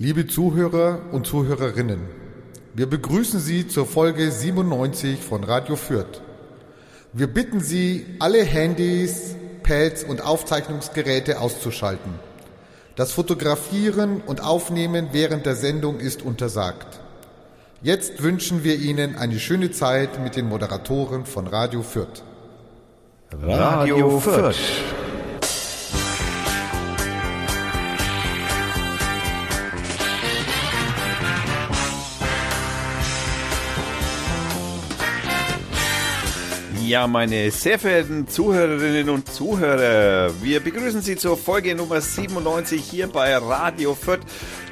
Liebe Zuhörer und Zuhörerinnen, wir begrüßen Sie zur Folge 97 von Radio Fürth. Wir bitten Sie, alle Handys, Pads und Aufzeichnungsgeräte auszuschalten. Das Fotografieren und Aufnehmen während der Sendung ist untersagt. Jetzt wünschen wir Ihnen eine schöne Zeit mit den Moderatoren von Radio Fürth. Radio Fürth. Ja, meine sehr verehrten Zuhörerinnen und Zuhörer, wir begrüßen Sie zur Folge Nummer 97 hier bei Radio Fürth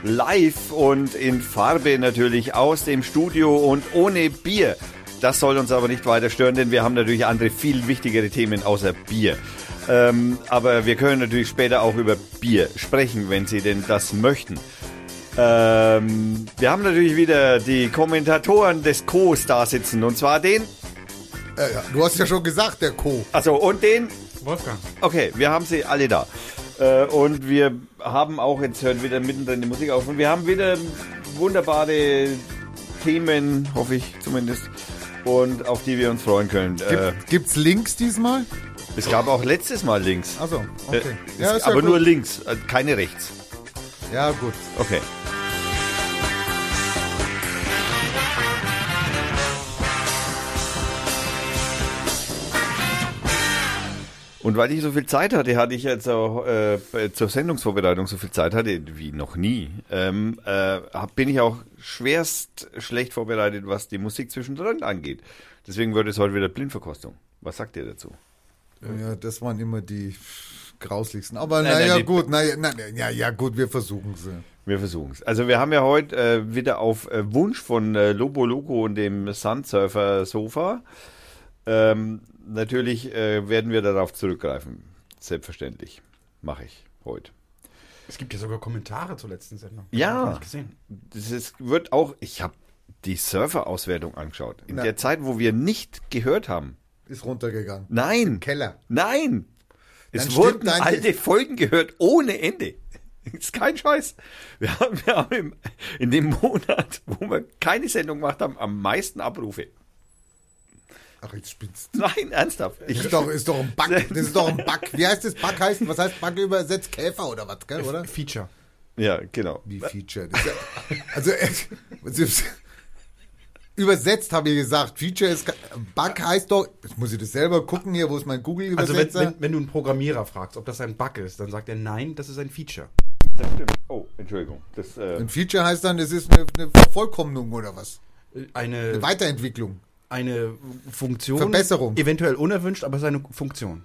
live und in Farbe natürlich aus dem Studio und ohne Bier. Das soll uns aber nicht weiter stören, denn wir haben natürlich andere viel wichtigere Themen außer Bier. Ähm, aber wir können natürlich später auch über Bier sprechen, wenn Sie denn das möchten. Ähm, wir haben natürlich wieder die Kommentatoren des Co. da sitzen und zwar den Äh, ja, du hast ja schon gesagt, der Co. Also und den Wolfgang. Okay, wir haben sie alle da. Äh, und wir haben auch, jetzt hört wieder mittendrin die Musik auf, und wir haben wieder wunderbare Themen, hoffe ich zumindest, und auf die wir uns freuen können. Äh, Gibt, gibt's Links diesmal? es gab auch letztes Mal links. Achso, Äh, okay. es- ja, ist ja aber gut. nur links, äh, keine rechts. Ja, gut. Okay. Und weil ich so viel Zeit hatte, hatte ich jetzt auch äh, zur Sendungsvorbereitung so viel Zeit hatte wie noch nie, ähm, äh, bin ich auch schwerst schlecht vorbereitet, was die Musik zwischendrin angeht. Deswegen wird es heute wieder Blindverkostung. Was sagt ihr dazu? Ja, das waren immer die grauslichsten. Aber naja, gut, naja, na, ja, ja, gut, wir versuchen sie. Wir versuchen es. Also wir haben ja heute äh, wieder auf äh, Wunsch von äh, Lobo Loco und dem Sunsurfer Sofa ähm, natürlich äh, werden wir darauf zurückgreifen. Selbstverständlich. Mache ich heute. Es gibt ja sogar Kommentare zur letzten Sendung. Ja. Nicht gesehen. Das ist, wird auch, ich habe die Surfer-Auswertung angeschaut. In Na. der Zeit, wo wir nicht gehört haben. Ist runtergegangen. Nein. Keller. Nein. Es Dann wurden alte Folgen gehört ohne Ende. Ist kein Scheiß. Wir haben, wir haben im, in dem Monat, wo wir keine Sendung gemacht haben, am meisten Abrufe. Ach, jetzt spinnst Nein, ernsthaft. Ich, Ist doch, ist doch ein Bug. Das ist doch ein Bug. Wie heißt das? Bug heißt, was heißt Bug übersetzt? Käfer oder was, gell, oder? Feature. ja, genau. Wie Feature. Das ist ja, also, übersetzt habe ich gesagt. Feature ist, Bug heißt doch, jetzt muss ich das selber gucken hier, wo ist mein Also wenn, Google-Übersetzer? wenn, wenn du einen Programmierer fragst, ob das ein Bug ist, dann sagt er nein, das ist ein Feature. Das stimmt. Oh, Entschuldigung. Das, äh, ein Feature heißt dann, es ist eine, eine Vervollkommnung oder was? Eine, Eine Weiterentwicklung. Eine Funktion. Verbesserung. Eventuell unerwünscht, aber es ist eine Funktion.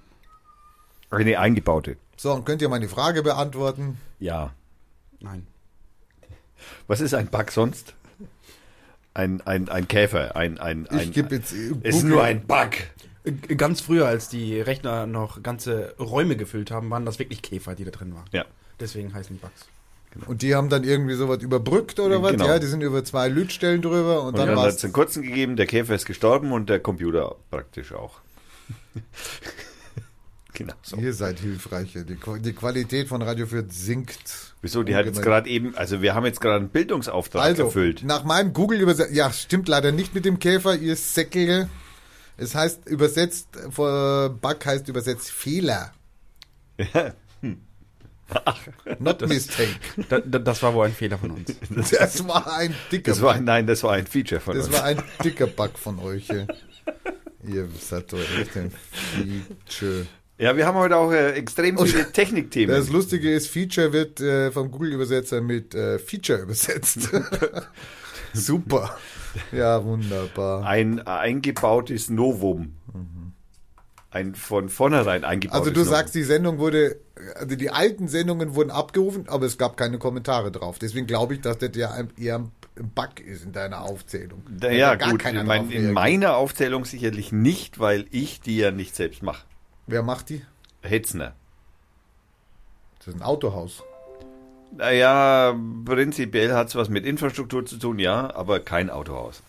eine eingebaute. So, und könnt ihr meine Frage beantworten? Ja. Nein. Was ist ein Bug sonst? Ein, ein, ein Käfer. Ein, ein, ein, Ich gebe jetzt. äh, Es ist nur ein Bug. Äh, Ganz früher, als die Rechner noch ganze Räume gefüllt haben, waren das wirklich Käfer, die da drin waren. Ja. Deswegen heißen die Bugs. Und die haben dann irgendwie sowas überbrückt oder was? Genau. Ja, die sind über zwei Lütstellen drüber und, Und dann dann hat es einen kurzen gegeben, der Käfer ist gestorben und der Computer praktisch auch. genau so. Ihr seid hilfreicher. Die, die Qualität von Radio Fürth sinkt. Wieso? Die hat jetzt gerade eben, also wir haben jetzt gerade einen Bildungsauftrag Also, erfüllt. nach meinem Google-Übersetzer, ja, stimmt leider nicht mit dem Käfer, ihr Säckel. Es heißt übersetzt, Bug heißt übersetzt Fehler. Not mistake. Da, da, das war wohl ein Fehler von uns. Das war ein dicker Das war, Bug. nein, das war ein Feature von Das uns. war ein dicker Bug von euch. Ihr seid doch echt ein Feature. ja, wir haben heute auch äh, extrem Und viele Technikthemen. Das Lustige ist, Feature wird äh, vom Google-Übersetzer mit äh, Feature übersetzt. Super. Ja, wunderbar. Ein eingebautes Novum. Ein von vornherein eingebautes Also du Novum. sagst, die Sendung wurde, also die alten Sendungen wurden abgerufen, aber es gab keine Kommentare drauf. Deswegen glaube ich, dass das ja ein- eher ein Bug ist in deiner Aufzählung. Da, ja, gar gut, keiner in, mein, in meiner Aufzählung sicherlich nicht, weil ich die ja nicht selbst mache. Wer macht die? Hetzner. Das ist ein Autohaus. Naja, prinzipiell hat es was mit Infrastruktur zu tun, ja, aber kein Autohaus.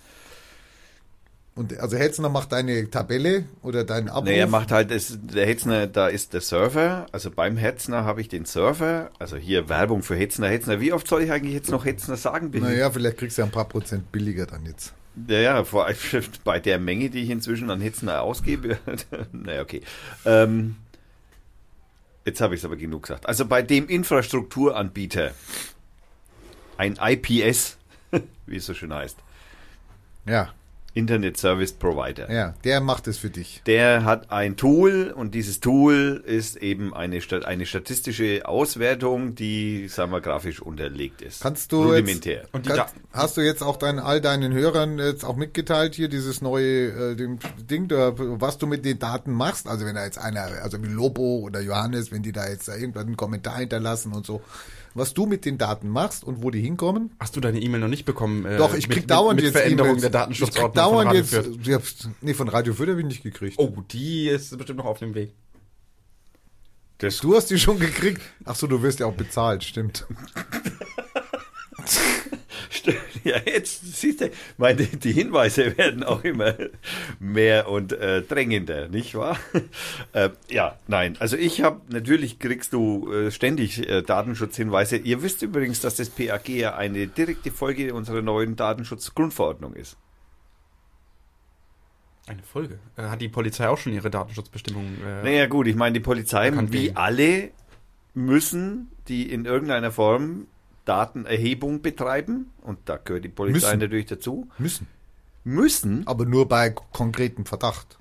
Und also Hetzner macht deine Tabelle oder deinen Abruf. Nee, er macht halt, das, der Hetzner, da ist der Server, also beim Hetzner habe ich den Server, also hier Werbung für Hetzner, Hetzner. Wie oft soll ich eigentlich jetzt noch Hetzner sagen? Bitte? Naja, vielleicht kriegst du ja ein paar Prozent billiger dann jetzt. Ja, ja, vor allem bei der Menge, die ich inzwischen an Hetzner ausgebe. naja, okay. Ähm, jetzt habe ich es aber genug gesagt. Also bei dem Infrastrukturanbieter, ein IPS, wie es so schön heißt, Ja, Internet Service Provider. ja, der macht es für dich. Der hat ein Tool und dieses Tool ist eben eine, eine statistische Auswertung, die, sagen wir, grafisch unterlegt ist. Kannst du Rudimentär. Und die Kann, Da- hast du jetzt auch deinen, all deinen Hörern jetzt auch mitgeteilt hier, dieses neue äh, dem Ding, da, was du mit den Daten machst? Also wenn da jetzt einer, also wie Lobo oder Johannes, wenn die da jetzt da irgendwann einen Kommentar hinterlassen und so, was du mit den Daten machst und wo die hinkommen? Hast du deine E-Mail noch nicht bekommen? äh, Doch, ich mit- krieg dauernd mit, mit jetzt Veränderung E-Mails. der Ich krieg Datenschutzordnung dauernd von jetzt, ja, nee, von Radio Fürth habe ich nicht gekriegt. Oh, die ist bestimmt noch auf dem Weg. Das, Du hast die schon gekriegt. Ach so, du wirst ja auch bezahlt, stimmt. ja, jetzt siehst du, meine, die Hinweise werden auch immer mehr und äh, drängender, nicht wahr? äh, ja, nein, also ich habe, natürlich kriegst du äh, ständig äh, Datenschutzhinweise. Ihr wisst übrigens, dass das PAG ja eine direkte Folge unserer neuen Datenschutzgrundverordnung ist. Eine Folge. Äh, hat die Polizei auch schon ihre Datenschutzbestimmungen? Äh, Naja gut, ich meine, die Polizei, wie alle, müssen die in irgendeiner Form Datenerhebung betreiben. Und da gehört die Polizei Müssen. natürlich dazu. Müssen. Müssen, Aber nur bei konkretem Verdacht.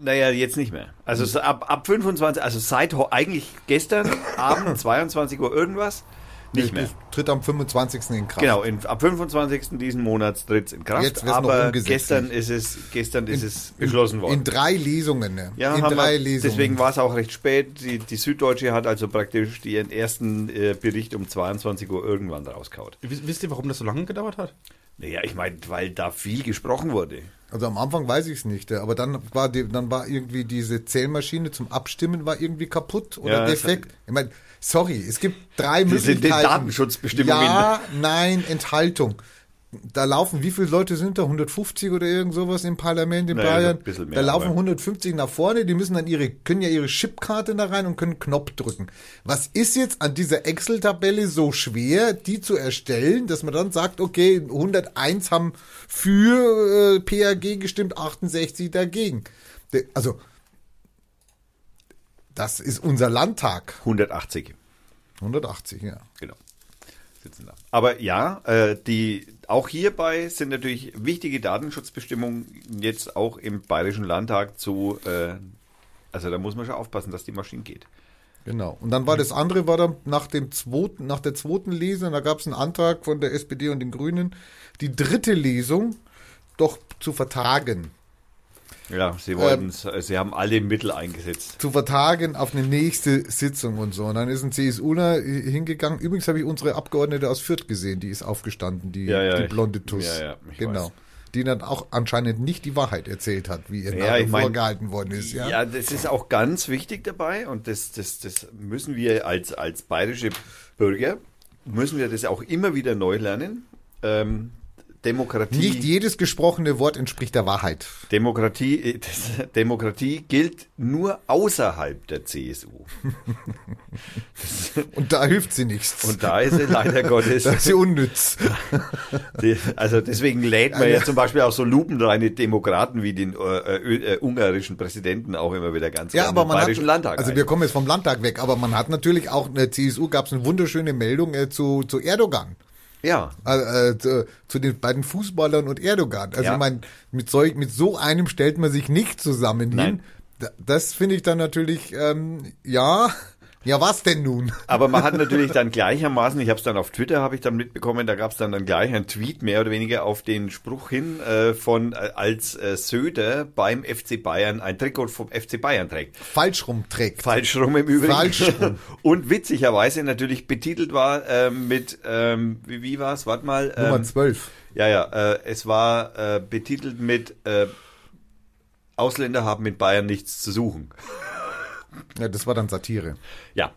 naja, jetzt nicht mehr. Also so ab, ab 25, also seit eigentlich gestern Abend, 22 Uhr irgendwas, nicht mehr. Das tritt am 25. in Kraft. Genau, in, ab 25. diesen Monats tritt es in Kraft. Jetzt aber umgesetzt. gestern ist es, gestern ist es beschlossen worden. In drei Lesungen. Ne? Ja, in drei wir, Lesungen. deswegen war es auch recht spät. Die, die Süddeutsche hat also praktisch ihren ersten äh, Bericht um 22 Uhr irgendwann rauskaut. Wisst wisst ihr, warum das so lange gedauert hat? Naja, ich meine, weil da viel gesprochen wurde. Also am Anfang weiß ich es nicht, aber dann war die, dann war irgendwie diese Zählmaschine zum Abstimmen war irgendwie kaputt oder Ja, defekt. Ich meine, sorry, es gibt drei Die sind Möglichkeiten. Datenschutzbestimmungen. Ja, nein, Enthaltung. Da laufen, wie viele Leute sind da? 150 oder irgend sowas im Parlament in Naja, Bayern? ein bisschen mehr, da laufen aber- 150 nach vorne, die müssen dann ihre, können ja ihre Chipkarte da rein und können Knopf drücken. Was ist jetzt an dieser Excel-Tabelle so schwer, die zu erstellen, dass man dann sagt, okay, 101 haben für äh, PAG gestimmt, 68 dagegen. Also, das ist unser Landtag. 180, 180, ja. genau. Sitzen da. Aber ja, äh, die, auch hierbei sind natürlich wichtige Datenschutzbestimmungen jetzt auch im Bayerischen Landtag zu, äh, also da muss man schon aufpassen, dass die Maschine geht. Genau. Und dann war das andere, war dann nach dem zweiten, nach der zweiten Lesung, da gab es einen Antrag von der SPD und den Grünen, die dritte Lesung doch zu vertagen. Ja, sie wollten, sie haben alle Mittel eingesetzt. Zu vertagen auf eine nächste Sitzung und so. Und dann ist ein CSUler hingegangen. Übrigens habe ich unsere Abgeordnete aus Fürth gesehen, die ist aufgestanden, die, Ja, ja, die blonde Tuss. ja, ja, genau. weiß. Die dann auch anscheinend nicht die Wahrheit erzählt hat, wie ihr Ja, nachher ich mein- vorgehalten worden ist. Ja. Ja, das ist auch ganz wichtig dabei und das, das, das müssen wir als, als bayerische Bürger, müssen wir das auch immer wieder neu lernen. Ähm, Demokratie, Nicht jedes gesprochene Wort entspricht der Wahrheit. Demokratie, äh, Demokratie gilt nur außerhalb der CSU. Und da hilft sie nichts. Und da ist sie leider Gottes. da ist sie unnütz. Also deswegen lädt man ja zum Beispiel auch so lupenreine Demokraten wie den äh, äh, ungarischen Präsidenten auch immer wieder ganz Ja, aber man hat, Landtag also ein. wir kommen jetzt vom Landtag weg, aber man hat natürlich auch in der CSU gab es eine wunderschöne Meldung äh, zu, zu Erdogan. Ja, Äh, äh, zu, zu den beiden Fußballern und Erdogan. Also Ja. ich meine, mit, solch, mit so einem stellt man sich nicht zusammen Nein. hin. Da- Das finde ich dann natürlich, ähm, ja, ja was denn nun? Aber man hat natürlich dann gleichermaßen, ich habe es dann auf Twitter, habe ich dann mitbekommen, da gab es dann, dann gleich einen Tweet mehr oder weniger auf den Spruch hin, äh, von äh, als äh, Söder beim FC Bayern ein Trikot vom FC Bayern trägt. Falsch rumträgt. Falsch rum im Übrigen. Falsch rum. Und witzigerweise natürlich betitelt war äh, mit, ähm, wie, wie war es, warte mal. Nummer Ähm, 12. ja, ja, äh, es war äh, betitelt mit äh, Ausländer haben mit Bayern nichts zu suchen. Ja, das war dann Satire. Ja,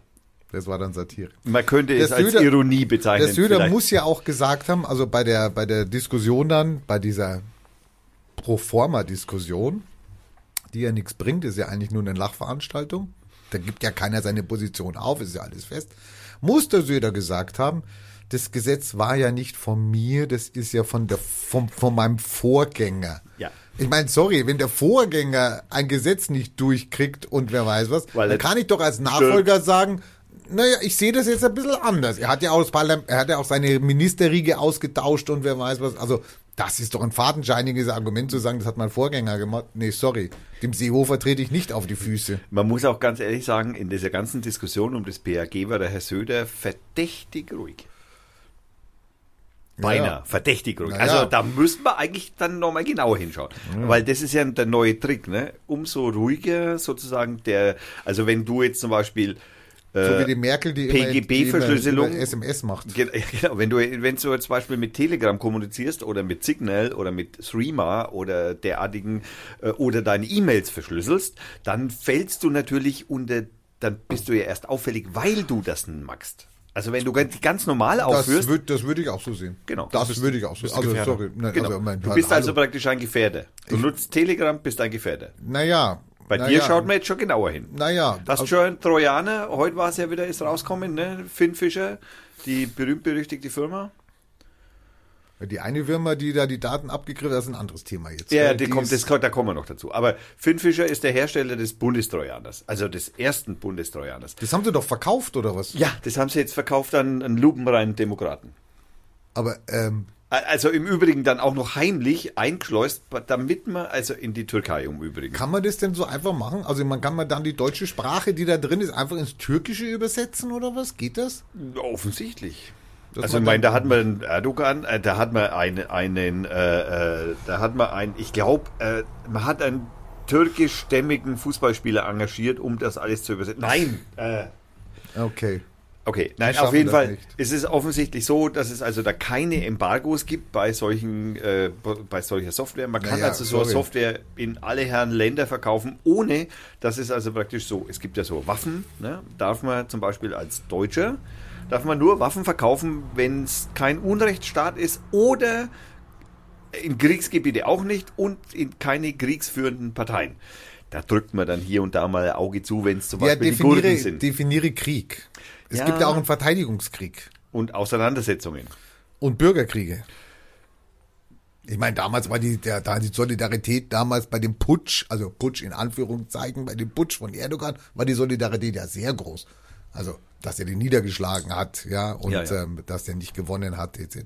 Das war dann Satire. man könnte es Der als Ironie bezeichnen. Der Söder muss ja auch gesagt haben, also bei der, bei der Diskussion dann, bei dieser Proforma-Diskussion, die ja nichts bringt, ist ja eigentlich nur eine Lachveranstaltung. Da gibt ja keiner seine Position auf, ist ja alles fest. Muss der Söder gesagt haben, das Gesetz war ja nicht von mir, das ist ja von der vom, von meinem Vorgänger. Ja. Ich meine, sorry, wenn der Vorgänger ein Gesetz nicht durchkriegt und wer weiß was, Weil dann kann ich doch als Nachfolger sagen, naja, ich sehe das jetzt ein bisschen anders. Er hat ja auch er hat ja auch seine Ministerriege ausgetauscht und wer weiß was. Also, das ist doch ein fadenscheiniges Argument zu sagen, das hat mein Vorgänger gemacht. Nee, sorry. Dem Seehofer trete ich nicht auf die Füße. Man muss auch ganz ehrlich sagen, in dieser ganzen Diskussion um das BAG war der Herr Söder verdächtig ruhig. Beinahe, Ja. verdächtig ruhig. Na also ja. da müssten wir eigentlich dann nochmal genauer hinschauen. Weil das ist ja der neue Trick, ne? Umso ruhiger sozusagen der, also wenn du jetzt zum Beispiel So äh, wie die Merkel, die PGB-Verschlüsselung. SMS macht. Ge- Genau, wenn du, wenn du zum Beispiel mit Telegram kommunizierst oder mit Signal oder mit Threema oder derartigen äh, oder deine E-Mails verschlüsselst, dann fällst du natürlich unter, dann bist du ja erst auffällig, weil du das magst. Also wenn du ganz, normal Das, aufführst, würd, das würde ich auch so sehen. Genau. Das Bist- würde ich auch so bist Also, sorry. Ne, genau, also, mein, du bist also hallo. praktisch ein Gefährder. Du nutzt Telegram, bist ein Gefährder. Naja. Bei na dir ja, schaut man jetzt schon genauer hin. Naja. Hast also- schon einen Trojaner, heute war es ja wieder, ist rauskommen, ne? Finn Fischer, die berühmt-berüchtigte Firma. Die eine Firma, die da die Daten abgegriffen hat, das ist ein anderes Thema jetzt. Ja, gell? die kommt, das, da kommen wir noch dazu. Aber Finn Fischer ist der Hersteller des Bundestrojaners, also des ersten Bundestrojaners. das haben sie doch verkauft, oder was? Ja, das haben sie jetzt verkauft an einen lupenreinen Demokraten. Aber, ähm, Also im Übrigen dann auch noch heimlich eingeschleust, damit man, also in die Türkei im Übrigen. kann man das denn so einfach machen? Also, man kann man dann die deutsche Sprache, die da drin ist, einfach ins Türkische übersetzen, oder was? Geht das? Offensichtlich. Das also ich meine, da hat man einen Erdogan, äh, da hat man einen, einen äh, äh, da hat man einen, ich glaube, äh, man hat einen türkischstämmigen Fußballspieler engagiert, um das alles zu übersetzen. Nein, äh, Okay. Okay, nein, auf jeden Fall ist es offensichtlich so, dass es also da keine Embargos gibt bei solchen, äh, bei solcher Software. Man kann Naja, also so sorry. Software in alle Herren Länder verkaufen, ohne, das ist also praktisch so, es gibt ja so Waffen, ne? darf man zum Beispiel als Deutscher, darf man nur Waffen verkaufen, wenn es kein Unrechtsstaat ist oder in Kriegsgebiete auch nicht und in keine kriegsführenden Parteien. Da drückt man dann hier und da mal ein Auge zu, wenn es zum Ja, Beispiel die Kurden definiere, sind. definiere Krieg. Es Ja. gibt ja auch einen Verteidigungskrieg und Auseinandersetzungen. und Bürgerkriege. Ich meine, damals war die, der, da die Solidarität damals bei dem Putsch, also Putsch in Anführungszeichen, bei dem Putsch von Erdogan, war die Solidarität ja sehr groß. Also, dass er den niedergeschlagen hat, ja, und Ja, ja. Ähm, dass er nicht gewonnen hat, etc.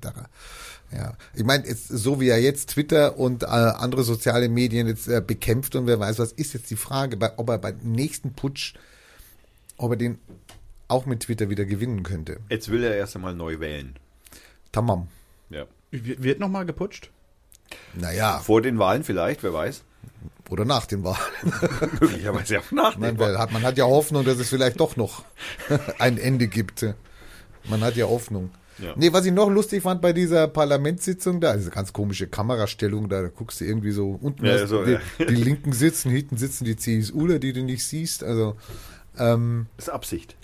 Ja, ich meine, jetzt, so wie er jetzt Twitter und äh, andere soziale Medien jetzt äh, bekämpft und wer weiß was, ist jetzt die Frage, bei, ob er beim nächsten Putsch, ob er den auch mit Twitter wieder gewinnen könnte. Jetzt will er erst einmal neu wählen. Tamam. Ja. Wird nochmal geputscht? Naja, Vor den Wahlen vielleicht, wer weiß. Oder nach den Wahlen. Möglicherweise auch nach Man, den Wahlen. hat, man hat ja Hoffnung, dass es vielleicht doch noch ein Ende gibt. Man hat ja Hoffnung. Ja. Nee, was ich noch lustig fand bei dieser Parlamentssitzung da, diese ganz komische Kamerastellung da, da guckst du irgendwie so unten, Ja, so, die, ja. die Linken sitzen, hinten sitzen die CSUler, die du nicht siehst. Also ähm, Das ist Absicht.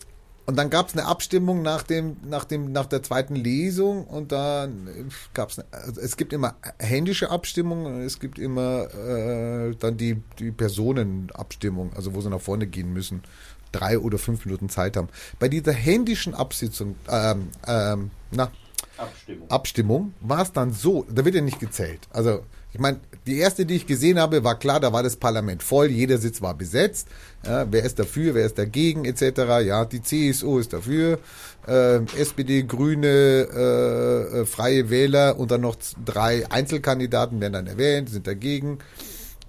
Und dann gab es eine Abstimmung nach dem, nach dem, nach der zweiten Lesung und dann gab es, also es gibt immer händische Abstimmungen und es gibt immer äh, dann die, die Personenabstimmung, also wo sie nach vorne gehen müssen, drei oder fünf Minuten Zeit haben. Bei dieser händischen Absitzung, ähm, ähm, na, Abstimmung. Abstimmung war es dann so, da wird ja nicht gezählt. Also, ich meine, die erste, die ich gesehen habe, war klar, da war das Parlament voll, jeder Sitz war besetzt. Ja, wer ist dafür, wer ist dagegen, etc. Ja, die CSU ist dafür, äh, SPD, Grüne, äh, äh, Freie Wähler und dann noch drei Einzelkandidaten werden dann erwähnt, sind dagegen.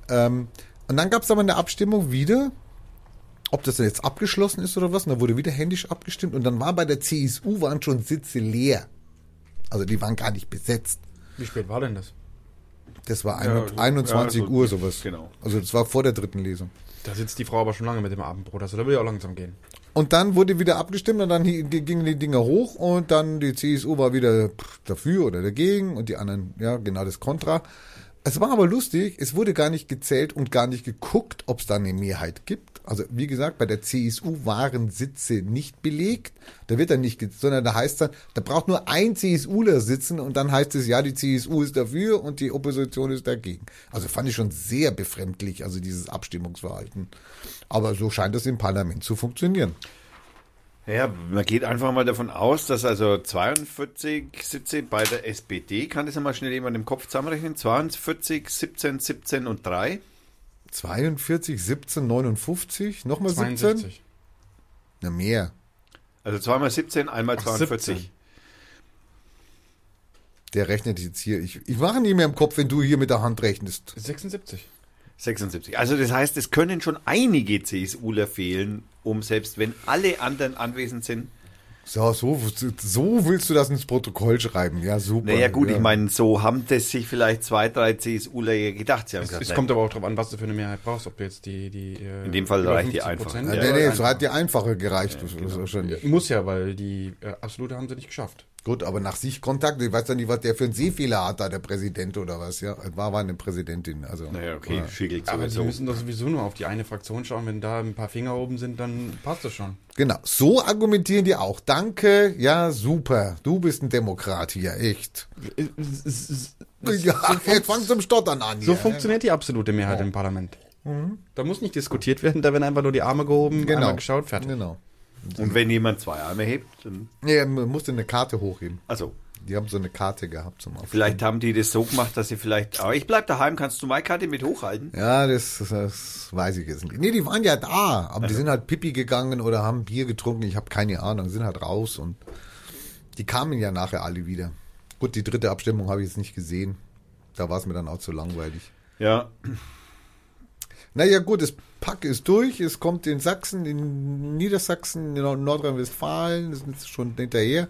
Ähm, und dann gab es aber eine Abstimmung wieder, ob das jetzt abgeschlossen ist oder was, und da wurde wieder händisch abgestimmt und dann war bei der CSU waren schon Sitze leer. Also die waren gar nicht besetzt. Wie spät war denn das? Das war Ja, ein- so- 21 ja, so- Uhr sowas. genau. Also das war vor der dritten Lesung. Da sitzt die Frau aber schon lange mit dem Abendbrot, also da will ja auch langsam gehen. Und dann wurde wieder abgestimmt und dann gingen die Dinger hoch und dann die CSU war wieder dafür oder dagegen und die anderen, ja, genau das Kontra. Es war aber lustig, es wurde gar nicht gezählt und gar nicht geguckt, ob es da eine Mehrheit gibt. Also wie gesagt, bei der CSU waren Sitze nicht belegt. Da wird dann nicht, sondern da heißt dann, da braucht nur ein CSUler sitzen und dann heißt es, ja, die CSU ist dafür und die Opposition ist dagegen. Also fand ich schon sehr befremdlich, also dieses Abstimmungsverhalten. Aber so scheint es im Parlament zu funktionieren. Ja, man geht einfach mal davon aus, dass also 42 Sitze bei der SPD, kann das ja schnell jemand im Kopf zusammenrechnen, 42, 17, 17 und 3. 42, 17, 59, nochmal 17? 62. Na mehr. Also zweimal 17, einmal Ach, 42. 17. Der rechnet jetzt hier. Ich, ich mache nicht mehr im Kopf, wenn du hier mit der Hand rechnest. 76. 76. Also das heißt, es können schon einige CSUler fehlen, um selbst wenn alle anderen anwesend sind. So, so, so willst du das ins Protokoll schreiben. Ja, super. Naja gut, ja. ich meine, so haben das sich vielleicht zwei, drei CSUler ja gedacht. Sie haben Es, gesagt, es kommt aber auch darauf an, was du für eine Mehrheit brauchst. Ob du jetzt die. die äh, In dem Fall reicht die 50% einfach. Ja, nee, nee, so hat die einfache gereicht. ist wahrscheinlich. Muss ja, weil die äh, absolute haben sie nicht geschafft. Gut, aber nach sich Kontakt, ich weiß doch nicht, was der für einen Sehfehler hat, da der Präsident oder was, ja. War, war eine Präsidentin, also. naja, okay, Ja. schickelt Aber die sowieso. müssen doch sowieso nur auf die eine Fraktion schauen. Wenn da ein paar Finger oben sind, dann passt das schon. Genau, so argumentieren die auch. Danke, ja, super. Du bist ein Demokrat hier, echt. Ja, jetzt fang zum Stottern an. So hier. funktioniert die absolute Mehrheit im Parlament. Da muss nicht diskutiert werden, da werden einfach nur die Arme gehoben, Genau. einmal geschaut, fertig. Genau. Und wenn jemand zwei Arme hebt, dann. Nee, man musste eine Karte hochheben. Also, Die haben so eine Karte gehabt zum Aufstehen. vielleicht haben die das so gemacht, dass sie vielleicht. Aber ich bleib daheim, kannst du meine Karte mit hochhalten? Ja, das, das weiß ich jetzt nicht. Nee, die waren ja da, aber die sind halt Pipi gegangen oder haben Bier getrunken. Ich habe keine Ahnung, sind halt raus und die kamen ja nachher alle wieder. Gut, die dritte Abstimmung habe ich jetzt nicht gesehen. Da war es mir dann auch zu langweilig. Ja. Naja, gut, das Pack ist durch. Es kommt in Sachsen, in Niedersachsen, in Nordrhein-Westfalen. Das ist schon hinterher.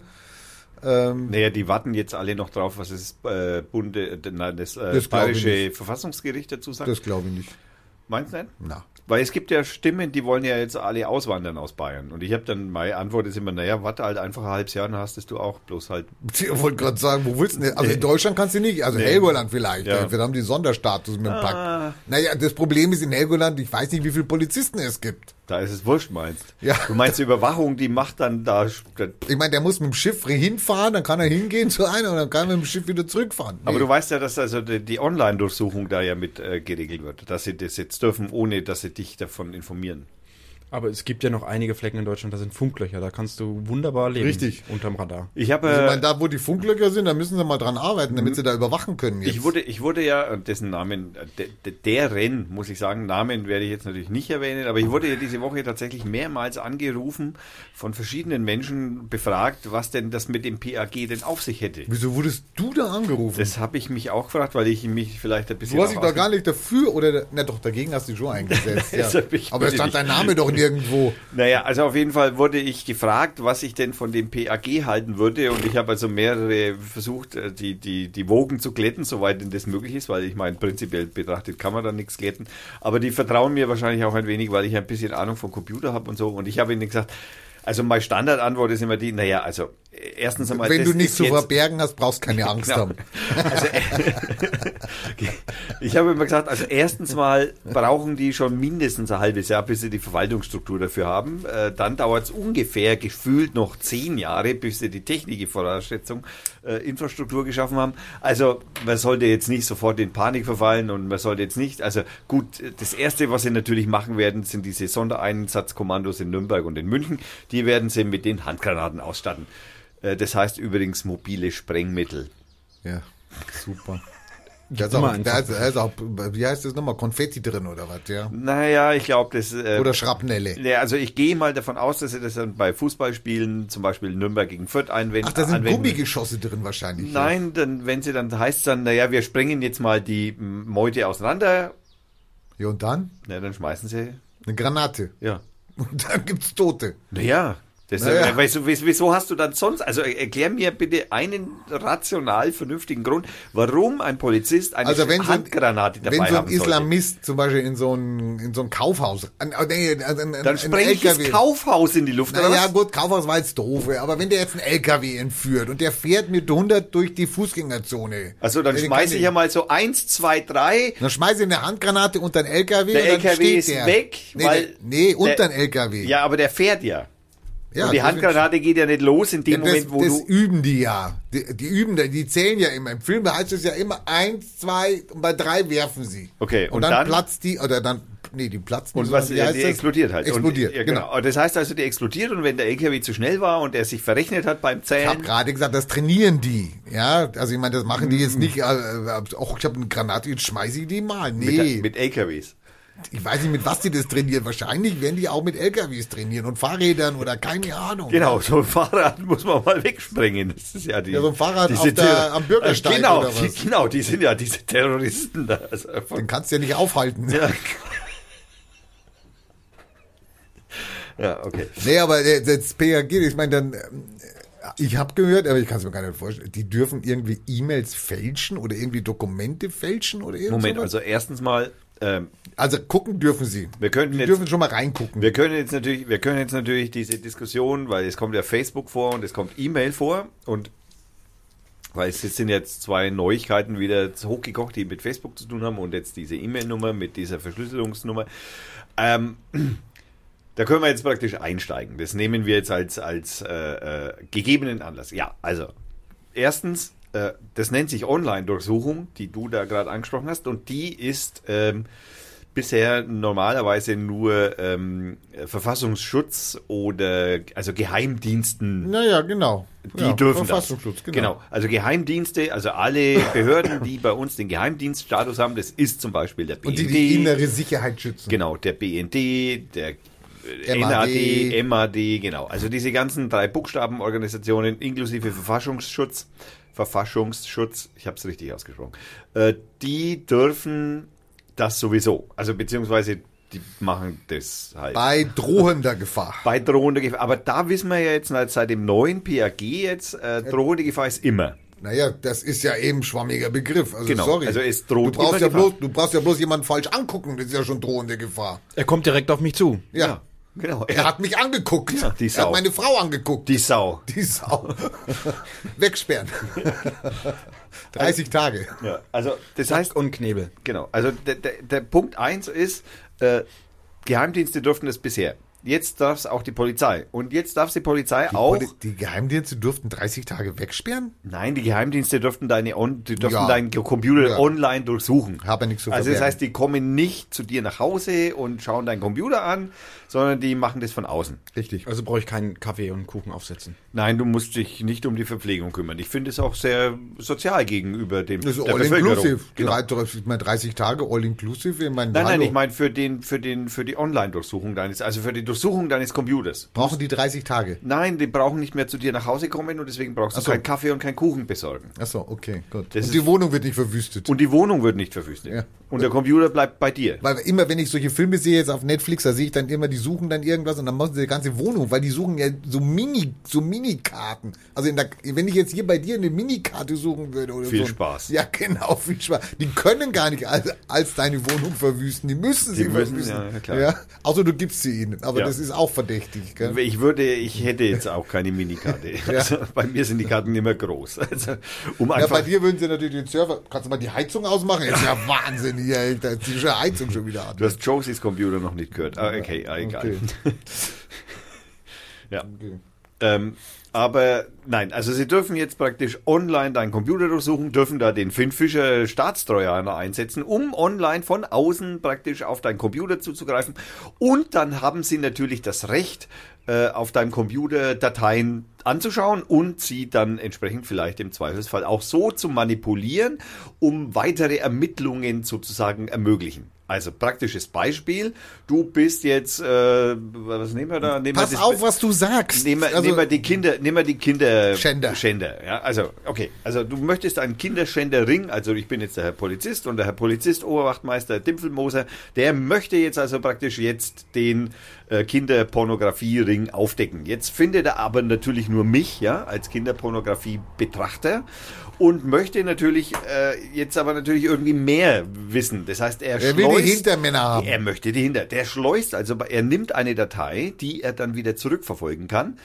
Ähm, Naja, die warten jetzt alle noch drauf, was das äh, Bunde, äh, nein, das, äh, Das bayerische Verfassungsgericht dazu sagt. das glaube ich nicht. Meinst du nicht? Na. Weil es gibt ja Stimmen, die wollen ja jetzt alle auswandern aus Bayern. Und ich habe dann, meine Antwort ist immer, naja, warte halt einfach ein halbes Jahr, dann hast du auch. Bloß halt, Ich wollte gerade sagen, wo willst du denn? Also in Deutschland kannst du nicht. Also Nee. Helgoland vielleicht. Ja. Wir haben die Sonderstatus mit dem Ah. Pack. Naja, das Problem ist in Helgoland, ich weiß nicht, wie viele Polizisten es gibt. da ist es wurscht, meinst. Ja. Du meinst, die Überwachung, die macht dann da, Ich meine, der muss mit dem Schiff hinfahren, dann kann er hingehen zu einer und dann kann er mit dem Schiff wieder zurückfahren. aber Nee. du weißt ja, dass also die, die Online-Durchsuchung da ja mit äh, geregelt wird, dass sie das jetzt dürfen, ohne dass sie dich davon informieren. Aber es gibt ja noch einige Flecken in Deutschland, da sind Funklöcher, da kannst du wunderbar leben. Richtig. Unterm Radar. Ich habe, Also, ich äh, meine, da wo die Funklöcher sind, da müssen sie mal dran arbeiten, damit sie da überwachen können. Jetzt. Ich wurde, ich wurde ja, und dessen Namen, äh, de, de, der Renn, muss ich sagen, Namen werde ich jetzt natürlich nicht erwähnen, aber ich wurde ja diese Woche tatsächlich mehrmals angerufen, von verschiedenen Menschen befragt, was denn das mit dem PAG denn auf sich hätte. Wieso wurdest du da angerufen? Das habe ich mich auch gefragt, weil ich mich vielleicht ein bisschen. du hast dich ausge- gar nicht dafür oder, na doch, dagegen hast du dich schon eingesetzt. ja. Aber es stand dein Name doch nirgendwo. Naja, also auf jeden Fall wurde ich gefragt, was ich denn von dem PAG halten würde. Und ich habe also mehrere versucht, äh, die, die, die Wogen zu glätten, soweit denn das möglich ist, weil ich meine, prinzipiell betrachtet kann man da nichts glätten. Aber die vertrauen mir wahrscheinlich auch ein wenig, weil ich ein bisschen Ahnung vom Computer habe und so. Und ich habe ihnen gesagt, also meine Standardantwort ist immer die, naja, also erstens einmal. Wenn du nichts zu verbergen hast, brauchst keine Angst Genau. haben. Also, ich habe immer gesagt, also erstens mal brauchen die schon mindestens ein halbes Jahr, bis sie die Verwaltungsstruktur dafür haben. Äh, dann dauert es ungefähr gefühlt noch zehn Jahre, bis sie die Technikvoraussetzung, äh, Infrastruktur geschaffen haben. Also man sollte jetzt nicht sofort in Panik verfallen und man sollte jetzt nicht, also gut, das Erste, was sie natürlich machen werden, sind diese Sondereinsatzkommandos in Nürnberg und in München. Die werden sie mit den Handgranaten ausstatten. Äh, Das heißt übrigens mobile Sprengmittel. Ja, super. Da ist, auch, da ist, da ist auch, wie heißt das nochmal, Konfetti drin oder was, ja? Naja, ich glaube, das. Äh, Oder Schrapnelle. ja, also ich gehe mal davon aus, dass sie das dann bei Fußballspielen, zum Beispiel Nürnberg gegen Fürth einwenden. Ach, da sind anwenden. Gummigeschosse drin wahrscheinlich. ja. Nein, dann, wenn sie dann heißt dann, naja, wir sprengen jetzt mal die Meute auseinander, Ja, und dann? na, dann schmeißen sie, Eine Granate. ja. Und dann gibt's Tote. Naja, Naja. äh, wieso wieso hast du dann sonst, also äh, erklär mir bitte einen rational vernünftigen Grund, warum ein Polizist eine Also wenn so Handgranate dabei wenn so ein sollte. Islamist zum Beispiel in so ein, in so ein Kaufhaus, an, an, an, an, Dann spreng ich das Kaufhaus in die Luft, Naja, was? gut, Kaufhaus war jetzt doof, aber wenn der jetzt einen LKW entführt und der fährt mit 100 durch die Fußgängerzone. Also dann schmeiße ich ja mal so eins, zwei, drei. Dann schmeiße ich eine Handgranate unter den LKW Der und dann LKW steht ist der. weg, nee, weil der, nee, unter den LKW. Ja, aber der fährt ja. Ja, und die das- Handgranate geht ja nicht los in dem das, Moment, wo das du. üben die ja. Die, die üben, die zählen ja immer. Im Film heißt es ja immer eins, zwei und bei drei werfen sie. Okay, und, und dann, dann- platzt die, oder dann, nee, die platzt Und nicht, was, wie ja, heißt die das? explodiert halt. Explodiert, und, ja, genau. genau. Das heißt also, die explodiert und wenn der LKW zu schnell war und er sich verrechnet hat beim Ich Zählen. habe gerade gesagt, das trainieren die. Ja, also ich meine, das machen die Mhm. jetzt nicht, äh, äh, auch ich habe eine Granate, jetzt schmeiße ich die mal. mit, Nee, mit LKWs. Ich weiß nicht, mit was die das trainieren. Wahrscheinlich werden die auch mit LKWs trainieren und Fahrrädern oder keine Ahnung. Genau, so ein Fahrrad muss man mal wegsprengen. Das ist ja die. Ja, so ein Fahrrad diese auf der- am Bürgersteig Genau, oder die, was? genau, die sind ja diese Terroristen da. Also Den kannst du ja nicht aufhalten. ja. ja, okay. Nee, aber das PAG, ich meine, dann, ähm, ich habe gehört, aber ich kann es mir gar nicht vorstellen, die dürfen irgendwie E-Mails fälschen oder irgendwie Dokumente fälschen oder irgendwas. Moment, also erstens mal, ähm, Also gucken dürfen sie. wir könnten jetzt dürfen schon mal reingucken. Wir können jetzt natürlich, wir können jetzt natürlich diese Diskussion, weil es kommt ja Facebook vor und es kommt E-Mail vor und weil es sind jetzt zwei Neuigkeiten wieder hochgekocht, die mit Facebook zu tun haben und jetzt diese E-Mail-Nummer mit dieser Verschlüsselungsnummer. Ähm, da können wir jetzt praktisch einsteigen. Das nehmen wir jetzt als, als äh, äh, gegebenen Anlass. Ja, also erstens, äh, das nennt sich Online-Durchsuchung, die du da gerade angesprochen hast und die ist ähm, bisher normalerweise nur ähm, Verfassungsschutz oder also Geheimdiensten naja, genau. die ja, dürfen Verfassungsschutz, das. Genau. Also Geheimdienste, also alle Behörden, die bei uns den Geheimdienststatus haben, das ist zum Beispiel der BND. Und die die innere Sicherheit schützen. Genau, der BND, der äh, MAD. NAD, MAD, genau. Also diese ganzen drei Buchstabenorganisationen inklusive Verfassungsschutz, Verfassungsschutz, ich habe es richtig ausgesprochen, äh, die dürfen das sowieso. Also beziehungsweise die machen das halt. Bei drohender Gefahr. Bei drohender Gefahr. Aber da wissen wir ja jetzt seit- seit dem neuen PAG jetzt, äh, drohende Gefahr ist immer. Naja, das ist ja eben schwammiger Begriff. Also Genau, sorry. also es du droht brauchst immer ja Gefahr. bloß, du brauchst ja bloß jemanden falsch angucken, das ist ja schon drohende Gefahr. Er kommt direkt auf mich zu. Ja. Genau. Er hat mich angeguckt. Ja, die er Sau. hat meine Frau angeguckt. die Sau. Die Sau. Wegsperren. 30 Tage. Ja, also das heißt, Und Knebel. Genau, also der, der, der Punkt eins ist, äh, Geheimdienste durften das bisher. Jetzt darf es auch die Polizei. Und jetzt darf die Polizei auch. Die, die Geheimdienste durften 30 Tage wegsperren? Nein, die Geheimdienste dürften deine on, die dürften Ja. deinen Computer Ja. online durchsuchen. Habe nichts zu Also das verbergen. heißt, die kommen nicht zu dir nach Hause und schauen deinen Computer an, sondern die machen das von außen. Richtig. Also brauche ich keinen Kaffee und Kuchen aufsetzen. Nein, du musst dich nicht um die Verpflegung kümmern. Ich finde es auch sehr sozial gegenüber dem Das ist der all inclusive. Genau. Drei- Ich meine, 30 Tage all inclusive. Ich meine, Nein, nein, ich meine für den, für den, für die Online-Durchsuchung deines, also für die Durchsuchung deines Computers. Brauchen die 30 Tage? Nein, die brauchen nicht mehr zu dir nach Hause kommen und deswegen brauchst du so. keinen Kaffee und keinen Kuchen besorgen. Achso, okay, gut. Das Und die Wohnung wird nicht verwüstet. Und die Wohnung wird nicht verwüstet. Ja. Und der Computer bleibt bei dir. Weil immer, wenn ich solche Filme sehe jetzt auf Netflix, da sehe ich dann immer, die suchen dann irgendwas und dann machen sie die ganze Wohnung, weil die suchen ja so Mini, so Minikarten. Also in der, wenn ich jetzt hier bei dir eine Minikarte suchen würde oder Viel so. Spaß. Ja, genau, viel Spaß. Die können gar nicht als, als deine Wohnung verwüsten. Die müssen sie Die müssen, verwüsten. ja, klar. Ja, außer du gibst sie ihnen. Aber Ja. das ist auch verdächtig. Gell? Ich würde, ich hätte jetzt auch keine Minikarte. Also bei mir sind die Karten immer groß. Also, um Ja, bei dir würden sie natürlich den Server. Kannst du mal die Heizung ausmachen? Das ist ja Wahnsinn hier, Alter. Die Heizung schon wieder an. du hast Josies Computer noch nicht gehört. Ah, okay, ah, egal. Okay. ja. Okay. Ähm, aber nein, also sie dürfen jetzt praktisch online deinen Computer durchsuchen, dürfen da den Finn Fischer Staatstrojaner einsetzen, um online von außen praktisch auf deinen Computer zuzugreifen. Und dann haben sie natürlich das Recht, äh, auf deinem Computer Dateien anzuschauen und sie dann entsprechend vielleicht im Zweifelsfall auch so zu manipulieren, um weitere Ermittlungen sozusagen ermöglichen. Also praktisches Beispiel. Du bist jetzt, äh, was nehmen wir da? Nehmen Pass wir das- auf, was du sagst. Nehmen wir, Also- nehmen wir die Kinder, nehmen wir die Kinder Schänder. Schänder, ja, also okay, also du möchtest einen Kinderschänderring, also ich bin jetzt der Herr Polizist und der Herr Polizist Oberwachtmeister Dimpfelmoser, der möchte jetzt also praktisch jetzt den äh, Kinderpornografiering aufdecken. Jetzt findet er aber natürlich nur mich, ja, als Kinderpornografie Betrachter und möchte natürlich äh, jetzt aber natürlich irgendwie mehr wissen. Das heißt, er, Er will die schleust- Hintermänner haben. Er möchte die hinter. Der schleust also, er nimmt eine Datei, die er dann wieder zurückverfolgen kann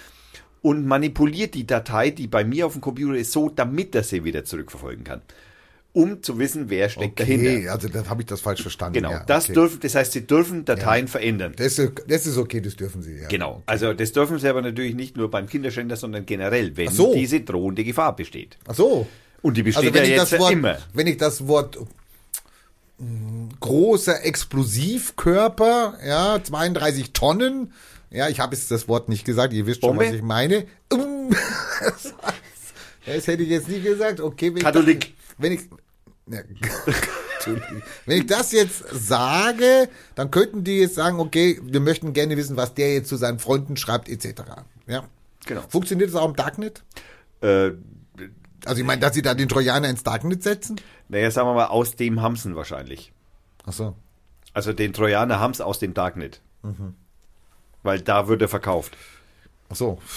und manipuliert die Datei, die bei mir auf dem Computer ist, so, damit er sie wieder zurückverfolgen kann. Um zu wissen, wer steckt Okay, dahinter. also das habe ich das falsch verstanden. Genau. ja, das okay. dürfen, das heißt, sie dürfen Dateien verändern. Das ist, das ist okay, das dürfen sie. Ja. Genau. Also das dürfen sie aber natürlich nicht nur beim Kinderschänder, sondern generell, wenn so. diese drohende Gefahr besteht. Ach so. Und die besteht Also wenn ja ich jetzt das Wort, immer. wenn ich das Wort mh, großer Explosivkörper, ja, 32 Tonnen, ja, ich habe jetzt das Wort nicht gesagt, ihr wisst schon, Bombe? was ich meine. Das hätte ich jetzt nie gesagt. Okay, wenn Katholik. Ich, wenn ich ja, wenn ich das jetzt sage, dann könnten die jetzt sagen, okay, wir möchten gerne wissen, was der jetzt zu seinen Freunden schreibt, etc. Ja. Genau. Funktioniert das auch im Darknet? Äh, Also ich meine, dass sie da den Trojaner ins Darknet setzen? naja, sagen wir mal, aus dem Hamsen wahrscheinlich. Ach so. Also den Trojaner haben's aus dem Darknet. Weil da wird er verkauft. Ach so.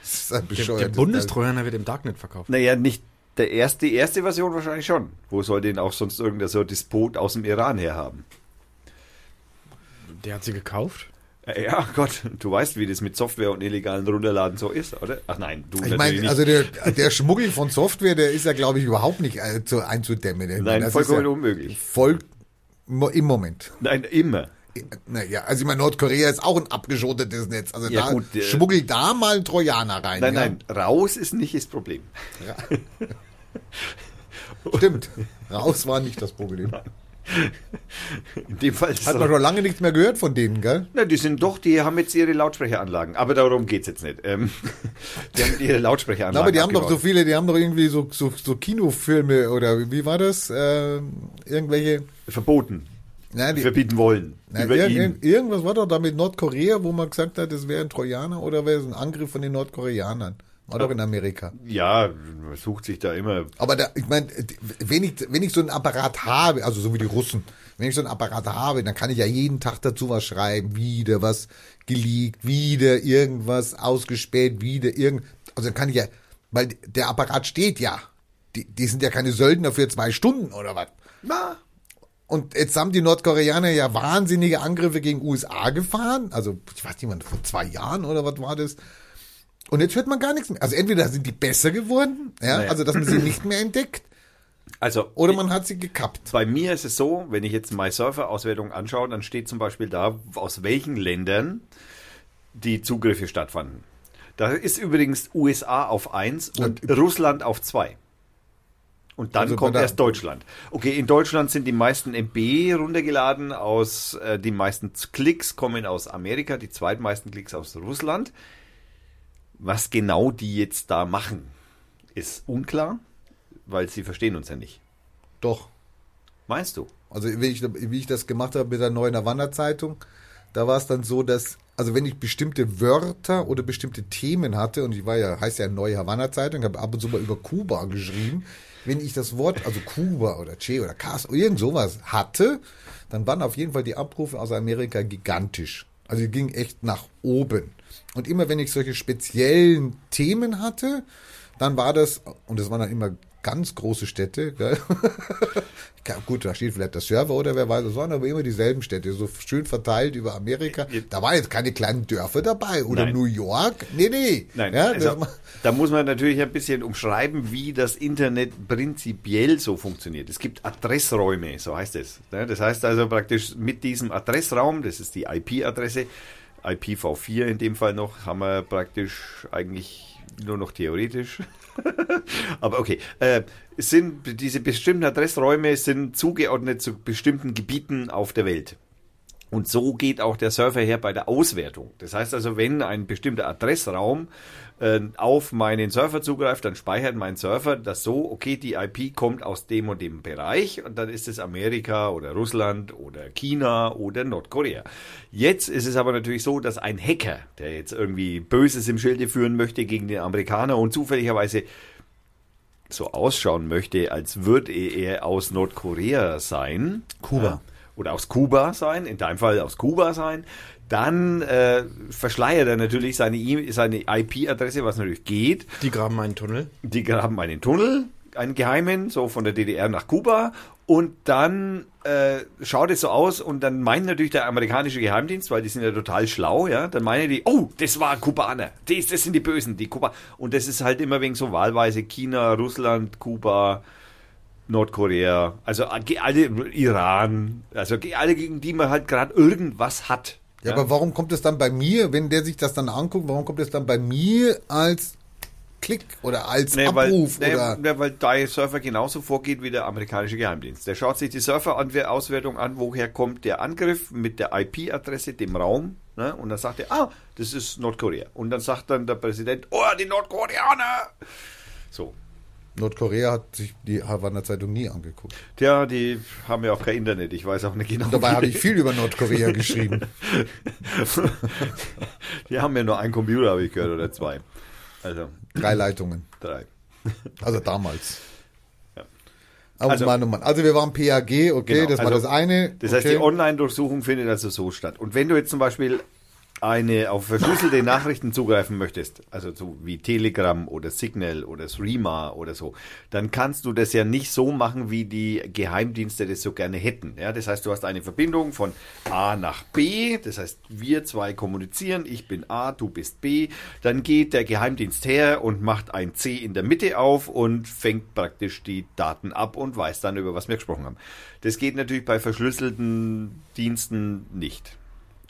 Das ist ein Der, der Bundestrojaner wird im Darknet verkauft. Naja, nicht der erste, die erste Version wahrscheinlich schon. Wo soll den auch sonst irgendein so Despot aus dem Iran herhaben? Der hat sie gekauft. Äh, Ja, Gott, du weißt, wie das mit Software und illegalen Runterladen so ist, oder? Ach nein, du Ich meine, nicht. also der, der Schmuggel von Software, der ist ja, glaube ich, überhaupt nicht äh, zu, einzudämmen. Nein, das vollkommen ist ja unmöglich. Voll im Moment. Nein, immer. Naja, also ich meine, Nordkorea ist auch ein abgeschottetes Netz. Also Ja, da gut, äh, schmuggel da mal ein Trojaner rein. Nein, ja? nein, raus ist nicht das Problem. Stimmt. Raus war nicht das Problem. In dem Fall Hat es man schon lange nichts mehr gehört von denen, gell? Na, die sind doch, die haben jetzt ihre Lautsprecheranlagen. Aber darum geht's jetzt nicht. Ähm, die haben ihre Lautsprecheranlagen. Na, aber die haben doch so abgebaut. viele, die haben doch irgendwie so, so, so Kinofilme oder wie war das? Äh, irgendwelche. verboten. Nein, die, verbieten wollen. Na, über irg- ihn. irg- irgendwas war doch da mit Nordkorea, wo man gesagt hat, das wäre ein Trojaner oder wäre es ein Angriff von den Nordkoreanern. War doch in Amerika. Ja, man sucht sich da immer. Aber da, ich meine, wenn ich, wenn ich so einen Apparat habe, also so wie die Russen, wenn ich so einen Apparat habe, dann kann ich ja jeden Tag dazu was schreiben, wieder was geleakt, wieder irgendwas ausgespäht, wieder irgend, also dann kann ich ja, weil der Apparat steht ja. Die, die sind ja keine Söldner für zwei Stunden oder was. Na, Und jetzt haben die Nordkoreaner ja wahnsinnige Angriffe gegen USA gefahren. Also, ich weiß nicht, wann, vor zwei Jahren oder was war das? Und jetzt hört man gar nichts mehr. Also entweder sind die besser geworden, ja, Naja. also dass man sie nicht mehr entdeckt, also oder man hat sie gekappt. bei mir ist es so, wenn ich jetzt MySurfer-Auswertung anschaue, dann steht zum Beispiel da, aus welchen Ländern die Zugriffe stattfanden. Da ist übrigens USA auf 1 und Russland auf 2. Und dann Also kommt erst Deutschland. Okay, in Deutschland sind die meisten MB runtergeladen, aus äh, die meisten Klicks kommen aus Amerika, die zweitmeisten Klicks aus Russland. Was genau die jetzt da machen, ist unklar, weil sie verstehen uns ja nicht. Doch. Meinst du? Also wie ich, wie ich das gemacht habe mit der neuen Havanna-Zeitung, da war es dann so, dass, also wenn ich bestimmte Wörter oder bestimmte Themen hatte, und ich war ja, heißt ja Neue Havanna-Zeitung, habe ab und zu mal über Kuba geschrieben, wenn ich das Wort, also Kuba oder Che oder Cas, irgend sowas hatte, dann waren auf jeden Fall die Abrufe aus Amerika gigantisch. Also die gingen echt nach oben. Und immer wenn ich solche speziellen Themen hatte, dann war das, und das waren dann immer ganz große Städte, gut, da steht vielleicht der Server oder wer weiß, es waren aber immer dieselben Städte, so schön verteilt über Amerika. Da waren jetzt keine kleinen Dörfer dabei oder Nein. New York. Nee, nee. Nein, ja, also, da muss man natürlich ein bisschen umschreiben, wie das Internet prinzipiell so funktioniert. Es gibt Adressräume, so heißt es. Das heißt also praktisch mit diesem Adressraum, das ist die IP-Adresse, IPv4 in dem Fall noch, haben wir praktisch eigentlich nur noch theoretisch. Aber okay, äh, sind diese bestimmten Adressräume sind zugeordnet zu bestimmten Gebieten auf der Welt. Und so geht auch der Surfer her bei der Auswertung. Das heißt also, wenn ein bestimmter Adressraum äh, auf meinen Surfer zugreift, dann speichert mein Surfer das so, okay, die IP kommt aus dem und dem Bereich und dann ist es Amerika oder Russland oder China oder Nordkorea. Jetzt ist es aber natürlich so, dass ein Hacker, der jetzt irgendwie Böses im Schilde führen möchte gegen den Amerikaner und zufälligerweise so ausschauen möchte, als würde er aus Nordkorea sein. Kuba. Ja, oder aus Kuba sein, in deinem Fall aus Kuba sein, dann äh, verschleiert er natürlich seine, e seine IP-Adresse, was natürlich geht. Die graben einen Tunnel. Die graben einen Tunnel, einen geheimen, so von der DDR nach Kuba. Und dann äh, schaut es so aus und dann meint natürlich der amerikanische Geheimdienst, weil die sind ja total schlau, ja, dann meinen die, oh, das war Kubaner, das, das sind die Bösen, die Kuba. Und das ist halt immer wegen so wahlweise China, Russland, Kuba, Nordkorea, also alle Iran, also alle, gegen die man halt gerade irgendwas hat. Ja, aber warum kommt es dann bei mir, wenn der sich das dann anguckt, warum kommt es dann bei mir als Klick oder als Nee, Abruf weil, oder nee, weil der Surfer genauso vorgeht wie der amerikanische Geheimdienst. Der schaut sich die Surfer-Auswertung an, woher kommt der Angriff mit der IP-Adresse, dem Raum, ne? und dann sagt er, ah, das ist Nordkorea. Und dann sagt dann der Präsident, oh, die Nordkoreaner! So. Nordkorea hat sich die Havanna Zeitung nie angeguckt. Tja, die haben ja auch kein Internet. Ich weiß auch nicht genau. Dabei wie- habe ich viel über Nordkorea geschrieben. die haben ja nur einen Computer, habe ich gehört, oder zwei. Also, Drei Leitungen. drei. Also damals. Ja. Aber Also- Mann, oh Mann. Also wir waren PAG, okay, Genau, das war also das eine. Das okay. heißt, die Online-Durchsuchung findet also so statt. Und wenn du jetzt zum Beispiel eine auf verschlüsselte Nachrichten zugreifen möchtest, also so wie Telegram oder Signal oder Threema oder so, dann kannst du das ja nicht so machen, wie die Geheimdienste das so gerne hätten. Ja, das heißt, du hast eine Verbindung von A nach B, das heißt, wir zwei kommunizieren, ich bin A, du bist B, dann geht der Geheimdienst her und macht ein C in der Mitte auf und fängt praktisch die Daten ab und weiß dann, über was wir gesprochen haben. Das geht natürlich bei verschlüsselten Diensten nicht.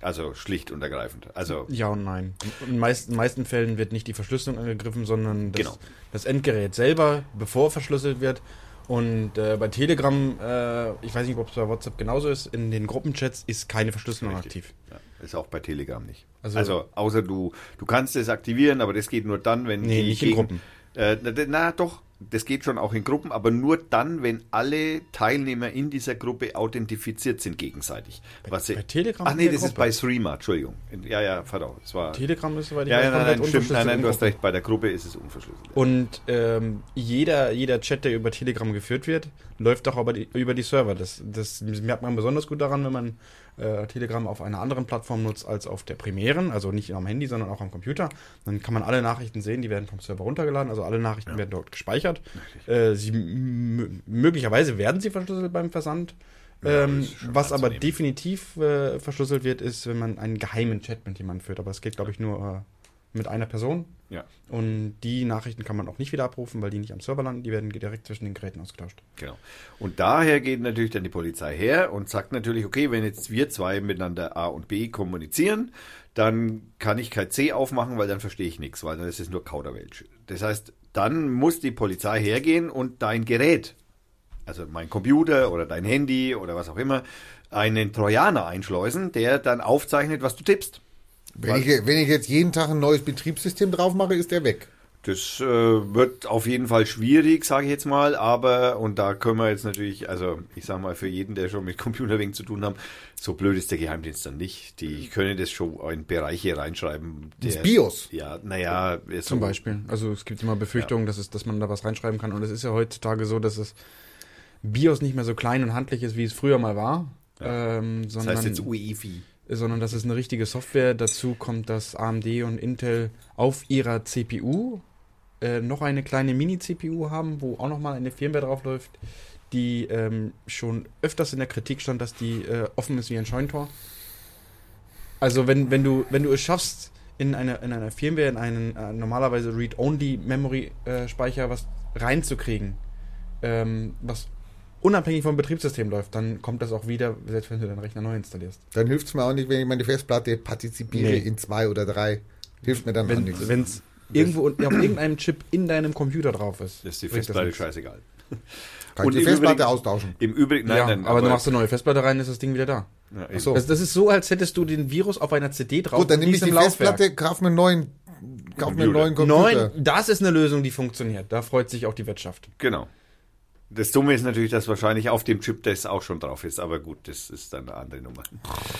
Also schlicht und ergreifend. Also Ja und nein. In den meisten, meisten Fällen wird nicht die Verschlüsselung angegriffen, sondern das, Genau. das Endgerät selber, bevor verschlüsselt wird. Und äh, bei Telegram, äh, ich weiß nicht, ob es bei WhatsApp genauso ist, in den Gruppenchats ist keine Verschlüsselung aktiv. Ja, ist auch bei Telegram nicht. Also- Also, außer du, du kannst es aktivieren, aber das geht nur dann, wenn Nee, die nicht in Gruppen. Äh, na, na doch, das geht schon auch in Gruppen, aber nur dann, wenn alle Teilnehmer in dieser Gruppe authentifiziert sind gegenseitig. Was sie- bei Telegram Ach nee, das ist Gruppe? bei Threema, Entschuldigung. Ja, ja, verdammt. Es war, Telegram ist, ich ja, ja, nein, nein, stimmt, nein, nein, in du hast recht, bei der Gruppe ist es unverschlüsselt. Und ähm, jeder, jeder Chat, der über Telegram geführt wird, läuft auch über die, über die Server. Das, das merkt man besonders gut daran, wenn man äh, Telegram auf einer anderen Plattform nutzt als auf der primären, also nicht am Handy, sondern auch am Computer. Dann kann man alle Nachrichten sehen, die werden vom Server runtergeladen, also alle Nachrichten werden dort gespeichert. Äh, sie, möglicherweise werden sie verschlüsselt beim Versand. Ja, ähm, was aber definitiv äh, verschlüsselt wird, ist, wenn man einen geheimen Chat mit jemandem führt. Aber es geht, glaube ich, nur äh, mit einer Person. Ja, Und die Nachrichten kann man auch nicht wieder abrufen, weil die nicht am Server landen, die werden direkt zwischen den Geräten ausgetauscht. genau. Und daher geht natürlich dann die Polizei her und sagt natürlich, okay, wenn jetzt wir zwei miteinander A und B kommunizieren, dann kann ich kein C aufmachen, weil dann verstehe ich nichts, weil dann ist es nur Kauderwelsch. Das heißt, dann muss die Polizei hergehen und dein Gerät, also mein Computer oder dein Handy oder was auch immer, einen Trojaner einschleusen, der dann aufzeichnet, was du tippst. Wenn ich, wenn ich jetzt jeden Tag ein neues Betriebssystem drauf mache, ist der weg. Das äh, wird auf jeden Fall schwierig, sage ich jetzt mal, aber, und da können wir jetzt natürlich, also ich sage mal, für jeden, der schon mit Computerwegen zu tun haben, so blöd ist der Geheimdienst dann nicht. Die können das schon in Bereiche reinschreiben. Ins der- BIOS. Ja, naja, so, Zum Beispiel. Also es gibt immer Befürchtungen, dass, es, dass man da was reinschreiben kann. Und es ist ja heutzutage so, dass es BIOS nicht mehr so klein und handlich ist, wie es früher mal war. Ähm, Das sondern, heißt jetzt UEFI. Sondern dass es eine richtige Software. Dazu kommt, dass AMD und Intel auf ihrer CPU äh, noch eine kleine Mini-CPU haben, wo auch nochmal eine Firmware drauf läuft, die ähm, schon öfters in der Kritik stand, dass die äh, offen ist wie ein Scheunentor. Also wenn, wenn, du, wenn du es schaffst, in einer, in einer Firmware, in einen äh, normalerweise Read-Only-Memory-Speicher was reinzukriegen, ähm, was unabhängig vom Betriebssystem läuft, dann kommt das auch wieder, selbst wenn du deinen Rechner neu installierst. Dann hilft es mir auch nicht, wenn ich meine Festplatte partizipiere Nee. in zwei oder drei. Hilft mir dann auch Wenn nichts. Also es irgendwo auf irgendeinem Chip in deinem Computer drauf ist. Das ist die Festplatte scheißegal. Kannst Und die Festplatte Übrigen- austauschen. Im Übrigen, nein, ja, nein, aber, du machst eine neue Festplatte rein, ist das Ding wieder da. ja, so. Das, das ist so, als hättest du den Virus auf einer CD drauf. Gut, dann nehme ich die Laufwerk. Festplatte, kauf mir einen neuen, kauf mir einen neuen Computer. Computer. Neun, das ist eine Lösung, die funktioniert. Da freut sich auch die Wirtschaft. Genau. Das Dumme ist natürlich, dass wahrscheinlich auf dem Chip das auch schon drauf ist, aber gut, das ist dann eine andere Nummer.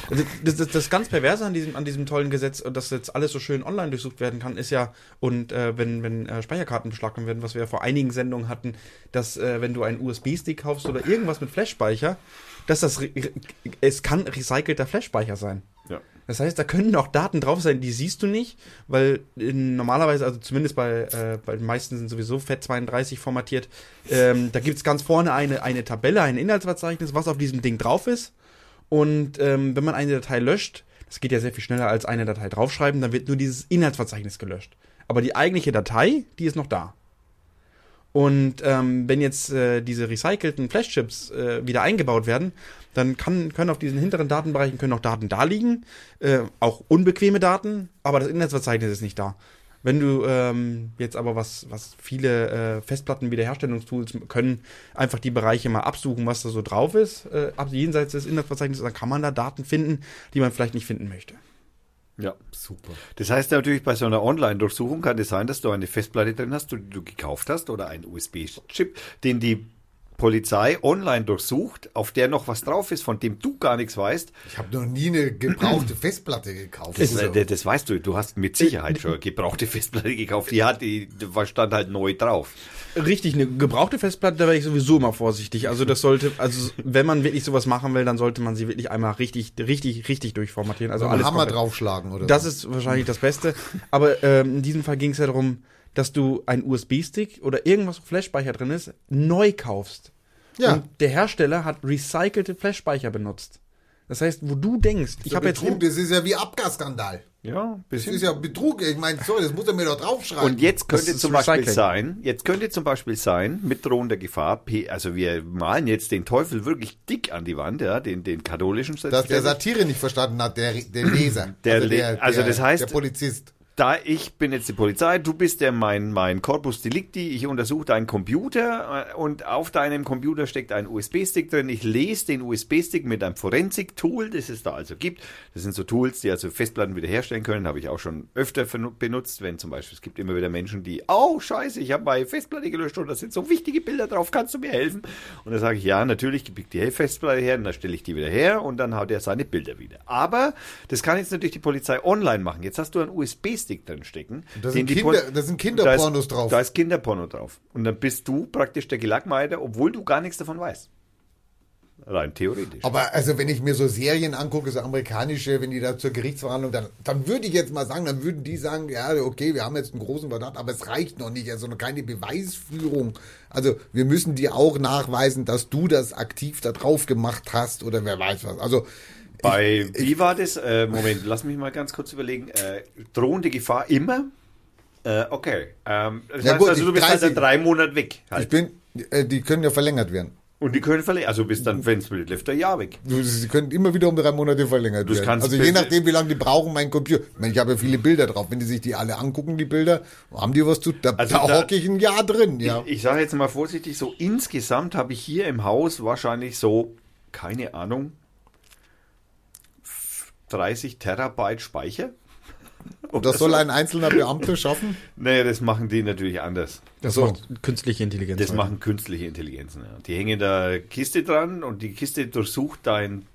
Also das, das, das ganz Perverse an diesem, an diesem tollen Gesetz, dass jetzt alles so schön online durchsucht werden kann, ist ja, und äh, wenn, wenn äh, Speicherkarten beschlagnahmt werden, was wir ja vor einigen Sendungen hatten, dass äh, wenn du einen USB-Stick kaufst oder irgendwas mit Flashspeicher, dass das, es kann recycelter Flashspeicher sein. Das heißt, da können auch Daten drauf sein, die siehst du nicht, weil in, normalerweise, also zumindest bei, äh, bei den meisten sind sowieso FAT32 formatiert, ähm, da gibt's ganz vorne eine, eine Tabelle, ein Inhaltsverzeichnis, was auf diesem Ding drauf ist. Und ähm, wenn man eine Datei löscht, das geht ja sehr viel schneller als eine Datei draufschreiben, dann wird nur dieses Inhaltsverzeichnis gelöscht. Aber die eigentliche Datei, die ist noch da. Und ähm, wenn jetzt äh, diese recycelten Flashchips äh, wieder eingebaut werden, dann kann, können auf diesen hinteren Datenbereichen können auch Daten da liegen, äh, auch unbequeme Daten, aber das Inhaltsverzeichnis ist nicht da. Wenn du ähm, jetzt aber was, was viele äh, Festplatten-Wiederherstellungstools können, einfach die Bereiche mal absuchen, was da so drauf ist, äh, jenseits des Inhaltsverzeichnisses, dann kann man da Daten finden, die man vielleicht nicht finden möchte. Ja. Super. Das heißt natürlich, bei so einer Online-Durchsuchung kann es sein, dass du eine Festplatte drin hast, die du gekauft hast oder einen USB-Chip, den die Polizei online durchsucht, auf der noch was drauf ist, von dem du gar nichts weißt. Ich habe noch nie eine gebrauchte Festplatte gekauft. Das, Also, äh, das weißt du, du hast mit Sicherheit schon eine gebrauchte Festplatte gekauft. Die hat, die, die stand halt neu drauf. Richtig, eine gebrauchte Festplatte, da wäre ich sowieso immer vorsichtig. Also das sollte, also wenn man wirklich sowas machen will, dann sollte man sie wirklich einmal richtig, richtig, richtig durchformatieren. Also so einen alles Hammer komplett. draufschlagen oder Das so. ist wahrscheinlich das Beste. Aber ähm, in diesem Fall ging es ja darum, dass du einen USB-Stick oder irgendwas, wo Flashspeicher drin ist, neu kaufst. Ja. Und der Hersteller hat recycelte Flashspeicher benutzt. Das heißt, wo du denkst, ich Der habe jetzt Betrug, das ist ja wie Abgasskandal. Ja, Das ist ja Betrug. Ich meine, so, das muss er mir doch draufschreiben. Und jetzt könnte zum Beispiel sein, jetzt könnte zum Beispiel sein, mit drohender Gefahr, P- also wir malen jetzt den Teufel wirklich dick an die Wand, ja, den, den katholischen dass der Satire nicht verstanden hat, der, der Leser. Der Le- also das heißt- Der Polizist. Da ich bin jetzt die Polizei, du bist der mein mein Corpus Delicti, ich untersuche deinen Computer äh, und auf deinem Computer steckt ein USB-Stick drin. Ich lese den USB-Stick mit einem Forensik-Tool, das es da also gibt. Das sind so Tools, die also Festplatten wiederherstellen können, habe ich auch schon öfter benutzt, wenn zum Beispiel es gibt immer wieder Menschen, die, oh Scheiße, ich habe meine Festplatte gelöscht und da sind so wichtige Bilder drauf, kannst du mir helfen? Und dann sage ich, ja, natürlich, gebe ich die Festplatte her und dann stelle ich die wieder her und dann haut er seine Bilder wieder. Aber das kann jetzt natürlich die Polizei online machen. Jetzt hast du einen USB-Stick drin stecken. Da sind, Kinder, da sind Kinderpornos da ist, drauf. Da ist Kinderporno drauf. Und dann bist du praktisch der Gelackmeier, obwohl du gar nichts davon weißt. Rein theoretisch. Aber also wenn ich mir so Serien angucke, so amerikanische, wenn die da zur Gerichtsverhandlung, dann, dann würde ich jetzt mal sagen, dann würden die sagen, ja, okay, wir haben jetzt einen großen Verdacht, aber es reicht noch nicht, also noch keine Beweisführung. Also wir müssen dir auch nachweisen, dass du das aktiv da drauf gemacht hast oder wer weiß was. Also Bei, wie war das? Äh, Moment, lass mich mal ganz kurz überlegen. Äh, drohende Gefahr immer? Äh, okay. Ähm, das Ja heißt gut, also, du ich- bist halt 30 dann drei Monate weg. ich Halt. bin, äh, die können ja verlängert werden. Und die können verlegen. Also bist dann, wenn es will, läuft ein Jahr weg. Sie können immer wieder um drei Monate verlängert Das werden. Also je nachdem, wie lange die brauchen, mein Computer. Ich, meine, ich habe ja viele Bilder drauf. Wenn die sich die alle angucken, die Bilder, haben die was zu. Da, Also da da- hocke ich ein Jahr drin, ja. Ich, ich sage jetzt mal vorsichtig, so insgesamt habe ich hier im Haus wahrscheinlich so, keine Ahnung, 30 Terabyte Speicher. Und das soll ein einzelner Beamter schaffen? Naja, das machen die natürlich anders. Das So. macht künstliche Intelligenz. Das heute. machen künstliche Intelligenzen. Ja. Die hängen da Kiste dran und die Kiste durchsucht dein,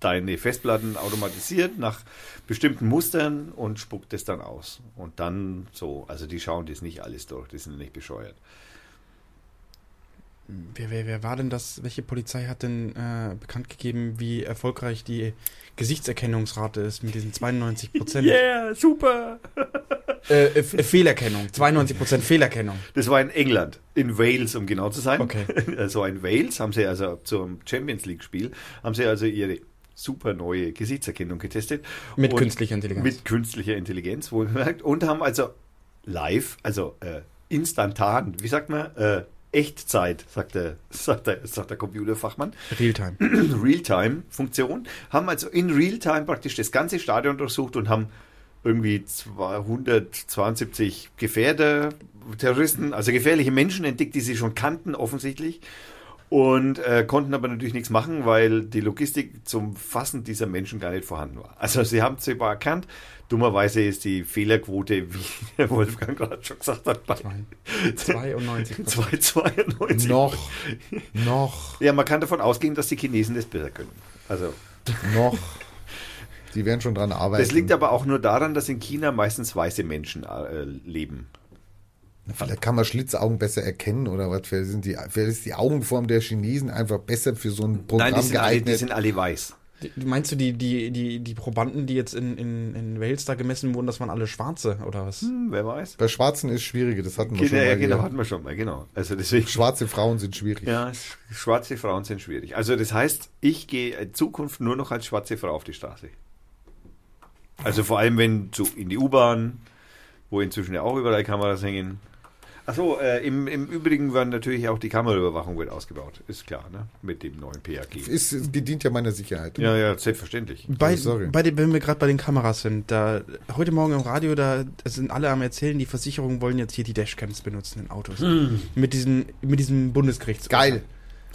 deine Festplatten automatisiert nach bestimmten Mustern und spuckt es dann aus. Und dann so, also die schauen das nicht alles durch, die sind nicht bescheuert. Wer, wer, wer war denn das? Welche Polizei hat denn äh, bekannt gegeben, wie erfolgreich die Gesichtserkennungsrate ist mit diesen 92 Prozent? Yeah, super! Äh, äh, Fehlerkennung, 92 Prozent Fehlerkennung. Das war in England, in Wales, um genau zu sein. Okay. Also in Wales haben sie also zum Champions League Spiel, haben sie also ihre super neue Gesichtserkennung getestet. Mit Und- künstlicher Intelligenz. Mit künstlicher Intelligenz, wohlgemerkt. Und haben also live, also äh, instantan, wie sagt man, äh, Echtzeit, sagt der, sagt der, sagt der Computerfachmann, Realtime. Realtime-Funktion, haben also in Realtime praktisch das ganze Stadion durchsucht und haben irgendwie 272 Gefährder, Terroristen, also gefährliche Menschen entdeckt, die sie schon kannten, offensichtlich. Und äh, konnten aber natürlich nichts machen, weil die Logistik zum Fassen dieser Menschen gar nicht vorhanden war. Also sie haben es zwar erkannt, dummerweise ist die Fehlerquote, wie der Wolfgang gerade schon gesagt hat, bei 92. 292. Noch, noch, Ja, man kann davon ausgehen, dass die Chinesen das besser können. Also noch. Die werden schon dran arbeiten. das liegt aber auch nur daran, dass in China meistens weiße Menschen äh, leben. Vielleicht kann man Schlitzaugen besser erkennen oder was? Vielleicht, sind die, vielleicht ist die Augenform der Chinesen einfach besser für so ein Programm Nein, die sind, alle, geeignet. die sind alle weiß. Meinst du, die, die, die, die Probanden, die jetzt in, in, in Wales da gemessen wurden, das waren alle Schwarze oder was? Hm, wer weiß. Bei Schwarzen ist schwieriger, das hatten wir schon Ja, mal. ja, genau, hier. hatten wir schon mal, genau. Also deswegen. Schwarze Frauen sind schwierig. Ja, sch- schwarze Frauen sind schwierig. Also das heißt, ich gehe in Zukunft nur noch als schwarze Frau auf die Straße. Also vor allem, wenn zu, in die U-Bahn, wo inzwischen ja auch überall Kameras hängen. Achso, äh, im, im Übrigen werden natürlich auch die Kameraüberwachung wird ausgebaut. Ist klar, ne? Mit dem neuen PAG. Ist, es bedient ja meiner Sicherheit. Ja, ja, selbstverständlich. Bei, sorry. bei den, wenn wir gerade bei den Kameras sind, da heute Morgen im Radio, da sind alle am erzählen, die Versicherungen wollen jetzt hier die Dashcams benutzen in Autos. Mit diesem mit diesem Bundesgerichts. Geil.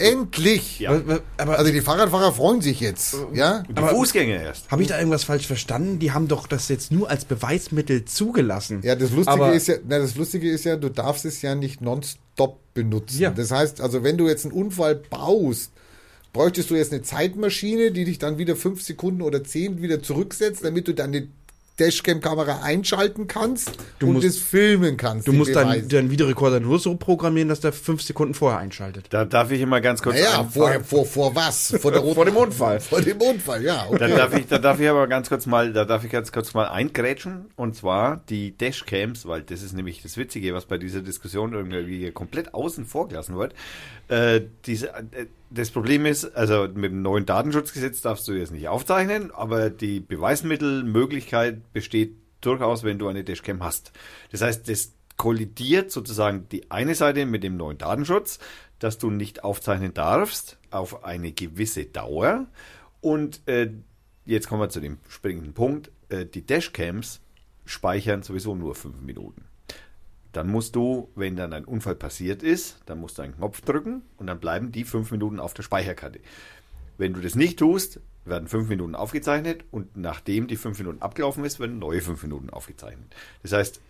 Endlich! Ja. Aber, aber Also die Fahrradfahrer freuen sich jetzt. Ja? Die Fußgänger erst. habe ich da irgendwas falsch verstanden? Die haben doch das jetzt nur als Beweismittel zugelassen. Ja, das Lustige Aber- ist ja, na, das Lustige ist ja, du darfst es ja nicht nonstop benutzen. Ja. Das heißt, also wenn du jetzt einen Unfall baust, bräuchtest du jetzt eine Zeitmaschine, die dich dann wieder fünf Sekunden oder zehn wieder zurücksetzt, damit du dann die Dashcam-Kamera einschalten kannst Du und musst- das filmen kannst. Du musst deinen dein Videorekorder nur so programmieren, dass der fünf Sekunden vorher einschaltet. Da darf ich immer ganz kurz Naja, ein- vor, vor, vor was? Vor, der roten, Vor dem Unfall. Vor dem Unfall, ja. Da Okay. darf ich, da darf ich aber ganz kurz mal, da darf ich ganz kurz mal eingrätschen. Und zwar die Dashcams, weil das ist nämlich das Witzige, was bei dieser Diskussion irgendwie hier komplett außen vor gelassen wird. Äh, diese, äh, das Problem ist, also mit dem neuen Datenschutzgesetz darfst du jetzt nicht aufzeichnen, aber die Beweismittelmöglichkeit besteht durchaus, wenn du eine Dashcam hast. Das heißt, das kollidiert sozusagen die eine Seite mit dem neuen Datenschutz, dass du nicht aufzeichnen darfst auf eine gewisse Dauer. Und äh, jetzt kommen wir zu dem springenden Punkt. Äh, die Dashcams speichern sowieso nur fünf Minuten. Dann musst du, wenn dann ein Unfall passiert ist, dann musst du einen Knopf drücken und dann bleiben die fünf Minuten auf der Speicherkarte. Wenn du das nicht tust, werden fünf Minuten aufgezeichnet und nachdem die fünf Minuten abgelaufen ist, werden neue fünf Minuten aufgezeichnet. Das heißt,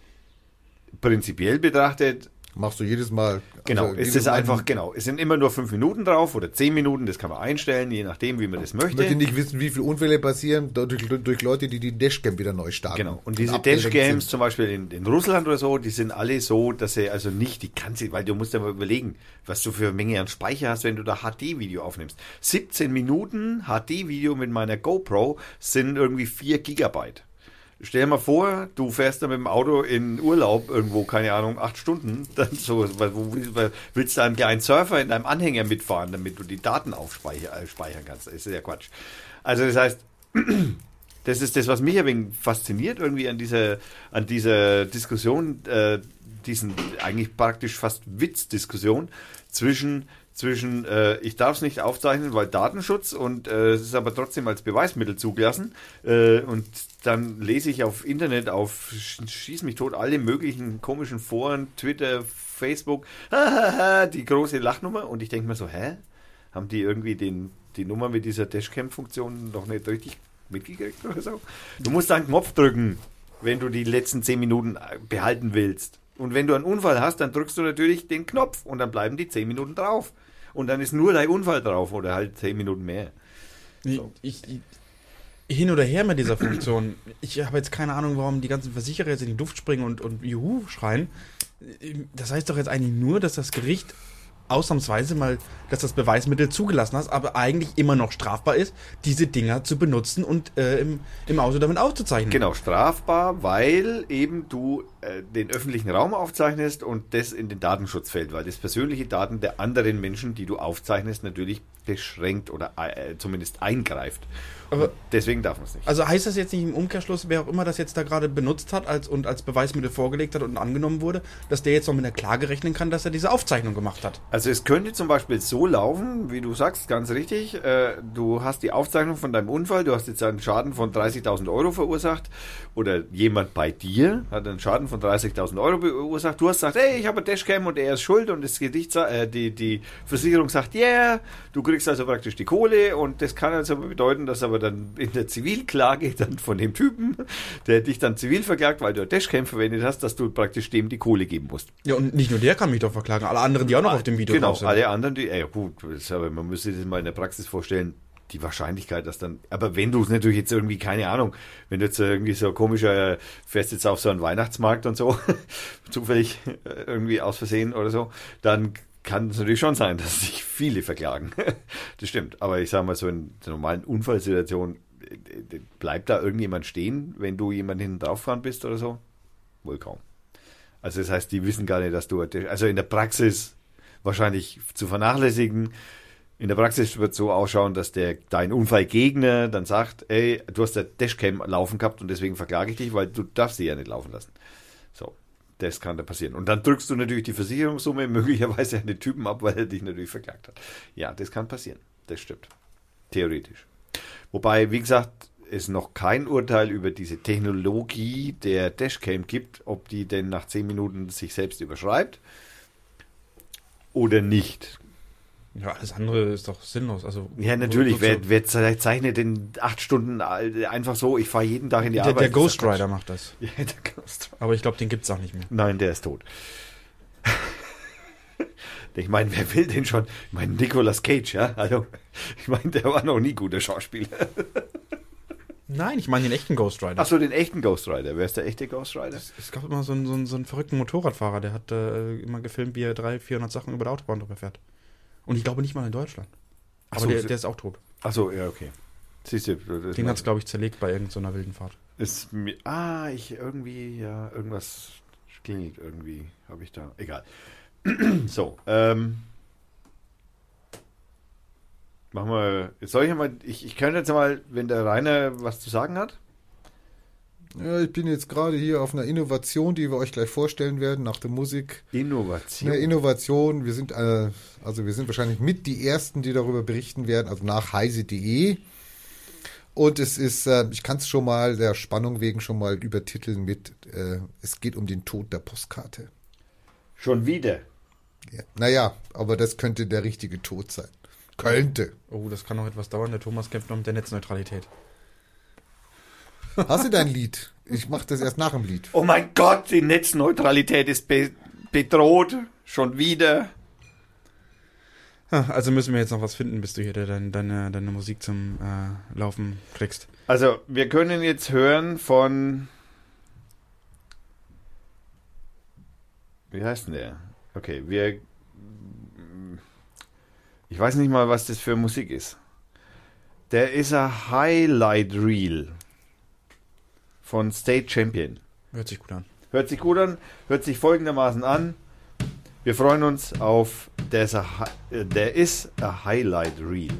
prinzipiell betrachtet, Machst du jedes Mal. genau, also ist es einfach, genau, es sind immer nur fünf Minuten drauf oder zehn Minuten, das kann man einstellen, je nachdem, wie man das Ich möchte möchte. nicht wissen, wie viele Unfälle passieren durch, durch Leute, die die Dashcam wieder neu starten. Genau. Und diese Dashcams zum Beispiel in, in Russland oder so, die sind alle so, dass sie also nicht, die du, weil du musst ja mal überlegen, was du für eine Menge an Speicher hast, wenn du da HD-Video aufnimmst. 17 Minuten HD-Video mit meiner GoPro sind irgendwie 4 Gigabyte. Stell dir mal vor, du fährst dann mit dem Auto in Urlaub irgendwo, keine Ahnung, acht Stunden, dann so, willst du einen kleinen Surfer in deinem Anhänger mitfahren, damit du die Daten aufspeichern äh, kannst. Das ist ja Quatsch. Also das heißt, das ist das, was mich ein wenig fasziniert irgendwie an dieser, an dieser Diskussion, äh, diesen eigentlich praktisch fast Witzdiskussion zwischen, zwischen äh, ich darf es nicht aufzeichnen, weil Datenschutz und äh, es ist aber trotzdem als Beweismittel zugelassen. Äh, und dann lese ich auf Internet, auf sch- schieß mich tot, alle möglichen komischen Foren, Twitter, Facebook, die große Lachnummer und ich denke mir so, hä? Haben die irgendwie den, die Nummer mit dieser Dashcam-Funktion noch nicht richtig mitgekriegt oder so? Du musst einen Knopf drücken, wenn du die letzten 10 Minuten äh, behalten willst. Und wenn du einen Unfall hast, dann drückst du natürlich den Knopf und dann bleiben die 10 Minuten drauf. Und dann ist nur dein Unfall drauf oder halt 10 Minuten mehr. Ich, ich, ich, hin oder her mit dieser Funktion. Ich habe jetzt keine Ahnung, warum die ganzen Versicherer jetzt in die Luft springen und, und Juhu schreien. Das heißt doch jetzt eigentlich nur, dass das Gericht ausnahmsweise mal, dass das Beweismittel zugelassen hast, aber eigentlich immer noch strafbar ist, diese Dinger zu benutzen und äh, im, im Auto damit aufzuzeichnen. Genau, strafbar, weil eben du äh, den öffentlichen Raum aufzeichnest und das in den Datenschutz fällt, weil das persönliche Daten der anderen Menschen, die du aufzeichnest, natürlich beschränkt oder äh, zumindest eingreift. Aber- Und deswegen darf man es nicht. Also heißt das jetzt nicht im Umkehrschluss, wer auch immer das jetzt da gerade benutzt hat als, und als Beweismittel vorgelegt hat und angenommen wurde, dass der jetzt noch mit einer Klage rechnen kann, dass er diese Aufzeichnung gemacht hat? Also es könnte zum Beispiel so laufen, wie du sagst, ganz richtig. Äh, du hast die Aufzeichnung von deinem Unfall, du hast jetzt einen Schaden von 30.000 Euro verursacht oder jemand bei dir hat einen Schaden von 30.000 Euro verursacht. Du hast gesagt, hey, ich habe ein Dashcam und er ist schuld und das Gedicht, äh, die, die Versicherung sagt, yeah, du kriegst also praktisch die Kohle und das kann also bedeuten, dass aber dann in der Zivilklage dann von dem Typen, der dich dann zivil verklagt, weil du ein Dashcam verwendet hast, dass du praktisch dem die Kohle geben musst. Ja, und nicht nur der kann mich doch verklagen, alle anderen, die auch noch auf dem Video Genau, sind. alle anderen, die, ja gut, aber man müsste sich das mal in der Praxis vorstellen, die Wahrscheinlichkeit, dass dann, aber wenn du es natürlich jetzt irgendwie, keine Ahnung, wenn du jetzt irgendwie so komischer, fährst jetzt auf so einen Weihnachtsmarkt und so, zufällig äh, irgendwie aus Versehen oder so, dann kann es natürlich schon sein, dass sich viele verklagen. das stimmt. Aber ich sage mal, so in der normalen Unfallsituation äh, äh, bleibt da irgendjemand stehen, wenn du jemand hinten drauf gefahren bist oder so? Wohl kaum. Also das heißt, die wissen gar nicht, dass du, also in der Praxis wahrscheinlich zu vernachlässigen. In der Praxis wird so ausschauen, dass der dein Unfallgegner dann sagt, ey, du hast der Dashcam laufen gehabt und deswegen verklage ich dich, weil du darfst sie ja nicht laufen lassen. Das kann da passieren. Und dann drückst du natürlich die Versicherungssumme möglicherweise an den Typen ab, weil er dich natürlich verklagt hat. Ja, das kann passieren. Das stimmt. Theoretisch. Wobei, wie gesagt, es noch kein Urteil über diese Technologie der Dashcam gibt, ob die denn nach 10 Minuten sich selbst überschreibt oder nicht. Ja, alles andere ist doch sinnlos. Also, Ja, natürlich. so- Wer, so- wer ze- zeichnet denn acht Stunden einfach so, ich fahre jeden Tag in die der, Arbeit? der Ghost Rider macht das. Ja, der Ghost Rider. Aber ich glaube, den gibt's auch nicht mehr. Nein, der ist tot. ich meine, wer will denn schon? Ich meine, Nicolas Cage, ja? Also, ich meine, der war noch nie guter Schauspieler. Nein, ich meine den echten Ghost Rider. Achso, den echten Ghost Rider. Wer ist der echte Ghost Rider? Es gab immer so einen, so, einen, so einen verrückten Motorradfahrer, der hat äh, immer gefilmt, wie er 300, 400 Sachen über der Autobahn drüber fährt. Und ich glaube nicht mal in Deutschland. Ach Aber so, der, so- der ist auch tot. Achso, ja, okay. Siehst du, das Den hat's es, glaube ich, zerlegt bei irgendeiner wilden Fahrt. ist mir, ah, ich irgendwie, ja, irgendwas klingelt irgendwie, habe ich da. Egal. so, ähm. Machen wir, jetzt soll ich mal, ich, ich könnte jetzt mal, wenn der Rainer was zu sagen hat. Ja, ich bin jetzt gerade hier auf einer Innovation, die wir euch gleich vorstellen werden nach der Musik. Innovation. Eine Innovation. Wir sind äh, also wir sind wahrscheinlich mit die ersten, die darüber berichten werden, also nach heise.de. Und es ist, äh, ich kann es schon mal der Spannung wegen schon mal übertiteln mit, äh, es geht um den Tod der Postkarte. Schon wieder. Ja. Naja, aber das könnte der richtige Tod sein. Könnte. Oh, das kann noch etwas dauern. Der Thomas kämpft noch mit der Netzneutralität. Hast du dein Lied? Ich mache das erst nach dem Lied. Oh mein Gott, die Netzneutralität ist be bedroht. Schon wieder. Ah, Also müssen wir jetzt noch was finden, bis du hier deine, deine, deine Musik zum äh, Laufen kriegst. Also, wir können jetzt hören von. Wie heißt denn der? Okay, wir. Ich weiß nicht mal, was das für Musik ist. Der ist ein Highlight Reel von State Champion. Hört sich gut an. Hört sich gut an, hört sich folgendermaßen an. Wir freuen uns auf der ist a, äh, ist a Highlight Reel.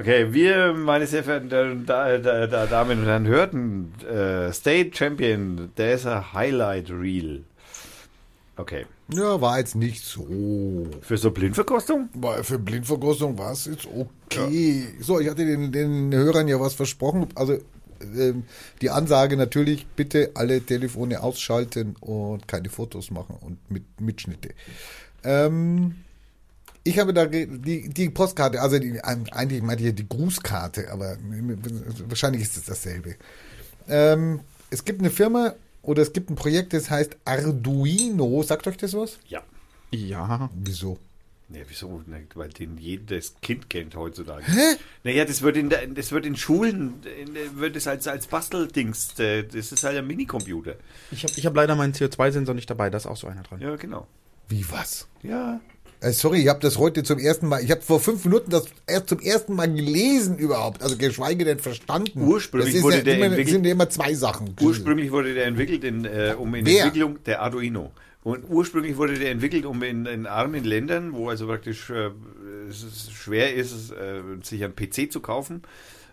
Okay, wir, meine sehr verehrten da, da, da, Damen und Herren, hörten äh, State Champion, there's a Highlight Reel. Okay. Ja, war jetzt nicht so. Für so Blindverkostung? War für Blindverkostung war es jetzt okay. So, ich hatte den, den Hörern ja was versprochen. Also ähm, die Ansage natürlich, bitte alle Telefone ausschalten und keine Fotos machen und mit Mitschnitte. Ähm, ich habe da die, die Postkarte, also die, eigentlich meinte ich die Grußkarte, aber wahrscheinlich ist es dasselbe. Ähm, es gibt eine Firma oder es gibt ein Projekt, das heißt Arduino. Sagt euch das was? Ja. Ja. Wieso? Ja, wieso? Weil den jedes Kind kennt heutzutage. Hä? Naja, das wird in, der, das wird in Schulen, in, wird es als, als Basteldings, äh, das ist halt ein Minicomputer. Ich habe ich hab leider meinen CO2-Sensor nicht dabei, da ist auch so einer dran. Ja, genau. Wie was? Ja. Äh, sorry, ich habe das heute zum ersten Mal, ich habe vor fünf Minuten das erst zum ersten Mal gelesen überhaupt, also geschweige denn verstanden. Ursprünglich das ist wurde ja der immer, entwickelt- sind ja immer zwei Sachen. Ursprünglich wurde der entwickelt in, äh, um in Wer? Entwicklung der Arduino. Und ursprünglich wurde der entwickelt, um in, in armen Ländern, wo also praktisch äh, es ist schwer ist, äh, sich einen PC zu kaufen,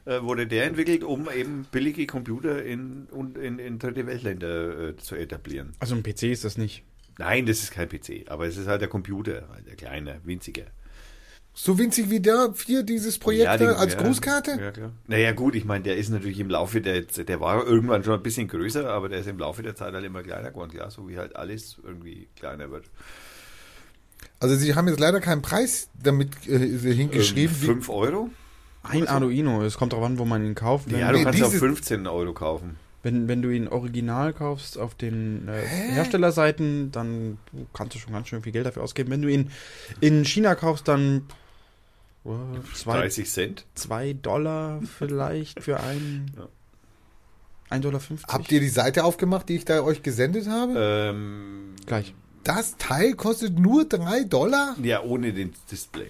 äh, wurde der entwickelt, um eben billige Computer in, und in, in dritte Weltländer äh, zu etablieren. Also ein PC ist das nicht. Nein, das ist kein PC, aber es ist halt der Computer, halt der kleine, winzige. So winzig wie der hier dieses Projekt die- da als ja, Grußkarte? Ja, klar. Naja, gut, ich meine, der ist natürlich im Laufe der, der war irgendwann schon ein bisschen größer, aber der ist im Laufe der Zeit halt immer kleiner geworden, klar, so wie halt alles irgendwie kleiner wird. Also sie haben jetzt leider keinen Preis damit äh, hingeschrieben. Ähm, wie- 5 Euro? Ein Arduino, es kommt darauf an, wo man ihn kauft. Ja, du nee, kannst auch dieses- 15 Euro kaufen. Wenn, wenn du ihn original kaufst auf den äh, Herstellerseiten, dann kannst du schon ganz schön viel Geld dafür ausgeben. Wenn du ihn in China kaufst, dann äh, zwei, 30 Cent. zwei Dollar vielleicht für einen. Ja. 1,50 Dollar. Habt ihr die Seite aufgemacht, die ich da euch gesendet habe? Ähm, Gleich. Das Teil kostet nur drei Dollar? ja, ohne den Display.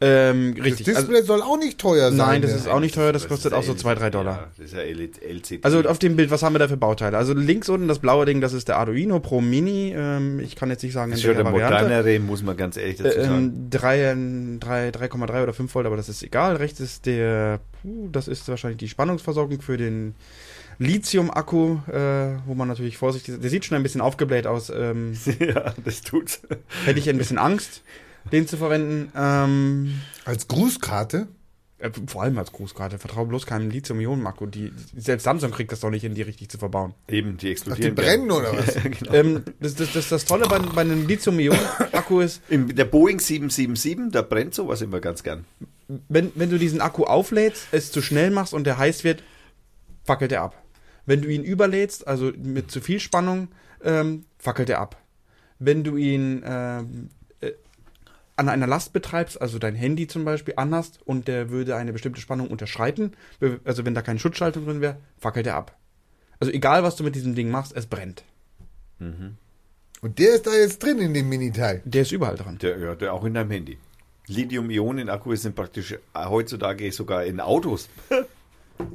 Ähm, Das richtig. Display Also, soll auch nicht teuer sein. Nein, das ist auch nicht teuer, das kostet auch so L- 2, 3 Dollar. Ja, das ist ja LCD. Also auf dem Bild, was haben wir da für Bauteile? Also links unten das blaue Ding, das ist der Arduino Pro Mini. Ähm, ich kann jetzt nicht sagen, das in ist schon welcher der Variante. modernere, muss man ganz ehrlich dazu sagen. Ähm, 3, 3, 3,3 oder 5 Volt, aber das ist egal. Rechts ist der, puh, das ist wahrscheinlich die Spannungsversorgung für den Lithium-Akku, äh, wo man natürlich vorsichtig ist. Der sieht schon ein bisschen aufgebläht aus. Ähm, ja, das tut's. hätte ich ein bisschen Angst, den zu verwenden. Ähm, Als Grußkarte? äh, vor allem als Grußkarte. Vertraue bloß keinem Lithium-Ionen-Akku. Die, selbst Samsung kriegt das doch nicht hin, die richtig zu verbauen. Eben, die Ach, explodieren. die brennen oder was? genau. Ähm, das, das, das, das Tolle bei, bei einem Lithium-Ionen-Akku ist, In der Boeing 777, da brennt sowas immer ganz gern. wenn, wenn du diesen Akku auflädst, es zu schnell machst und der heiß wird, fackelt er ab. Wenn du ihn überlädst, also mit zu viel Spannung, ähm, fackelt er ab. Wenn du ihn ähm, äh, an einer Last betreibst, also dein Handy zum Beispiel anhast und der würde eine bestimmte Spannung unterschreiten, also wenn da keine Schutzschaltung drin wäre, fackelt er ab. Also egal, was du mit diesem Ding machst, es brennt. Und der ist da jetzt drin in dem Miniteil. Der ist überall dran. Der, ja, der auch in deinem Handy. Lithium-Ionen-Akkus sind praktisch äh, heutzutage sogar in Autos.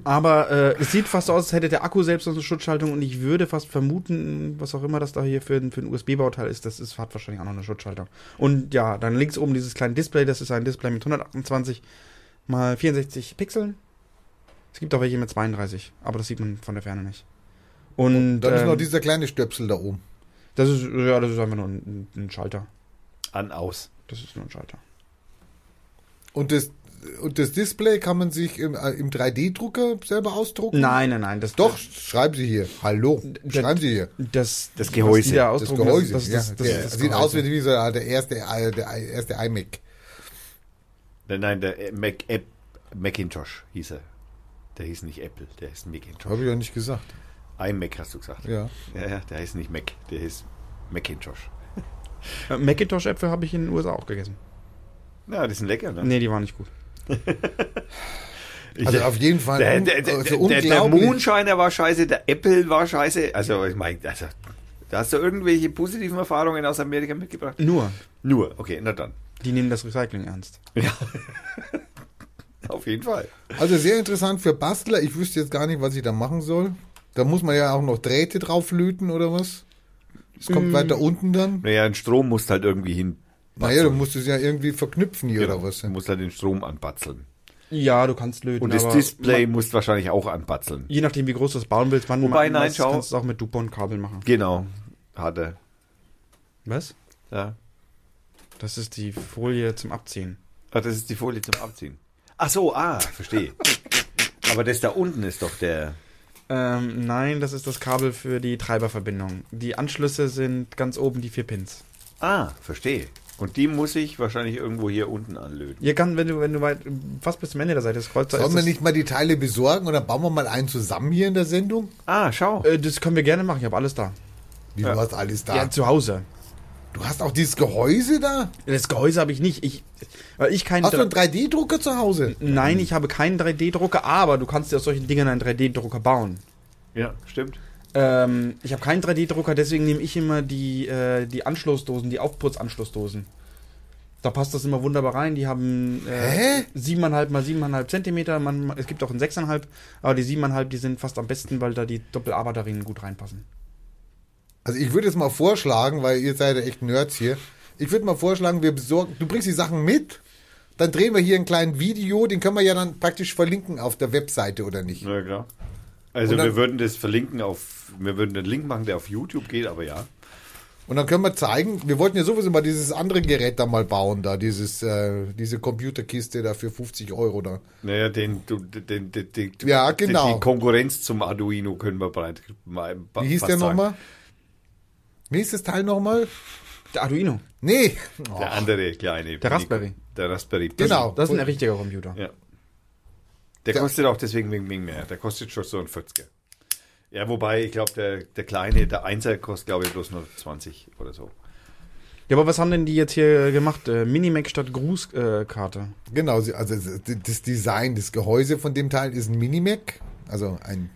Aber äh, es sieht fast so aus, als hätte der Akku selbst noch eine Schutzschaltung und ich würde fast vermuten, was auch immer das da hier für, ein- für ein USB-Bauteil ist, das ist, hat wahrscheinlich auch noch eine Schutzschaltung. Und ja, dann links oben dieses kleine Display, das ist ein Display mit 128 mal 64 Pixeln. Es gibt auch welche mit 32, aber das sieht man von der Ferne nicht. Und Dann ist ähm, noch dieser kleine Stöpsel da oben. das ist ja, das ist einfach nur ein, ein Schalter. An, aus. Das ist nur ein Schalter. Und das, und das Display kann man sich im, äh, im 3D-Drucker selber ausdrucken? Nein, nein, nein, das Doch, schreiben Sie hier. Hallo. das- Schreiben Sie hier. das Das Gehäuse, Das Gehäuse. Das, das, ja. das, das, ist das sieht aus wie so der erste, äh, der erste iMac. Nein, nein, der äh, Mac, App, Macintosh hieß er. Der hieß nicht Apple, der ist Macintosh. Habe ich ja nicht gesagt. iMac hast du gesagt. Ja. ja, ja, der heißt nicht Mac, der ist Macintosh. Äh, Macintosh-Äpfel habe ich in den USA auch gegessen. Ja, die sind lecker, ne? Nee, die waren nicht gut. Ich- Also auf jeden Fall Der, der, der, also der. Moonshiner war scheiße, der Apple war scheiße. Also, ich meine, also, da hast du irgendwelche positiven Erfahrungen aus Amerika mitgebracht? Nur, Nur, okay, na dann. die nehmen das Recycling ernst. Ja. Auf jeden Fall. Also sehr interessant für Bastler. Ich wüsste jetzt gar nicht, was ich da machen soll. Da muss man ja auch noch Drähte drauf löten oder was? Es kommt weiter unten dann. Naja, ein Strom musst halt irgendwie hin. Naja, du musst es ja irgendwie verknüpfen hier oder was. Du musst halt den Strom anbatzeln. Ja, du kannst löten. Und das aber Display man, musst wahrscheinlich auch anbatzeln. Je nachdem, wie groß du das bauen willst, man, Wobei, man, nein, das schau. kannst du es auch mit Dupont-Kabel machen. Genau. Hat er. Was? Ja. Das ist die Folie zum Abziehen. Ah, das ist die Folie zum Abziehen. Ach so, ah, verstehe. Aber das da unten ist doch der. Ähm, nein, das ist das Kabel für die Treiberverbindung. Die Anschlüsse sind ganz oben die vier Pins. Ah, verstehe. Und die muss ich wahrscheinlich irgendwo hier unten anlöten. Ihr kann, wenn du, wenn du weit, fast bis zum Ende der Seite scrollst, da Sollen wir nicht mal die Teile besorgen und dann bauen wir mal einen zusammen hier in der Sendung? Ah, schau. äh, das können wir gerne machen. Ich habe alles da. Wie, Ja. du hast alles da. Ja, zu Hause. Du hast auch dieses Gehäuse da? Das Gehäuse habe ich nicht. Ich, weil ich keinen. Hast du einen Dre- 3D-Drucker zu Hause? Nein, ich habe keinen 3D-Drucker, aber du kannst dir aus solchen Dingern einen 3D-Drucker bauen. Ja, stimmt. Ähm, ich habe keinen 3D-Drucker, deswegen nehme ich immer die, äh, die Anschlussdosen, die Aufputzanschlussdosen. Da passt das immer wunderbar rein. Die haben äh, 7,5 mal 7,5 Zentimeter. Man, es gibt auch einen 6,5, aber die 7,5, die sind fast am besten, weil da die Doppel-A-Batterien gut reinpassen. Also ich würde jetzt mal vorschlagen, weil ihr seid ja echt Nerds hier. Ich würde mal vorschlagen, wir besorgen, du bringst die Sachen mit, dann drehen wir hier ein kleines Video, den können wir ja dann praktisch verlinken auf der Webseite oder nicht? Na klar. Also dann- wir würden das verlinken auf, wir würden einen Link machen, der auf YouTube geht, aber ja. Und dann können wir zeigen, wir wollten ja sowieso mal dieses andere Gerät da mal bauen, da dieses, äh, diese Computerkiste da für 50 Euro da. Naja, den, du, den, den, den, Ja, den- genau. Die Konkurrenz zum Arduino können wir breit mal Wie hieß der nochmal? Wie hieß das Teil nochmal? Der Arduino, Nee. Der andere kleine. Der Raspberry. Der Raspberry. Genau. das ist ein richtiger Computer. Ja. Der kostet auch deswegen wegen, wegen mehr. Der kostet schon so ein 40er. Ja, wobei, ich glaube, der, der kleine, der Einser kostet, glaube ich, bloß nur 20 oder so. Ja, aber was haben denn die jetzt hier gemacht? Äh, Minimac statt Grußkarte. Äh. Genau, also das Design, das Gehäuse von dem Teil ist ein Minimac, also ein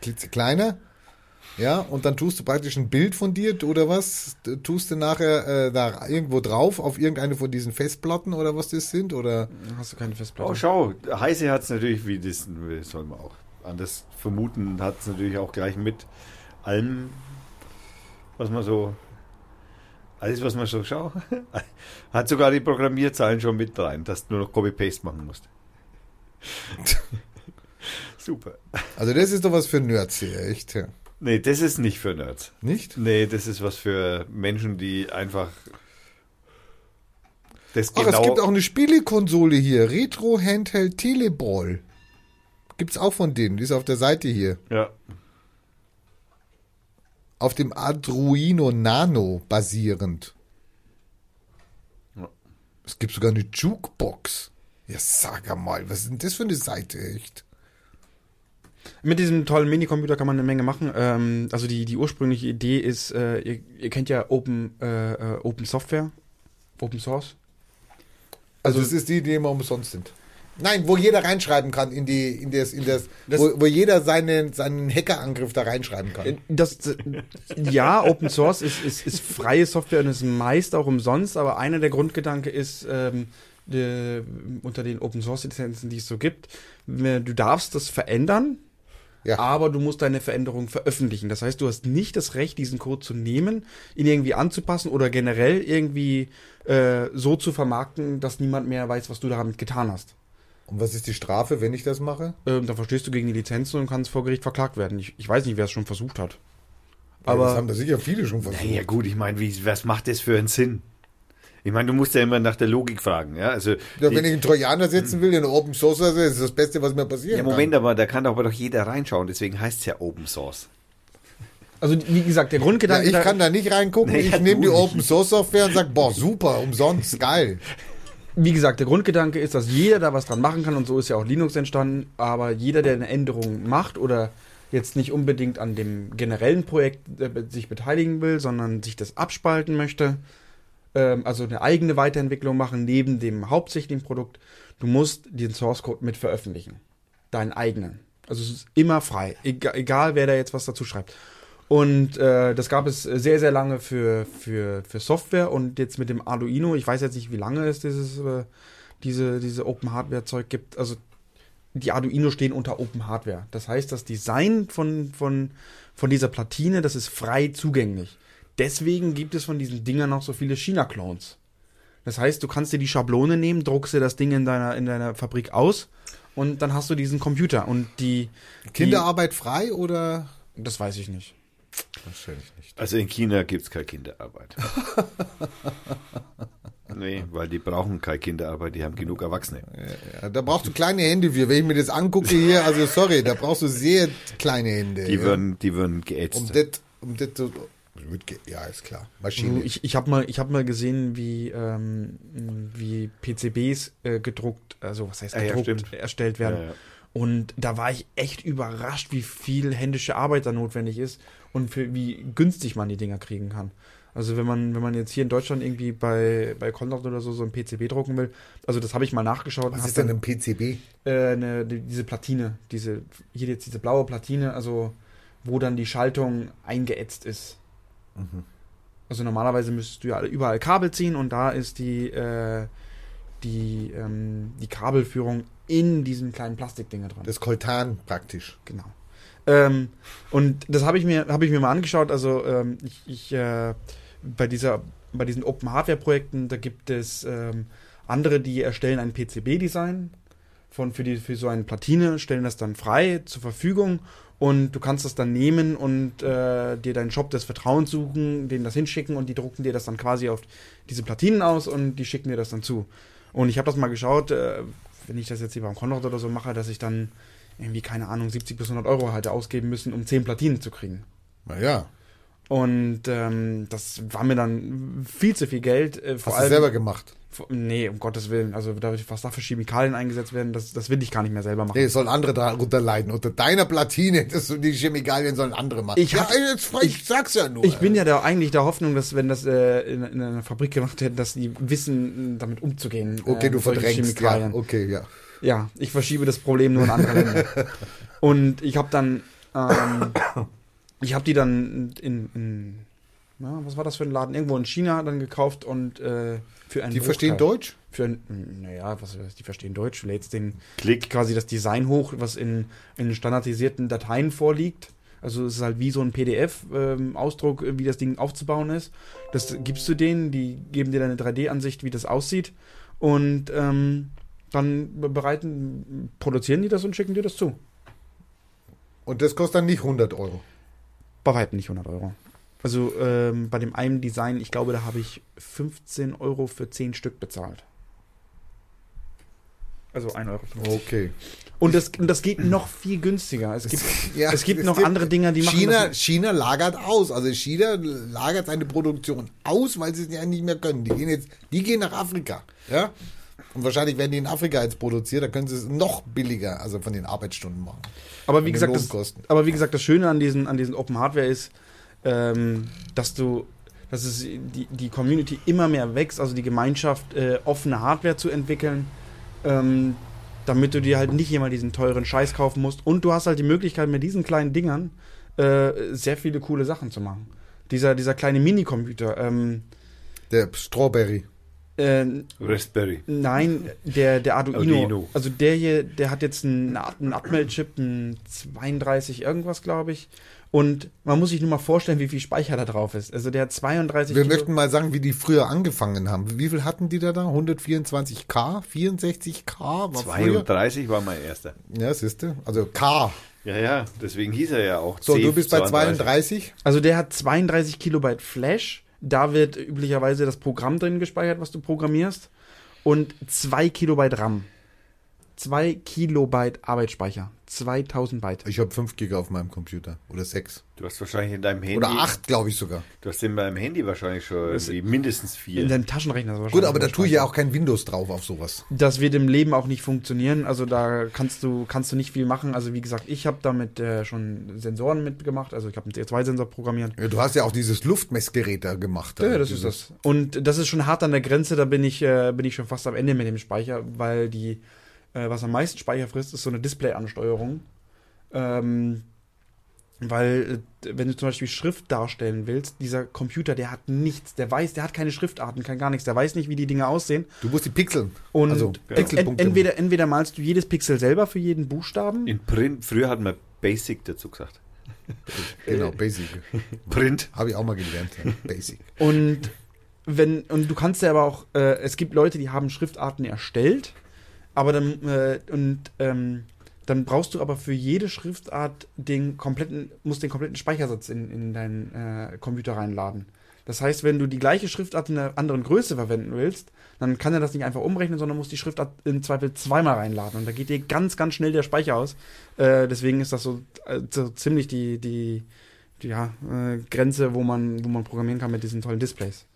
klitzekleiner. Ja, und dann tust du praktisch ein Bild von dir oder was? Tust du nachher äh, da irgendwo drauf auf irgendeine von diesen Festplatten oder was das sind? Oder Hast du keine Festplatte? Oh, schau, Heise hat es natürlich, wie das soll man auch anders vermuten, hat es natürlich auch gleich mit allem, was man so, alles, was man so, schau, hat sogar die Programmierzahlen schon mit rein, dass du nur noch Copy-Paste machen musst. Super. also das ist doch was für Nerds hier, echt. Ja. Nee, das ist nicht für Nerds. Nicht? Nee, das ist was für Menschen, die einfach das Ach, genau... es gibt auch eine Spielekonsole hier, Retro Handheld Teleball. Gibt's auch von denen, die ist auf der Seite hier. ja. Auf dem Arduino Nano basierend. Ja. Es gibt sogar eine Jukebox. Ja, sag mal, was ist denn das für eine Seite, echt? Mit diesem tollen Minicomputer kann man eine Menge machen. Ähm, also die, die ursprüngliche Idee ist, äh, ihr, ihr kennt ja Open, äh, äh, Open Software, Open Source. Also, Also- das ist die, die immer umsonst sind. Nein, wo jeder reinschreiben kann in die, in das, in das, Das- wo, wo jeder seinen, seinen Hackerangriff da reinschreiben kann. Äh, Das, das, ja, Open Source ist, ist, ist freie Software und ist meist auch umsonst, aber einer der Grundgedanke ist, ähm, de, unter den Open Source Lizenzen, die es so gibt, du darfst das verändern, Ja. aber du musst deine Veränderung veröffentlichen. Das heißt, du hast nicht das Recht, diesen Code zu nehmen, ihn irgendwie anzupassen oder generell irgendwie äh, so zu vermarkten, dass niemand mehr weiß, was du damit getan hast. Und was ist die Strafe, wenn ich das mache? Ähm, dann verstehst du gegen die Lizenzen und kannst vor Gericht verklagt werden. Ich, ich weiß nicht, wer es schon versucht hat. Aber das Aber haben da sicher viele schon versucht. Naja, gut, ich meine, wie, was macht das für einen Sinn? Ich meine, du musst ja immer nach der Logik fragen, ja? Also, Ja, die- wenn ich einen Trojaner setzen will in eine Open Source, also, ist das das Beste, was mir passieren ja, Moment, aber da kann doch aber doch jeder reinschauen, deswegen heißt es ja Open Source. also wie gesagt, der kann. Ja, Grundgedanke ich da- kann da nicht reingucken. Nee, ja, ich nehme die nicht. Open Source Software und sag, boah, super, umsonst, geil. Wie gesagt, der Grundgedanke ist, dass jeder da was dran machen kann und so ist ja auch Linux entstanden, aber jeder, der eine Änderung macht oder jetzt nicht unbedingt an dem generellen Projekt äh, sich beteiligen will, sondern sich das abspalten möchte, ähm, also eine eigene Weiterentwicklung machen neben dem hauptsächlichen Produkt, du musst den Source Code mit veröffentlichen. Deinen eigenen. Also es ist immer frei, egal, egal wer da jetzt was dazu schreibt. Und äh, das gab es sehr, sehr lange für, für, für Software und jetzt mit dem Arduino, ich weiß jetzt nicht, wie lange es dieses, äh, diese, diese Open Hardware Zeug gibt. Also die Arduino stehen unter Open Hardware. Das heißt, das Design von, von, von dieser Platine, das ist frei zugänglich. Deswegen gibt es von diesen Dingern noch so viele China-Clones. Das heißt, du kannst dir die Schablone nehmen, druckst dir das Ding in deiner, in deiner Fabrik aus und dann hast du diesen Computer. Und die. Kinderarbeit frei oder? Die, das weiß ich nicht. Wahrscheinlich nicht. Also in China gibt es keine Kinderarbeit. nee, weil die brauchen keine Kinderarbeit, die haben genug Erwachsene. Ja, da brauchst du kleine Hände für. Wenn ich mir das angucke hier, also sorry, da brauchst du sehr kleine Hände. Die ja. würden, die würden geätzt. um das, um das wird ja, ist klar. Maschine. Ich, ich habe mal, ich hab mal gesehen, wie, ähm, wie PCBs äh, gedruckt, also was heißt Ah, ja, gedruckt, stimmt. erstellt werden. Ja, ja. Und da war ich echt überrascht, wie viel händische Arbeit da notwendig ist und für wie günstig man die Dinger kriegen kann. Also wenn man, wenn man jetzt hier in Deutschland irgendwie bei, bei Conrad oder so so ein PCB drucken will, also das habe ich mal nachgeschaut. Was ist denn ein PCB? äh, eine, die, diese Platine, diese, hier jetzt diese blaue Platine, also wo dann die Schaltung eingeätzt ist. Also normalerweise müsstest du ja überall Kabel ziehen und da ist die, äh, die, ähm, die Kabelführung in diesen kleinen Plastikdinger dran. Das Koltan praktisch. Genau. Ähm, und das habe ich mir habe ich mir mal angeschaut. Also ähm, ich, ich äh, bei dieser bei diesen Open Hardware Projekten da gibt es ähm, andere, die erstellen ein PCB-Design von für die für so eine Platine, stellen das dann frei zur Verfügung und du kannst das dann nehmen und äh, dir deinen Shop des Vertrauens suchen, denen das hinschicken und die drucken dir das dann quasi auf diese Platinen aus und die schicken dir das dann zu. Und ich habe das mal geschaut, äh, wenn ich das jetzt hier beim Konrad oder so mache, dass ich dann irgendwie, keine Ahnung, 70 bis 100 Euro hätte ausgeben müssen, um 10 Platinen zu kriegen. Naja, Und ähm, das war mir dann viel zu viel Geld. Äh, vor hast du allem, selber gemacht. Nee, um Gottes Willen. Also, da, was da für Chemikalien eingesetzt werden, das, das will ich gar nicht mehr selber machen. Nee, es sollen andere darunter leiden. Unter deiner Platine, das, die Chemikalien sollen andere machen. Ich ja, hab- jetzt, ich, sag's ja nur. Ich bin ja da eigentlich der Hoffnung, dass wenn das äh, in, in einer Fabrik gemacht hätte, dass die wissen, damit umzugehen. Okay, äh, du verdrängst. Ja, okay, ja. Ja, ich verschiebe das Problem nur in andere Länder. Und ich habe dann, ähm, ich habe die dann in, in na, was war das für ein Laden? Irgendwo in China dann gekauft und äh, für einen Die verstehen Bruchteil. Deutsch? Für ein, naja, was, was die verstehen Deutsch. Du lädst den Klick. quasi das Design hoch, was in, in standardisierten Dateien vorliegt. Also es ist halt wie so ein PDF-Ausdruck, wie das Ding aufzubauen ist. Das gibst du denen, die geben dir dann eine 3D-Ansicht, wie das aussieht. Und ähm, dann bereiten, produzieren die das und schicken dir das zu. Und das kostet dann nicht 100 Euro. Bei weitem nicht 100 Euro. Also ähm, bei dem einen Design, ich glaube, da habe ich 15 Euro für 10 Stück bezahlt. Also 1,50 Euro. Okay. Und das, und das geht noch viel günstiger. Es gibt, Ja, es gibt noch andere Dinger, die machen China, das. China lagert aus. Also China lagert seine Produktion aus, weil sie es ja nicht mehr können. Die gehen jetzt, die gehen nach Afrika. Ja? Und wahrscheinlich werden die in Afrika jetzt produziert, da können sie es noch billiger, also von den Arbeitsstunden machen. Aber wie, gesagt, das, aber wie gesagt, das Schöne an diesen, an diesen Open Hardware ist, ähm, dass du, dass es die, die Community immer mehr wächst, also die Gemeinschaft, äh, offene Hardware zu entwickeln, ähm, damit du dir halt nicht immer diesen teuren Scheiß kaufen musst. Und du hast halt die Möglichkeit, mit diesen kleinen Dingern äh, sehr viele coole Sachen zu machen. Dieser, dieser kleine Minicomputer, ähm, Der Strawberry. äh, Raspberry. Nein, der, der Arduino. Arduino. Also der hier, der hat jetzt einen, einen Atmel-Chip, einen 32 irgendwas, glaube ich. Und man muss sich nur mal vorstellen, wie viel Speicher da drauf ist. Also der hat 32 Wir Kilo- möchten mal sagen, wie die früher angefangen haben. Wie viel hatten die da da? 124K? 64K? War früher? 32 war mein erster. Ja, siehste. Also K. Ja, ja, deswegen hieß er ja auch. So, C du bist bei 32. 32. Also der hat 32 Kilobyte Flash. Da wird üblicherweise das Programm drin gespeichert, was du programmierst. Und 2 Kilobyte RAM. 2 Kilobyte Arbeitsspeicher. 2000 Byte. Ich habe 5 Giga auf meinem Computer. Oder 6. Du hast wahrscheinlich in deinem Handy. Oder 8, glaube ich sogar. Du hast in deinem Handy wahrscheinlich schon mindestens vier. In deinem Taschenrechner. ist Gut, wahrscheinlich aber da tue ich ja auch kein Windows drauf auf sowas. Das wird im Leben auch nicht funktionieren. Also da kannst du kannst du nicht viel machen. Also wie gesagt, ich habe damit äh, schon Sensoren mitgemacht. Also ich habe einen CO2-Sensor programmiert. Ja, du hast ja auch dieses Luftmessgerät da gemacht. Ja, da. das ist das. Und das ist schon hart an der Grenze. Da bin ich äh, bin ich schon fast am Ende mit dem Speicher, weil die äh, was am meisten Speicher frisst, ist so eine Display-Ansteuerung. Ähm, weil, äh, wenn du zum Beispiel Schrift darstellen willst, dieser Computer, der hat nichts, der weiß, der hat keine Schriftarten, kein gar nichts, der weiß nicht, wie die Dinge aussehen. Du musst die pixeln. Und also en Pixelpunkte. entweder, entweder malst du jedes Pixel selber für jeden Buchstaben. In Print, früher hat man Basic dazu gesagt. Genau, Basic. Print. Habe ich auch mal gelernt. Ja. Basic. Und wenn, und du kannst ja aber auch, äh, es gibt Leute, die haben Schriftarten erstellt, aber dann, äh, und, ähm, dann brauchst du aber für jede Schriftart den kompletten, musst den kompletten Speichersatz in, in deinen äh, Computer reinladen. Das heißt, wenn du die gleiche Schriftart in einer anderen Größe verwenden willst, dann kann er das nicht einfach umrechnen, sondern muss die Schriftart im Zweifel zweimal reinladen. Und da geht dir ganz, ganz schnell der Speicher aus. Äh, deswegen ist das so, äh, so ziemlich die, die, die ja, äh, Grenze, wo man, wo man programmieren kann mit diesen tollen Displays.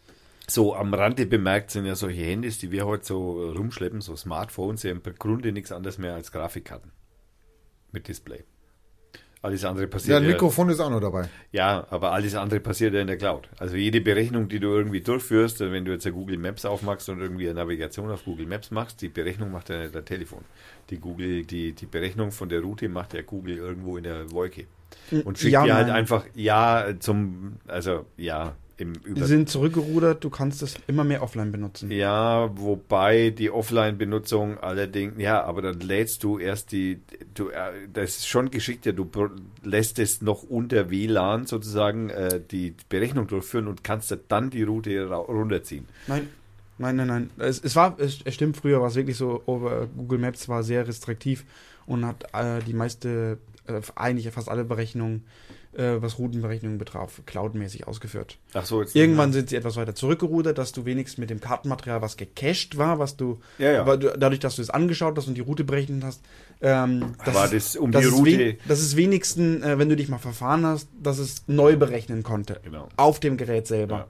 So am Rande bemerkt sind ja solche Handys, die wir heute so rumschleppen, so Smartphones, ja im Grunde nichts anderes mehr als Grafikkarten mit Display. Alles andere Ja, passiert ein Mikrofon ist auch noch dabei. Ja, aber alles andere passiert ja in der Cloud. Also jede Berechnung, die du irgendwie durchführst, wenn du jetzt ja Google Maps aufmachst und irgendwie eine Navigation auf Google Maps machst, die Berechnung macht ja nicht dein Telefon. Die Google, die, die Berechnung von der Route macht ja Google irgendwo in der Wolke. Und schickt Ja, dir halt einfach, ja, zum, also ja, im Die Über sind zurückgerudert, du kannst es immer mehr offline benutzen. ja, wobei die Offline-Benutzung allerdings, ja, aber dann lädst du erst die, du, äh, das ist schon geschickter, du lässt es noch unter WLAN sozusagen äh, die Berechnung durchführen und kannst dann die Route runterziehen. Nein, nein, nein, nein. Es, es war, es, es stimmt, früher war es wirklich so, Google Maps war sehr restriktiv und hat äh, die meiste, äh, eigentlich fast alle Berechnungen, äh, was Routenberechnungen betraf, cloudmäßig ausgeführt. Ach so, jetzt Irgendwann sind sie etwas weiter zurückgerudert, dass du wenigstens mit dem Kartenmaterial, was gecached war, was du, Ja, ja. aber du, dadurch, dass du es angeschaut hast und die Route berechnet hast, ähm, War das um das die Route- das ist wenigstens, äh, wenn du dich mal verfahren hast, dass es neu berechnen konnte. Genau. Auf dem Gerät selber.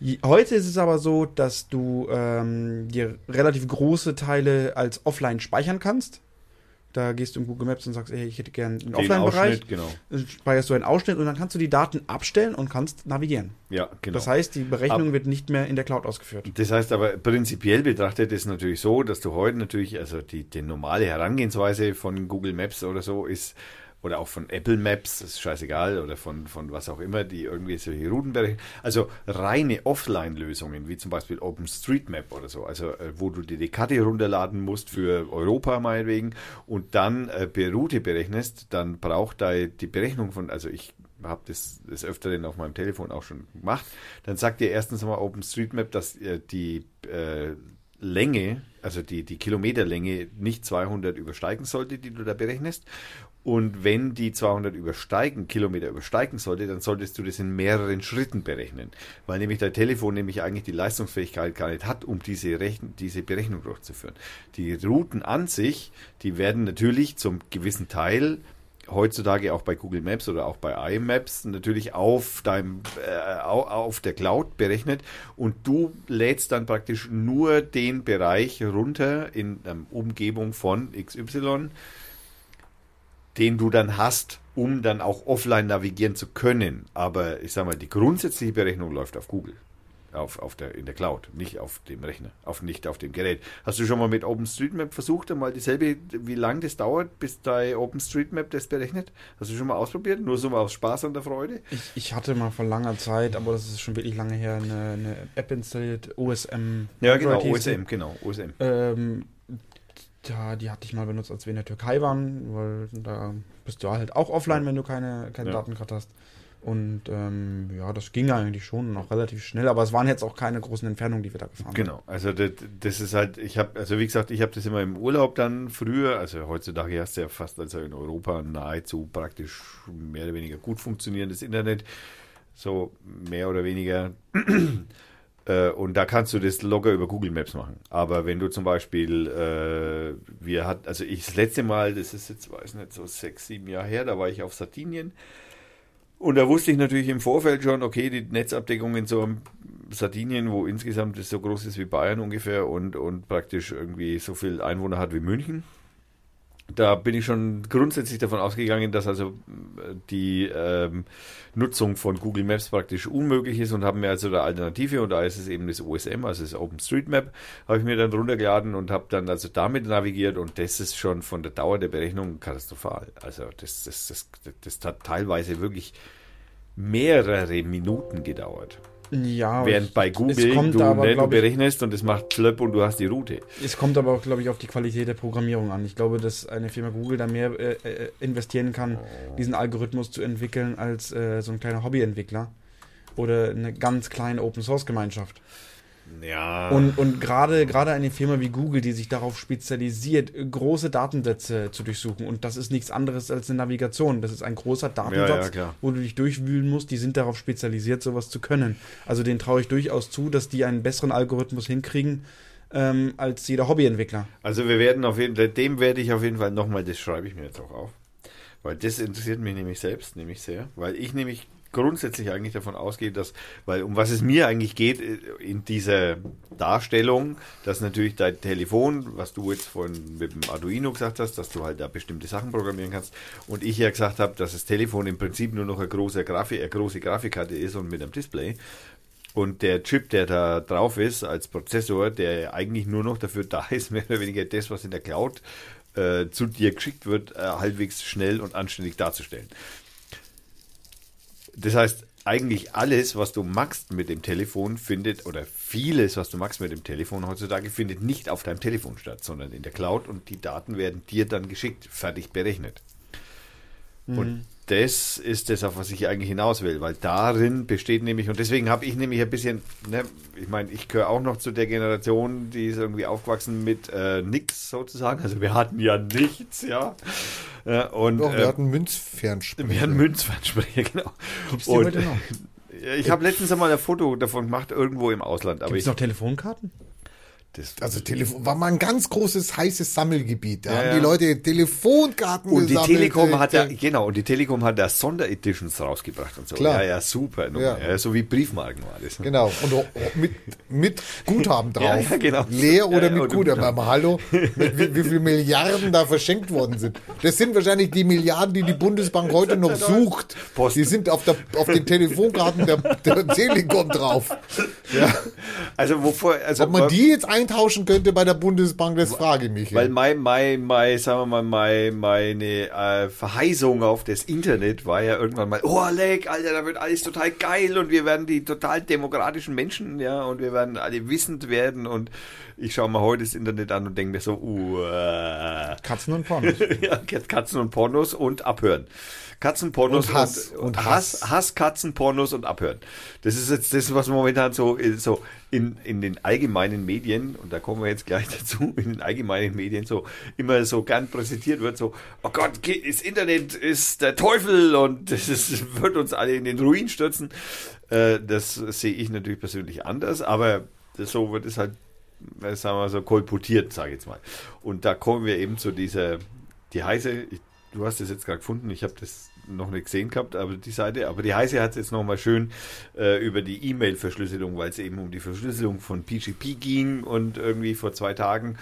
Je- Heute ist es aber so, dass du ähm, dir relativ große Teile als offline speichern kannst. Da gehst du in Google Maps und sagst, ey, ich hätte gern einen Offline-Bereich. Genau. Dann Speicherst du einen Ausschnitt und dann kannst du die Daten abstellen und kannst navigieren. Ja, genau. Das heißt, die Berechnung wird nicht mehr in der Cloud ausgeführt. Das heißt aber prinzipiell betrachtet ist natürlich so, dass du heute natürlich, also die, die normale Herangehensweise von Google Maps oder so ist, oder auch von Apple Maps, ist scheißegal, oder von, von was auch immer, die irgendwie solche Routen berechnen. Also reine Offline-Lösungen, wie zum Beispiel OpenStreetMap oder so, also äh, wo du dir die Karte runterladen musst für Europa meinetwegen und dann äh, per Route berechnest, dann braucht da die Berechnung von, also ich habe das des Öfteren auf meinem Telefon auch schon gemacht, dann sagt dir erstens mal OpenStreetMap, dass äh, die äh, Länge, also die, die Kilometerlänge nicht 200 übersteigen sollte, die du da berechnest. Und wenn die 200 übersteigen, Kilometer übersteigen sollte, dann solltest du das in mehreren Schritten berechnen. Weil nämlich dein Telefon nämlich eigentlich die Leistungsfähigkeit gar nicht hat, um diese, Rechn diese Berechnung durchzuführen. Die Routen an sich, die werden natürlich zum gewissen Teil heutzutage auch bei Google Maps oder auch bei iMaps natürlich auf deinem äh, au- auf der Cloud berechnet und du lädst dann praktisch nur den Bereich runter in der Umgebung von XY, den du dann hast, um dann auch offline navigieren zu können. Aber ich sag mal, die grundsätzliche Berechnung läuft auf Google. Auf, auf der, in der Cloud, nicht auf dem Rechner, auf, nicht auf dem Gerät. Hast du schon mal mit OpenStreetMap versucht, einmal dieselbe, wie lange das dauert, bis dein OpenStreetMap das berechnet? Hast du schon mal ausprobiert? Nur so mal aus Spaß und der Freude? Ich, ich hatte mal vor langer Zeit, aber das ist schon wirklich lange her, eine, eine App installiert, OSM. Ja, genau. OSM, genau, OSM. Ähm, ja, die hatte ich mal benutzt, als wir in der Türkei waren, weil da bist du halt auch offline, wenn du keine, keine Ja. Daten gerade hast. Und ähm, ja, das ging eigentlich schon noch relativ schnell, aber es waren jetzt auch keine großen Entfernungen, die wir da gefahren Genau, also das, das ist halt, ich habe, also wie gesagt, ich habe das immer im Urlaub dann früher, also heutzutage hast du ja fast also in Europa nahezu praktisch mehr oder weniger gut funktionierendes Internet, so mehr oder weniger. Äh, Und da kannst du das locker über Google Maps machen. Aber wenn du zum Beispiel, äh, wir hatten, also ich das letzte Mal, das ist jetzt, weiß nicht, so sechs, sieben Jahre her, da war ich auf Sardinien. Und da wusste ich natürlich im Vorfeld schon, okay, die Netzabdeckung in so einem Sardinien, wo insgesamt es so groß ist wie Bayern ungefähr und, und praktisch irgendwie so viel Einwohner hat wie München. Da bin ich schon grundsätzlich davon ausgegangen, dass also äh, die ähm, Nutzung von Google Maps praktisch unmöglich ist und haben mir also eine Alternative und da ist es eben das OSM, also das OpenStreetMap, habe ich mir dann runtergeladen und habe dann also damit navigiert und das ist schon von der Dauer der Berechnung katastrophal. Also das, das, das, das, das hat teilweise wirklich mehrere Minuten gedauert. Ja, Während bei Google du, aber, ne, du berechnest und es macht Flöpp und du hast die Route. Es kommt aber auch, glaube ich, auf die Qualität der Programmierung an. Ich glaube, dass eine Firma Google da mehr äh, äh, investieren kann, diesen Algorithmus zu entwickeln, als äh, so ein kleiner Hobbyentwickler oder eine ganz kleine Open-Source-Gemeinschaft. Ja. Und, und gerade gerade eine Firma wie Google, die sich darauf spezialisiert, große Datensätze zu durchsuchen. Und das ist nichts anderes als eine Navigation. Das ist ein großer Datensatz, Ja, ja, wo du dich durchwühlen musst. Die sind darauf spezialisiert, sowas zu können. Also denen traue ich durchaus zu, dass die einen besseren Algorithmus hinkriegen ähm, als jeder Hobbyentwickler. Also wir werden auf jeden Fall, dem werde ich auf jeden Fall nochmal, das schreibe ich mir jetzt auch auf. Weil das interessiert mich nämlich selbst, nämlich sehr. Weil ich nämlich grundsätzlich eigentlich davon ausgehe, dass, weil um was es mir eigentlich geht äh, in dieser Darstellung, dass natürlich dein Telefon, was du jetzt vorhin mit dem Arduino gesagt hast, dass du halt da bestimmte Sachen programmieren kannst und ich ja gesagt habe, dass das Telefon im Prinzip nur noch eine große, Grafik, eine große Grafikkarte ist und mit einem Display. Und der Chip, der da drauf ist als Prozessor, der eigentlich nur noch dafür da ist, mehr oder weniger das, was in der Cloud äh, zu dir geschickt wird, äh, halbwegs schnell und anständig darzustellen. Das heißt, eigentlich alles, was du machst mit dem Telefon, findet, oder vieles, was du machst mit dem Telefon heutzutage, findet nicht auf deinem Telefon statt, sondern in der Cloud und die Daten werden dir dann geschickt, fertig berechnet. Und das ist das, auf was ich eigentlich hinaus will, weil darin besteht nämlich, und deswegen habe ich nämlich ein bisschen, ne, ich meine, ich gehöre auch noch zu der Generation, die ist irgendwie aufgewachsen mit äh, nix sozusagen. Also wir hatten ja nichts, ja. ja und Doch, wir äh, hatten Münzfernsprecher. wir hatten Münzfernsprecher, genau. Gibt's die Und- heute noch? Ich habe letztens einmal ein Foto davon gemacht, irgendwo im Ausland. Aber Gibt ich, es noch Telefonkarten? Das, Also Telefon war mal ein ganz großes heißes Sammelgebiet. Da Ja, haben ja. die Leute Telefonkarten und die gesammelt. Telekom hat ja, äh, genau, und die Telekom hat da Sondereditions rausgebracht und so. Klar. Ja, ja, super. Ja. So wie Briefmarken war das. Genau, und mit, mit Guthaben drauf. Ja, genau. Leer oder mit Guthaben. Aber hallo, mit wie, wie viele Milliarden da verschenkt worden sind. Das sind wahrscheinlich die Milliarden, die die Bundesbank heute noch sucht. Post. Die sind auf, der, auf den Telefonkarten der, der Telekom drauf. Ja. Also wovor, also Ob man die jetzt eintauschen könnte bei der Bundesbank, das frage ich mich. Weil mein, mein, mein, sagen wir mal, mein, meine äh, Verheißung auf das Internet war ja irgendwann mal, oh leck, Alter, da wird alles total geil und wir werden die total demokratischen Menschen, ja, und wir werden alle wissend werden und ich schaue mir heute das Internet an und denke mir so, uh, Katzen und Pornos. ja, Katzen und Pornos und abhören. Katzenpornos Und Hass. und, Und Hass, Hass. Hass, Katzen, Pornos und abhören. Das ist jetzt das, was momentan so, so in, in den allgemeinen Medien, und da kommen wir jetzt gleich dazu, in den allgemeinen Medien so immer so gern präsentiert wird, so, oh Gott, das Internet ist der Teufel und das ist, wird uns alle in den Ruin stürzen. Äh, das sehe ich natürlich persönlich anders, aber so wird es halt, äh, sagen wir mal so, kolportiert, sage ich jetzt mal. Und da kommen wir eben zu dieser, die heiße, ich, du hast das jetzt gerade gefunden, ich habe das noch nicht gesehen gehabt, aber die Seite, aber die heiße hat es jetzt nochmal schön äh, über die E-Mail-Verschlüsselung, weil es eben um die Verschlüsselung von PGP ging und irgendwie vor zwei Tagen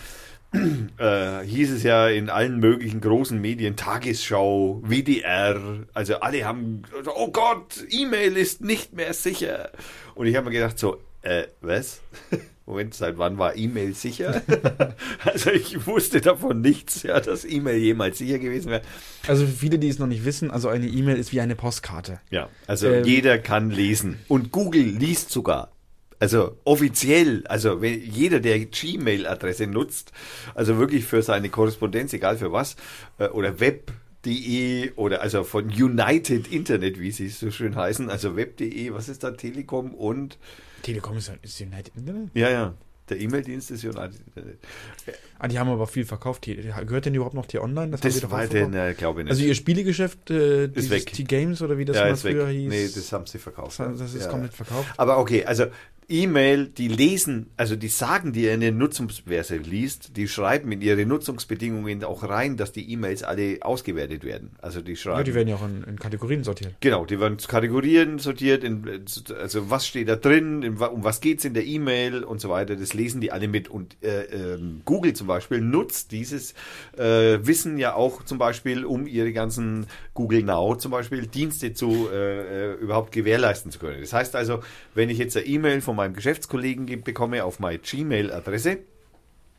äh, hieß es ja in allen möglichen großen Medien, Tagesschau, WDR, also alle haben, oh Gott, E-Mail ist nicht mehr sicher. Und ich habe mir gedacht so, äh, was? Moment, seit wann war E-Mail sicher? also ich wusste davon nichts, ja, dass E-Mail jemals sicher gewesen wäre. Also für viele, die es noch nicht wissen, also eine E-Mail ist wie eine Postkarte. Ja, also Ähm, jeder kann lesen. Und Google liest sogar. Also offiziell, also wenn jeder, der Gmail-Adresse nutzt, also wirklich für seine Korrespondenz, egal für was, äh, oder web.de oder also von United Internet, wie sie so schön heißen, also web.de, was ist da, Telekom und, Telekom ist, ist United Internet? ja, ja, der E-Mail-Dienst ist United Internet. Ah, die haben aber viel verkauft. Gehört denn überhaupt noch T-Online? Das doch war denn, äh, glaube ich nicht. Also ihr Spielegeschäft, äh, dieses weg. T-Games oder wie das ja, mal ist weg. früher hieß. Nee, das haben sie verkauft. das, das ist ja. komplett verkauft. Aber okay, also E-Mail, die lesen, also die sagen dir in der Nutzungsverse liest, die schreiben in ihre Nutzungsbedingungen auch rein, dass die E-Mails alle ausgewertet werden. Also die schreiben. Ja, die werden ja auch in, in Kategorien sortiert. Genau, die werden zu Kategorien sortiert, in, also was steht da drin, in, um was geht's in der E-Mail und so weiter, das lesen die alle mit. Und äh, ähm, Google zum Beispiel nutzt dieses äh, Wissen ja auch zum Beispiel, um ihre ganzen Google Now zum Beispiel Dienste zu äh, äh, überhaupt gewährleisten zu können. Das heißt also, wenn ich jetzt eine E-Mail von meinem Geschäftskollegen ge- bekomme auf meine Gmail-Adresse,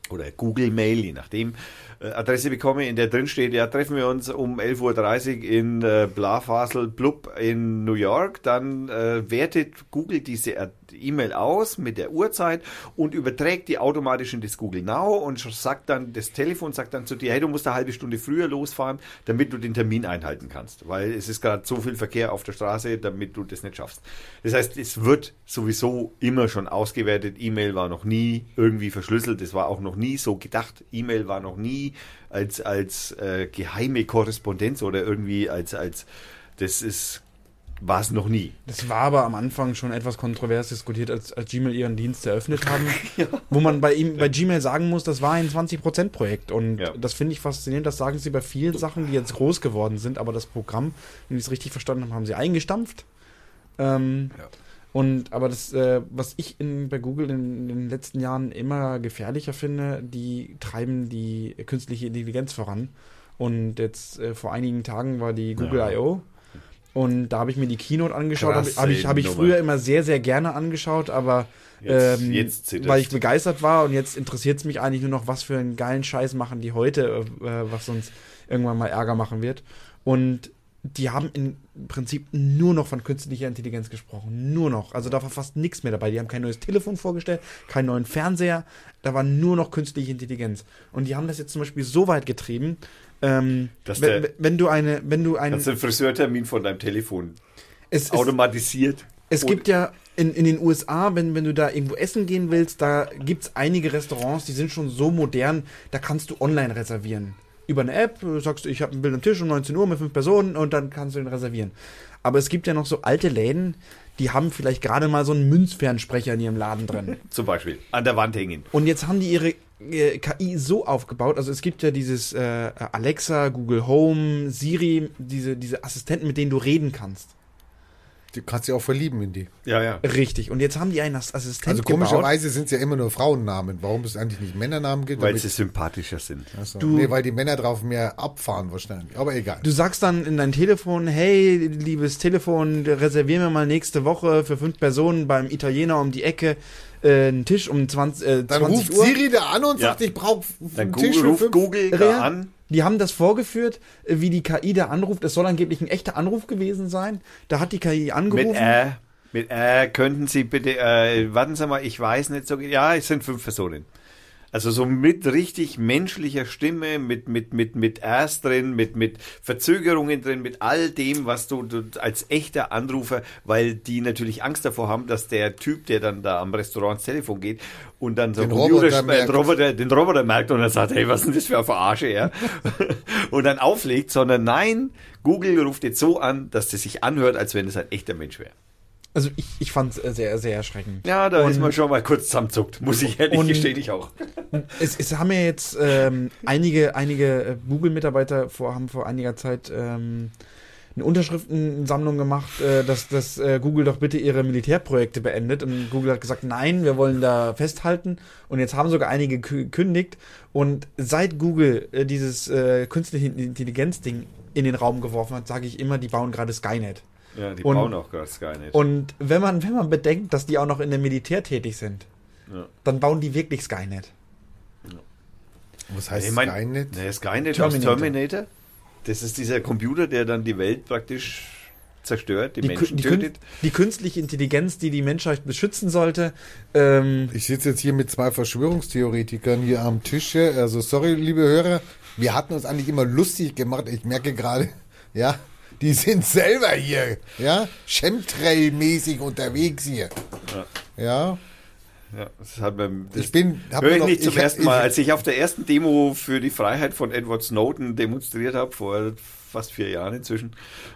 oder Google Mail, je nachdem, Adresse bekomme, in der drin steht, ja, treffen wir uns um 11.30 Uhr in äh, Blafasel Blub in New York, dann äh, wertet Google diese E-Mail aus mit der Uhrzeit und überträgt die automatisch in das Google Now und sagt dann, das Telefon sagt dann zu dir, hey, du musst eine halbe Stunde früher losfahren, damit du den Termin einhalten kannst, weil es ist gerade so viel Verkehr auf der Straße, damit du das nicht schaffst. Das heißt, es wird sowieso immer schon ausgewertet. E-Mail war noch nie irgendwie verschlüsselt, es war auch noch nie so gedacht. E-Mail war noch nie als, als äh, geheime Korrespondenz oder irgendwie als, als das ist war es noch nie. Das war aber am Anfang schon etwas kontrovers diskutiert, als, als Gmail ihren Dienst eröffnet haben. Wo man bei ihm, bei Gmail sagen muss, das war ein 20%-Projekt. Und Ja. das finde ich faszinierend. Das sagen sie bei vielen Sachen, die jetzt groß geworden sind. Aber das Programm, wenn ich es richtig verstanden habe, haben sie eingestampft. Ähm, Ja. Und aber das, äh, was ich in, bei Google in, in den letzten Jahren immer gefährlicher finde, die treiben die künstliche Intelligenz voran. Und jetzt äh, vor einigen Tagen war die Google Ja. I.O. Und da habe ich mir die Keynote angeschaut. Habe hab ich, hab ich früher immer sehr, sehr gerne angeschaut, aber Jetzt- ähm, jetzt weil ich begeistert war und jetzt interessiert es mich eigentlich nur noch, was für einen geilen Scheiß machen die heute, äh, was uns irgendwann mal Ärger machen wird. Und die haben im Prinzip nur noch von künstlicher Intelligenz gesprochen. Nur noch. Also da war fast nichts mehr dabei. Die haben kein neues Telefon vorgestellt, keinen neuen Fernseher. Da war nur noch künstliche Intelligenz. Und die haben das jetzt zum Beispiel so weit getrieben, ähm, Dass wenn, der- wenn du eine, wenn du einen, du einen Friseurtermin von deinem Telefon es, es, automatisiert. es Und- gibt ja in, in den USA, wenn, wenn du da irgendwo essen gehen willst, da gibt es einige Restaurants, die sind schon so modern, da kannst du online reservieren. Über eine App, du sagst, ich habe ein Bild am Tisch um 19 Uhr mit fünf Personen und dann kannst du ihn reservieren. Aber es gibt ja noch so alte Läden, die haben vielleicht gerade mal so einen Münzfernsprecher in ihrem Laden drin. zum Beispiel an der Wand hängen. Und jetzt haben die ihre äh, KI so aufgebaut, also es gibt ja dieses äh, Alexa, Google Home, Siri, diese, diese Assistenten, mit denen du reden kannst. Du kannst dich auch verlieben in die. Ja, ja. Richtig. Und jetzt haben die einen Ass- Assistent Also gebaut. komischerweise sind es ja immer nur Frauennamen. Warum es eigentlich nicht Männernamen gibt? Weil sie sympathischer sind. Achso. du- nee, weil die Männer drauf mehr abfahren wahrscheinlich. Aber egal. Du sagst dann in dein Telefon, hey, liebes Telefon, reservier mir mal nächste Woche für fünf Personen beim Italiener um die Ecke äh, einen Tisch um 20, äh, Dann 20 ruft Uhr. Siri da an und Ja. sagt, ich brauche Dann einen Google, Tisch für ruft fünf. Google da an. Die haben das vorgeführt, äh, wie die KI da anruft. Es soll angeblich ein echter Anruf gewesen sein. Da hat die KI angerufen. Mit äh, mit äh, könnten Sie bitte, äh, warten Sie mal, ich weiß nicht so, ja, es sind fünf Personen. Also so mit richtig menschlicher Stimme, mit, mit, mit, mit Äs drin, mit, mit Verzögerungen drin, mit all dem, was du, du als echter Anrufer, weil die natürlich Angst davor haben, dass der Typ, der dann da am Restaurant ans Telefon geht und dann so Den ein Roboter äh, merkt. den Roboter, den Roboter merkt und dann sagt, hey, was ist denn das für eine Verarsche, ja? und dann auflegt, sondern nein, Google ruft jetzt so an, dass das sich anhört, als wenn es ein echter Mensch wäre. Also ich, ich fand es sehr, sehr erschreckend. Ja, da Und- ist man schon mal kurz zusammenzuckt, muss ich ehrlich gestehen, ich auch. Es, es haben ja jetzt ähm, einige, einige äh, Google-Mitarbeiter vor, haben vor einiger Zeit ähm, eine Unterschriftensammlung gemacht, äh, dass, dass äh, Google doch bitte ihre Militärprojekte beendet. Und Google hat gesagt, nein, wir wollen da festhalten. Und jetzt haben sogar einige gekü- gekündigt. Und seit Google äh, dieses äh, künstliche Intelligenz-Ding in den Raum geworfen hat, sage ich immer, die bauen gerade Skynet. Ja, die Und- bauen auch gerade Skynet. Und wenn man, wenn man bedenkt, dass die auch noch in der Militär tätig sind, Ja. dann bauen die wirklich Skynet. Was heißt ich mein, Skynet? Ne, Skynet Terminator. Terminator. Das ist dieser Computer, der dann die Welt praktisch zerstört, die, die, Menschen die, Kün- tötet. die künstliche Intelligenz, die die Menschheit beschützen sollte. Ähm, Ich sitze jetzt hier mit zwei Verschwörungstheoretikern hier am Tisch. hier. Also sorry, liebe Hörer, wir hatten uns eigentlich immer lustig gemacht. Ich merke gerade, ja, die sind selber hier, ja, Chemtrail-mäßig unterwegs hier. Ja, Ja, das hat man, das ich bin, hab höre ich noch- nicht zum ich- ersten Mal. Als ich auf der ersten Demo für die Freiheit von Edward Snowden demonstriert habe, vor fast vier Jahren inzwischen,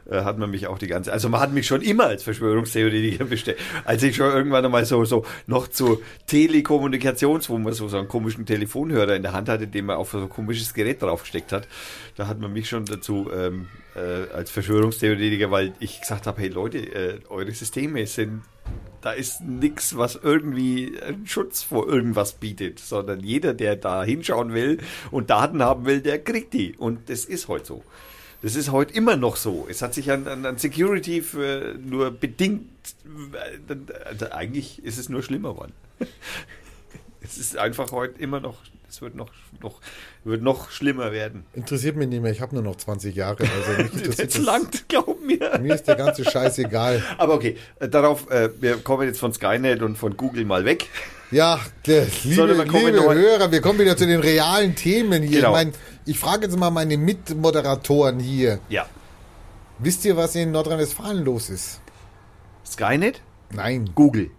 äh, hat man mich auch die ganze, also man hat mich schon immer als Verschwörungstheoretiker bestellt. Als ich schon irgendwann einmal so, so noch zu Telekommunikations, wo man so, so einen komischen Telefonhörer in der Hand hatte, den man auf so ein komisches Gerät draufgesteckt hat, da hat man mich schon dazu ähm, äh, als Verschwörungstheoretiker, weil ich gesagt habe, hey Leute, äh, eure Systeme sind da ist nichts, was irgendwie einen Schutz vor irgendwas bietet, sondern jeder, der da hinschauen will und Daten haben will, der kriegt die. Und das ist heute so. Das ist heute immer noch so. Es hat sich an, an, Security für nur bedingt, also eigentlich ist es nur schlimmer geworden. Es ist einfach heute immer noch Es wird noch, noch, wird noch schlimmer werden. Interessiert mich nicht mehr, ich habe nur noch 20 Jahre. Also mich Jetzt langt, glaub mir. Mir ist der ganze Scheiß egal. Aber okay, äh, darauf, äh, wir kommen jetzt von Skynet und von Google mal weg. Ja, der, liebe, liebe Hörer, wir kommen wieder zu den realen Themen hier. Genau. Ich, mein, ich frage jetzt mal meine Mitmoderatoren hier. Ja. Wisst ihr, was in Nordrhein-Westfalen los ist? Skynet? Nein, Google.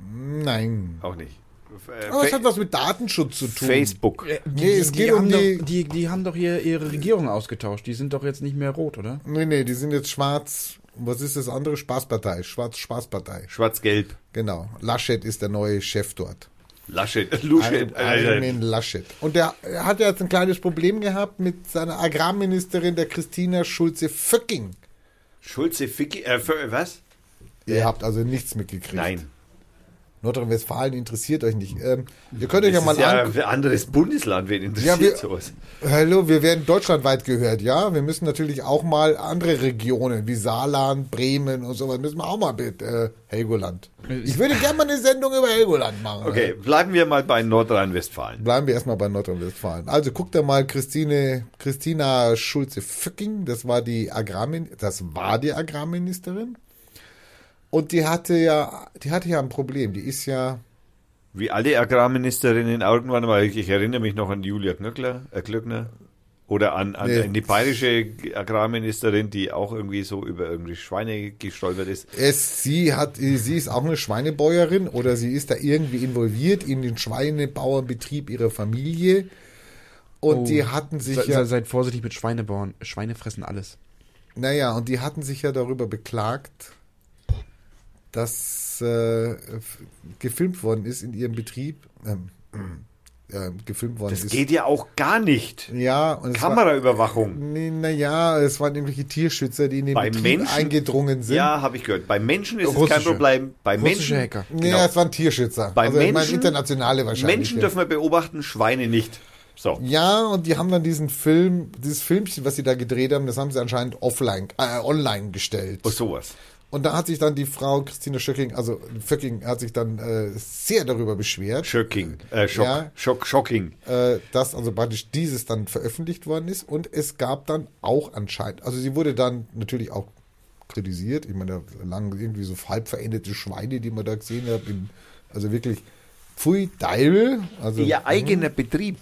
nein. Auch nicht. Äh, Aber es hat was mit Datenschutz zu tun. Facebook. Nee, es geht um haben die... doch, die. Die haben doch hier ihre Regierung ausgetauscht. Die sind doch jetzt nicht mehr rot, oder? Nee, nee, die sind jetzt schwarz. Was ist das andere? Spaßpartei. Schwarz-Spaßpartei. Schwarz-Gelb. Genau. Laschet ist der neue Chef dort. Laschet. Äh, Armin Laschet. Und der er hat ja jetzt ein kleines Problem gehabt mit seiner Agrarministerin, der Christina Schulze-Föcking. Schulze Ficki. Äh, für, was? Ihr habt also nichts mitgekriegt. Nein. Nordrhein-Westfalen interessiert euch nicht. Ähm, ihr könnt euch ja Das mal ist ja ein anderes Bundesland. Wen interessiert Ja, wir- sowas? Hallo, wir werden deutschlandweit gehört, ja. Wir müssen natürlich auch mal andere Regionen wie Saarland, Bremen und sowas müssen wir auch mal mit äh, Helgoland. Ich würde gerne mal eine Sendung über Helgoland machen. Okay, bleiben wir mal bei Nordrhein-Westfalen. Bleiben wir erstmal bei Nordrhein-Westfalen. Also guckt da mal Christine, Christina Schulze-Föcking, das war die Agrarmin, das war die Agrarministerin. Und die hatte ja, die hatte ja ein Problem. Die ist ja, Wie alle Agrarministerinnen irgendwann mal, ich erinnere mich noch an Julia Knöckler, äh, Klöckner. Oder an, an Nee. die bayerische Agrarministerin, die auch irgendwie so über irgendwie Schweine gestolpert ist. es, sie hat, sie ist auch eine Schweinebäuerin oder sie ist da irgendwie involviert in den Schweinebauernbetrieb ihrer Familie. Und Oh. die hatten sich Se, ja, se, seid vorsichtig mit Schweinebauern. Schweine fressen alles. Naja, und die hatten sich ja darüber beklagt, dass äh, gefilmt worden ist in ihrem Betrieb. Ähm, äh, gefilmt worden Das ist. geht ja auch gar nicht. ja, und es Kameraüberwachung. naja, es waren irgendwelche Tierschützer, die in den Bei Betrieb Menschen? Ja, eingedrungen sind. habe ich gehört. Bei Menschen ist es Russische. kein Problem. Bei Russische Menschen, Hacker. Ja, genau. es waren Tierschützer. Bei also, ich meine, Menschen- internationale wahrscheinlich. Menschen ja. dürfen wir beobachten, Schweine nicht. So. Ja, und die haben dann diesen Film, dieses Filmchen, was sie da gedreht haben, das haben sie anscheinend offline, äh, online gestellt. Oh, sowas. Und da hat sich dann die Frau Christina Schöcking, also Föcking, hat sich dann äh, sehr darüber beschwert, Schocking. Äh, Schock. Ja. Schock, shocking. äh, dass also praktisch dieses dann veröffentlicht worden ist. Und es gab dann auch anscheinend, also sie wurde dann natürlich auch kritisiert. Ich meine, da lagen irgendwie so halb verendete Schweine, die man da gesehen hat. In, also wirklich Pfui Deibel. Also, Ihr eigener Betrieb.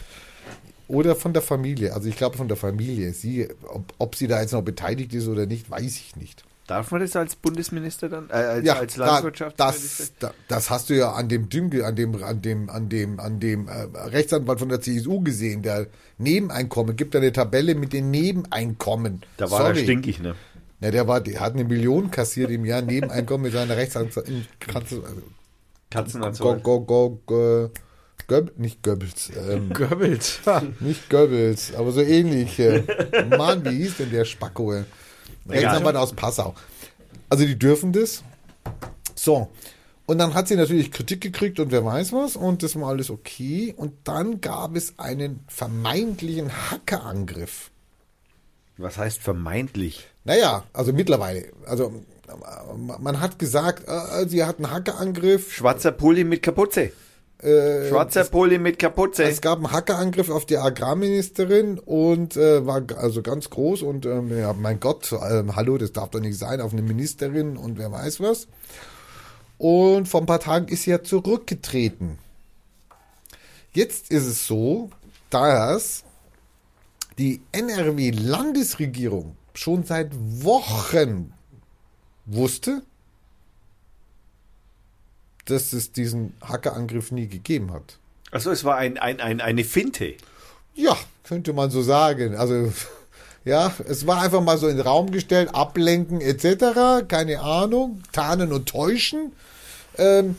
Oder von der Familie. Also ich glaube von der Familie. Sie, ob, ob sie da jetzt noch beteiligt ist oder nicht, weiß ich nicht. Darf man das als Bundesminister dann, äh, als, Ja, als Landwirtschaftsminister? das, da, das hast du ja an dem Dünge, an dem, an dem, an dem, an dem äh, Rechtsanwalt von der CSU gesehen, der Nebeneinkommen, gibt da eine Tabelle mit den Nebeneinkommen. da war Sorry. er stinkig, ne? Ja, der war, der hat eine Million kassiert im Jahr Nebeneinkommen mit seiner Rechtsanwalt. Kannst du, also, Katzen und go, go, Göb, nicht Goebbels, ähm, Goebbels. nicht Goebbels, aber so ähnlich. Äh, Mann, wie hieß denn der Spacko? Äh? Rechtsanwalt aus Passau. Also die dürfen das. So. Und dann hat sie natürlich Kritik gekriegt und wer weiß was und das war alles okay. Und dann gab es einen vermeintlichen Hackerangriff. Was heißt vermeintlich? Naja, also mittlerweile. Also äh, man hat gesagt, äh, sie hat einen Hackerangriff. Schwarzer Pulli mit Kapuze. Schwarzer Pulli mit Kapuze. Es gab einen Hackerangriff auf die Agrarministerin und äh, war also ganz groß und ähm, ja, mein Gott, ähm, hallo, das darf doch nicht sein auf eine Ministerin und wer weiß was. Und vor ein paar Tagen ist sie ja zurückgetreten. Jetzt ist es so, dass die NRW-Landesregierung schon seit Wochen wusste, dass es diesen Hackerangriff nie gegeben hat. Achso, es war ein, ein, ein, eine Finte. Ja, könnte man so sagen. Also, ja, es war einfach mal so in den Raum gestellt, ablenken etc., keine Ahnung, tarnen und täuschen. Ähm,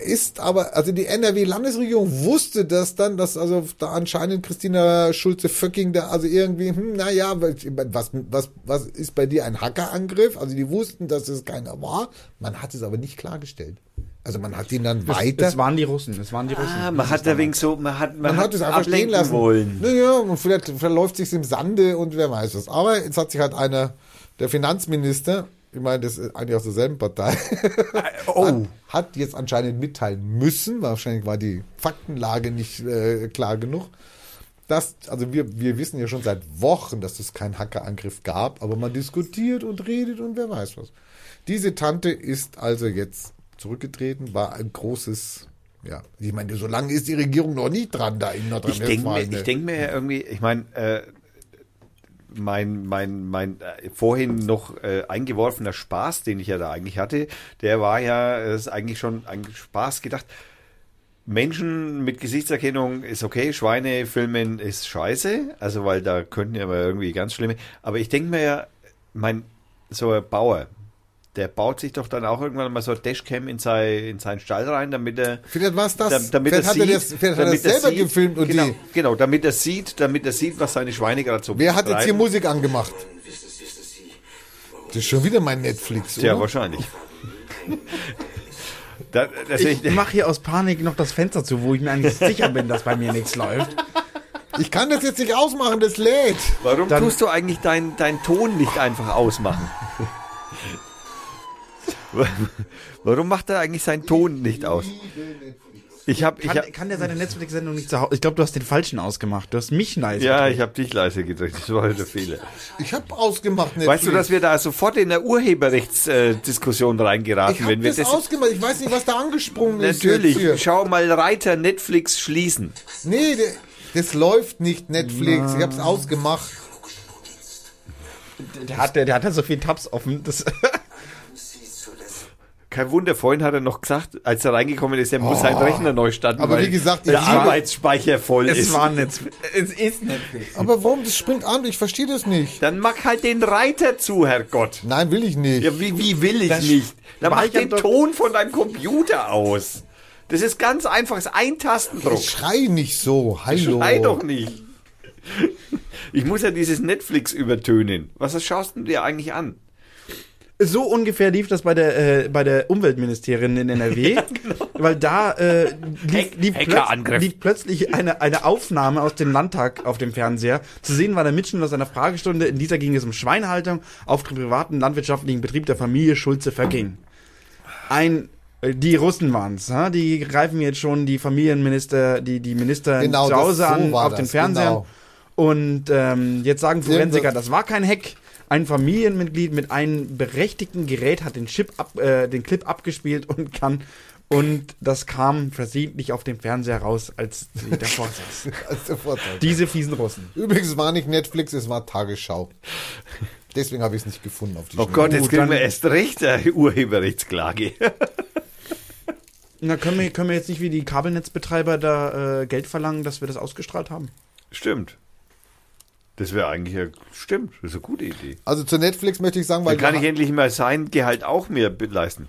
ist aber, also die NRW-Landesregierung wusste das dann, dass also da anscheinend Christina Schulze-Föcking da also irgendwie, hm, naja, was, was, was ist bei dir ein Hackerangriff? Also die wussten, dass es keiner war. Man hat es aber nicht klargestellt. Also man hat ihn dann weiter. Es waren die Russen. Es waren die Russen. Ah, man hat da wegen so, man hat, man, Man hat es einfach stehen ablenken lassen. wollen. Naja, und vielleicht verläuft sich im Sande und wer weiß was. Aber jetzt hat sich halt einer, der Finanzminister, ich meine, das ist eigentlich aus derselben Partei, Oh. hat, hat jetzt anscheinend mitteilen müssen, wahrscheinlich war die Faktenlage nicht äh, klar genug, dass, also wir, wir wissen ja schon seit Wochen, dass es keinen Hackerangriff gab, aber man diskutiert und redet und wer weiß was. Diese Tante ist also jetzt zurückgetreten, war ein großes, ja, ich meine, so lange ist die Regierung noch nie dran da in Ich denke mir, Nordrhein-Westfalen. ich denk mir ja irgendwie, ich meine, äh, mein, mein, mein äh, vorhin noch äh, eingeworfener Spaß, den ich ja da eigentlich hatte, der war ja, es ist eigentlich schon ein Spaß gedacht. Menschen mit Gesichtserkennung ist okay, Schweine filmen ist scheiße, also weil da könnten ja mal irgendwie ganz schlimme. Aber ich denke mir ja, mein, so ein Bauer, der baut sich doch dann auch irgendwann mal so ein Dashcam in, sein, in seinen Stall rein, damit er Vielleicht war es das. da- damit vielleicht er hat er sieht, das, vielleicht hat er damit selber sieht, gefilmt und genau, die. genau, damit er sieht, damit er sieht, was seine Schweine gerade so Wer hat jetzt hier. Musik angemacht? Das ist schon wieder mein Netflix, oder? Ja, wahrscheinlich. da, Ich mache hier aus Panik noch das Fenster zu, wo ich mir eigentlich sicher bin, dass bei mir nichts läuft. Ich kann das jetzt nicht ausmachen, das lädt. warum dann- tust du eigentlich deinen dein Ton nicht einfach ausmachen? Warum macht er eigentlich seinen Ton nicht aus? Ich habe, ich Kann, hab, kann der seine Netflix-Sendung nicht zu Hause? Ich glaube, du hast den falschen ausgemacht. Du hast mich nice. ja, ich habe dich leise gedrückt. Das war der Fehler. Ich habe ausgemacht, Netflix. Weißt du, dass wir da sofort in eine Urheberrechtsdiskussion reingeraten, ich habe wenn wir das, das ausgemacht. Ich weiß nicht, was da angesprungen ist. Natürlich. Jetzt hier. Schau mal Reiter Netflix schließen. Nee, der- das läuft nicht, Netflix. Ich habe es ausgemacht. Der hat, der, der hat ja so viele Tabs offen. Das, Kein Wunder, vorhin hat er noch gesagt, als er reingekommen ist, er muss sein Rechner neu starten, Oh. Aber weil wie gesagt, der Arbeitsspeicher voll es ist. war Netflix. Es ist Netflix. Aber warum? Das springt an. Ich verstehe das nicht. Dann mach halt den Reiter zu, Herrgott. Nein, will ich nicht. Ja, wie, wie will ich Das nicht? Dann mach den Ton von deinem Computer aus. Das ist ganz einfach, das ist ein Tastendruck. Ich schrei nicht so. Hallo. Schrei doch nicht. Ich muss ja dieses Netflix übertönen. Was schaust du dir eigentlich an? So ungefähr lief das bei der, äh, bei der Umweltministerin in NRW, weil da äh, lief, lief, plötz, lief plötzlich eine, eine Aufnahme aus dem Landtag auf dem Fernseher. Zu sehen war der Mitschnitt aus einer Fragestunde. In dieser ging es um Schweinehaltung auf dem privaten landwirtschaftlichen Betrieb der Familie Schulze verging. Ein äh, die Russen waren's, ha? die greifen jetzt schon die Familienminister, die, die Minister Genau, zu Hause so an auf den das, Fernsehern. genau. Und ähm, jetzt sagen Forensiker, das war kein Hack. Ein Familienmitglied mit einem berechtigten Gerät hat den Chip ab, äh, den Clip abgespielt und kann und das kam versehentlich auf dem Fernseher raus, als sie davor saß. Ist der Vorteil. Diese fiesen Russen. Übrigens war nicht Netflix, es war Tagesschau. Deswegen habe ich es nicht gefunden auf die Oh Schnelle. Gott, jetzt kriegen wir erst recht eine Urheberrechtsklage. Na, können wir, können wir jetzt nicht wie die Kabelnetzbetreiber da äh, Geld verlangen, dass wir das ausgestrahlt haben? Stimmt. Das wäre eigentlich ja, stimmt, das ist eine gute Idee. Also zu Netflix möchte ich sagen, weil Dann kann ich endlich mal sein Gehalt auch mir leisten.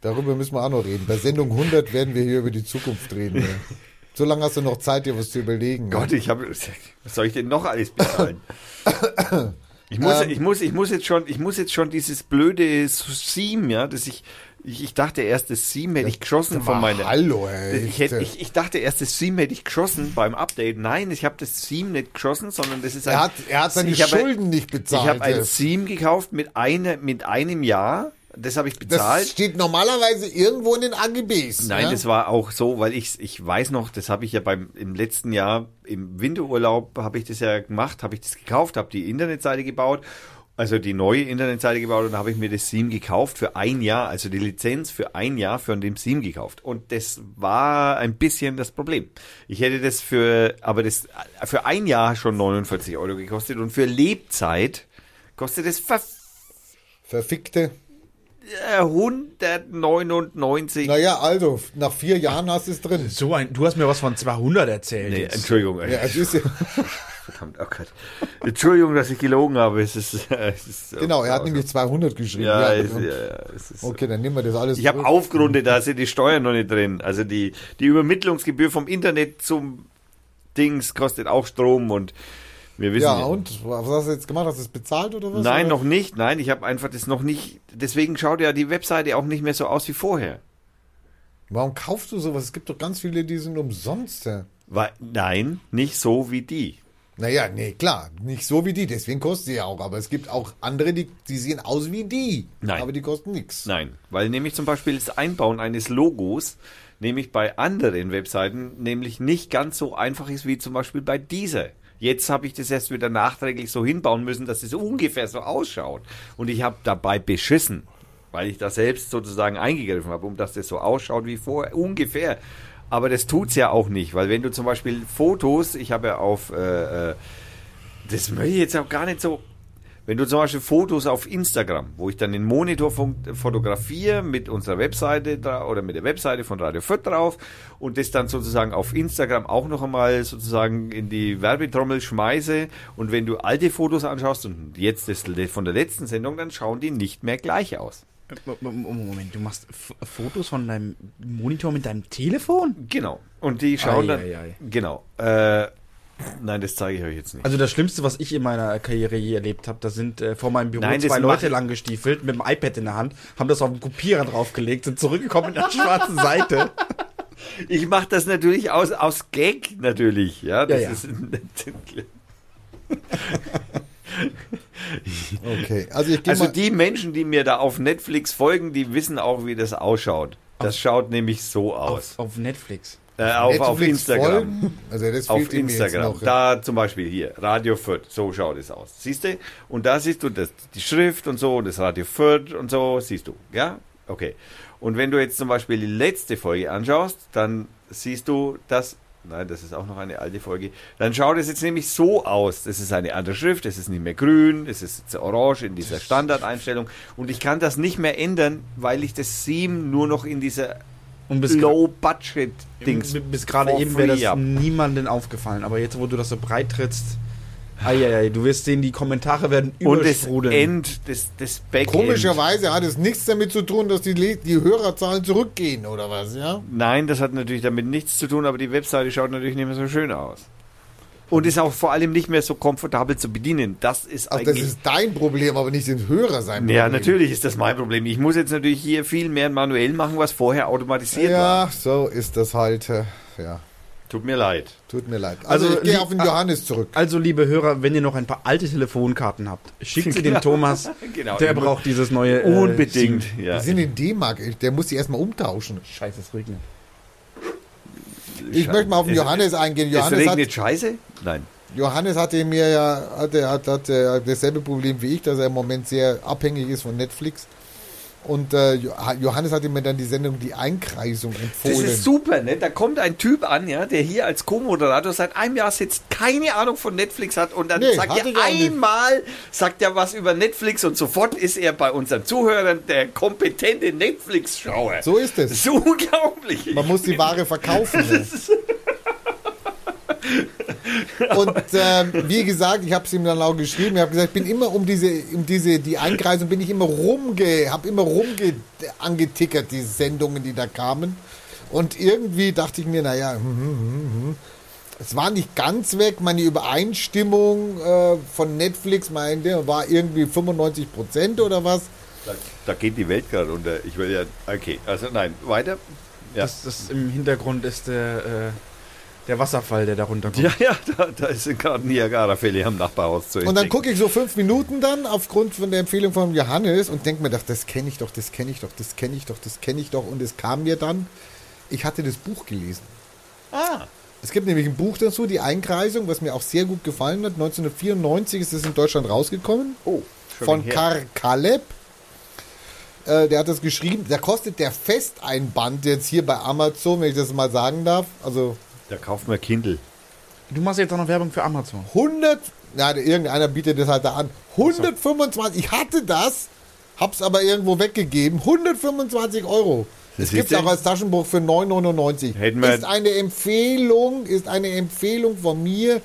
darüber müssen wir auch noch reden. Bei Sendung 100 werden wir hier über die Zukunft reden. Ja. So lange hast du noch Zeit, dir was zu überlegen. Gott, ja. ich habe, was soll ich denn noch alles bezahlen? Ich muss, Ähm. ich muss, ich muss jetzt schon, ich muss jetzt schon dieses blöde Seam, ja, dass ich, ich, ich dachte erst, das Seam hätte ich geschossen von meiner. Hallo, ey. Ich, hätte, ich, ich dachte erst, das Seam hätte ich geschossen beim Update. Nein, ich habe das Seam nicht geschossen, sondern das ist ein. er, hat, er hat seine ich habe- Schulden nicht Ich bezahlt. habe ein. Seam gekauft mit, eine, mit einem Jahr. Das habe ich das bezahlt. steht normalerweise irgendwo in den AGBs. Nein, ja? das war auch so, weil ich ich weiß noch, das habe ich ja beim im letzten Jahr im Winterurlaub habe ich das ja gemacht, habe ich das gekauft, habe die Internetseite gebaut, also die neue Internetseite gebaut und dann habe ich mir das Seam gekauft für ein Jahr, also die Lizenz für ein Jahr für dem Seam gekauft und das war ein bisschen das Problem. Ich hätte das für aber das für ein Jahr schon 49 Euro gekostet und für Lebzeit kostet es ver Verfickte. äh, 199 Naja, also, nach vier Jahren hast du es drin. So ein, du hast mir was von 200 erzählt. Nee, jetzt. Entschuldigung. Ja, es ist ja, Verdammt, oh Gott. Entschuldigung, dass ich gelogen habe. Es ist, es ist genau, er hat nämlich 200 geschrieben. ja, Ja, und- ja, ist, Okay, dann nehmen wir das alles Ich habe aufgerundet, da sind die Steuern noch nicht drin. Also die, die Übermittlungsgebühr vom Internet zum Dings kostet auch Strom und wir wissen Ja, und? Was hast du jetzt gemacht? Hast du es bezahlt oder was? Nein, oder? noch nicht. Nein, ich habe einfach das noch nicht. Deswegen schaut ja die Webseite auch nicht mehr so aus wie vorher. Warum kaufst du sowas? Es gibt doch ganz viele, die sind umsonst. Ja. Weil, nein, nicht so wie die. Naja, nee, klar. Nicht so wie die, deswegen kosten sie ja auch. Aber es gibt auch andere, die, die sehen aus wie die. Nein. Aber die kosten nichts. Nein, weil nämlich zum Beispiel das Einbauen eines Logos nämlich bei anderen Webseiten nämlich nicht ganz so einfach ist wie zum Beispiel bei dieser. Jetzt habe ich das erst wieder nachträglich so hinbauen müssen, dass es ungefähr so ausschaut. Und ich habe dabei beschissen, weil ich da selbst sozusagen eingegriffen habe, um dass das so ausschaut wie vorher, ungefähr. Aber das tut's ja auch nicht, weil wenn du zum Beispiel Fotos, ich habe ja auf, äh, äh, das möchte ich jetzt auch gar nicht so, wenn du zum Beispiel Fotos auf Instagram, wo ich dann den Monitor fo- fotografiere mit unserer Webseite oder mit der Webseite von Radio Fürth drauf und das dann sozusagen auf Instagram auch noch einmal sozusagen in die Werbetrommel schmeiße und wenn du alte Fotos anschaust und jetzt das von der letzten Sendung, dann schauen die nicht mehr gleich aus. Moment, du machst F Fotos von deinem Monitor mit deinem Telefon? Genau. Und die schauen Ei, dann. ei, ei. Genau. Äh, nein, das zeige ich euch jetzt nicht. Also das Schlimmste, was ich in meiner Karriere je erlebt habe, da sind äh, vor meinem Büro Nein, zwei Leute lang gestiefelt mit dem iPad in der Hand, haben das auf den Kopierer draufgelegt, sind zurückgekommen mit einer schwarzen Seite. Ich mache das natürlich aus, aus Gag, natürlich. Ja, das Ja, ja. ist. Okay, also ich Also die Menschen, die mir da auf Netflix folgen, die wissen auch, wie das ausschaut. Das schaut nämlich so aus. Auf, auf Netflix. Äh, auf, auf Instagram. folgen. Also das Auf Instagram. noch. Da zum Beispiel hier, Radio Fürth, so schaut es aus. Siehst du? Und da siehst du das, die Schrift und so, das Radio Fürth und so, siehst du. Ja? Okay. Und wenn du jetzt zum Beispiel die letzte Folge anschaust, dann siehst du das. Nein, das ist auch noch eine alte Folge. Dann schaut es jetzt nämlich so aus. Das ist eine andere Schrift, es ist nicht mehr grün, es ist jetzt orange in dieser Standardeinstellung. Und ich kann das nicht mehr ändern, weil ich das Seam nur noch in dieser Und bis, gra- Low-Budget-Dings. bis gerade eben wäre das hab. niemandem aufgefallen. Aber jetzt, wo du das so breit trittst, eieiei, du wirst sehen, die Kommentare werden Und das übersprudeln. End, das, das Backend. Komischerweise hat es nichts damit zu tun, dass die, Le- die Hörerzahlen zurückgehen oder was, ja? Nein, das hat natürlich damit nichts zu tun, aber die Webseite schaut natürlich nicht mehr so schön aus. Und ist auch vor allem nicht mehr so komfortabel zu bedienen. Das ist Also das ist dein Problem, aber nicht den Hörer sein Problem. ja, natürlich ist das mein Problem. Ich muss jetzt natürlich hier viel mehr manuell machen, was vorher automatisiert war. Ja, so ist das halt. äh, Ja, Tut mir leid. tut mir leid. Also, Also, ich gehe auf den Johannes zurück. Also, liebe Hörer, wenn ihr noch ein paar alte Telefonkarten habt, schickt sie dem Thomas. Genau. Der braucht dieses neue. äh, Unbedingt. Sim. ja. Die sind in D-Mark. Der muss die erstmal umtauschen. Scheiße, es regnet. Ich möchte mal auf den Es- Johannes eingehen. Es Johannes hat, regnet Scheiße? Nein. Johannes hatte mir ja hatte, hat, hat, äh, dasselbe Problem wie ich, dass er im Moment sehr abhängig ist von Netflix. Und äh, Jo- Johannes hatte mir dann die Sendung Die Einkreisung Das empfohlen. ist super, ne? Da kommt ein Typ an, ja, der hier als Co-Moderator seit einem Jahr sitzt, keine Ahnung von Netflix hat und dann Nee, sagt er einmal, sagt er was über Netflix und sofort ist er bei unseren Zuhörern der kompetente Netflix-Schauer. so ist Das es. ist unglaublich. Man muss die Ware verkaufen. Ne? Und ähm, wie gesagt, ich habe es ihm dann auch geschrieben. Ich habe gesagt, ich bin immer um diese, um diese, die Einkreisung bin ich immer rumge, habe immer rumge angetickert, die Sendungen, die da kamen. Und irgendwie dachte ich mir, naja, hm, hm, hm, hm. es war nicht ganz weg. Meine Übereinstimmung äh, von Netflix, meinte, war irgendwie 95 Prozent oder was. Da, da geht die Welt gerade unter. Ich will ja. Okay, also nein, weiter. Ja. Das, das im Hintergrund ist der, äh, der Wasserfall, der darunter kommt. Ja, ja, da, da sind gerade Niagara-Fälle am Nachbarhaus zu Und dann entdecken. gucke ich so fünf Minuten dann aufgrund von der Empfehlung von Johannes und denke mir, doch, das kenne ich doch, das kenne ich doch, das kenne ich doch, das kenne ich doch. Und es kam mir dann, ich hatte das Buch gelesen. Ah, Es gibt nämlich ein Buch dazu, die Einkreisung, was mir auch sehr gut gefallen hat. 1994 ist es in Deutschland rausgekommen. oh, von. Karl Kaleb. Äh, der hat das geschrieben. Da kostet der Festeinband jetzt hier bei Amazon, wenn ich das mal sagen darf. Also Da kauft man Kindle. Du machst jetzt auch noch Werbung für Amazon. 100, na, irgendeiner bietet das halt da an. 125, ich hatte das, hab's aber irgendwo weggegeben. 125 Euro. Das Es gibt auch als Taschenbuch für 9,99. Hätten wir- Ist eine Empfehlung, ist eine Empfehlung von mir.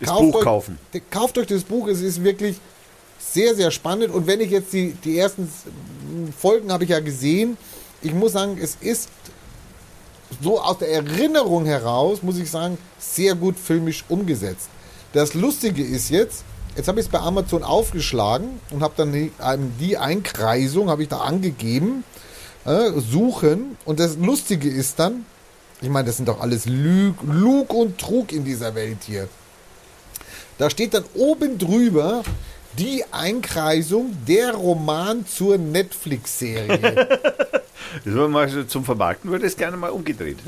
Das Buch kaufen. Euch, kauft euch das Buch, es ist wirklich sehr, sehr spannend. Und wenn ich jetzt die, die ersten Folgen habe ich ja gesehen, ich muss sagen, es ist so aus der Erinnerung heraus, muss ich sagen, sehr gut filmisch umgesetzt. Das Lustige ist jetzt, jetzt habe ich es bei Amazon aufgeschlagen und habe dann die, ähm, die Einkreisung, habe ich da angegeben, äh, suchen. Und das Lustige ist dann, ich meine, das sind doch alles Lüg, Lug und Trug in dieser Welt hier. Da steht dann oben drüber die Einkreisung der Roman zur Netflix-Serie. Das war mal so zum Vermarkten wird es gerne mal umgedreht.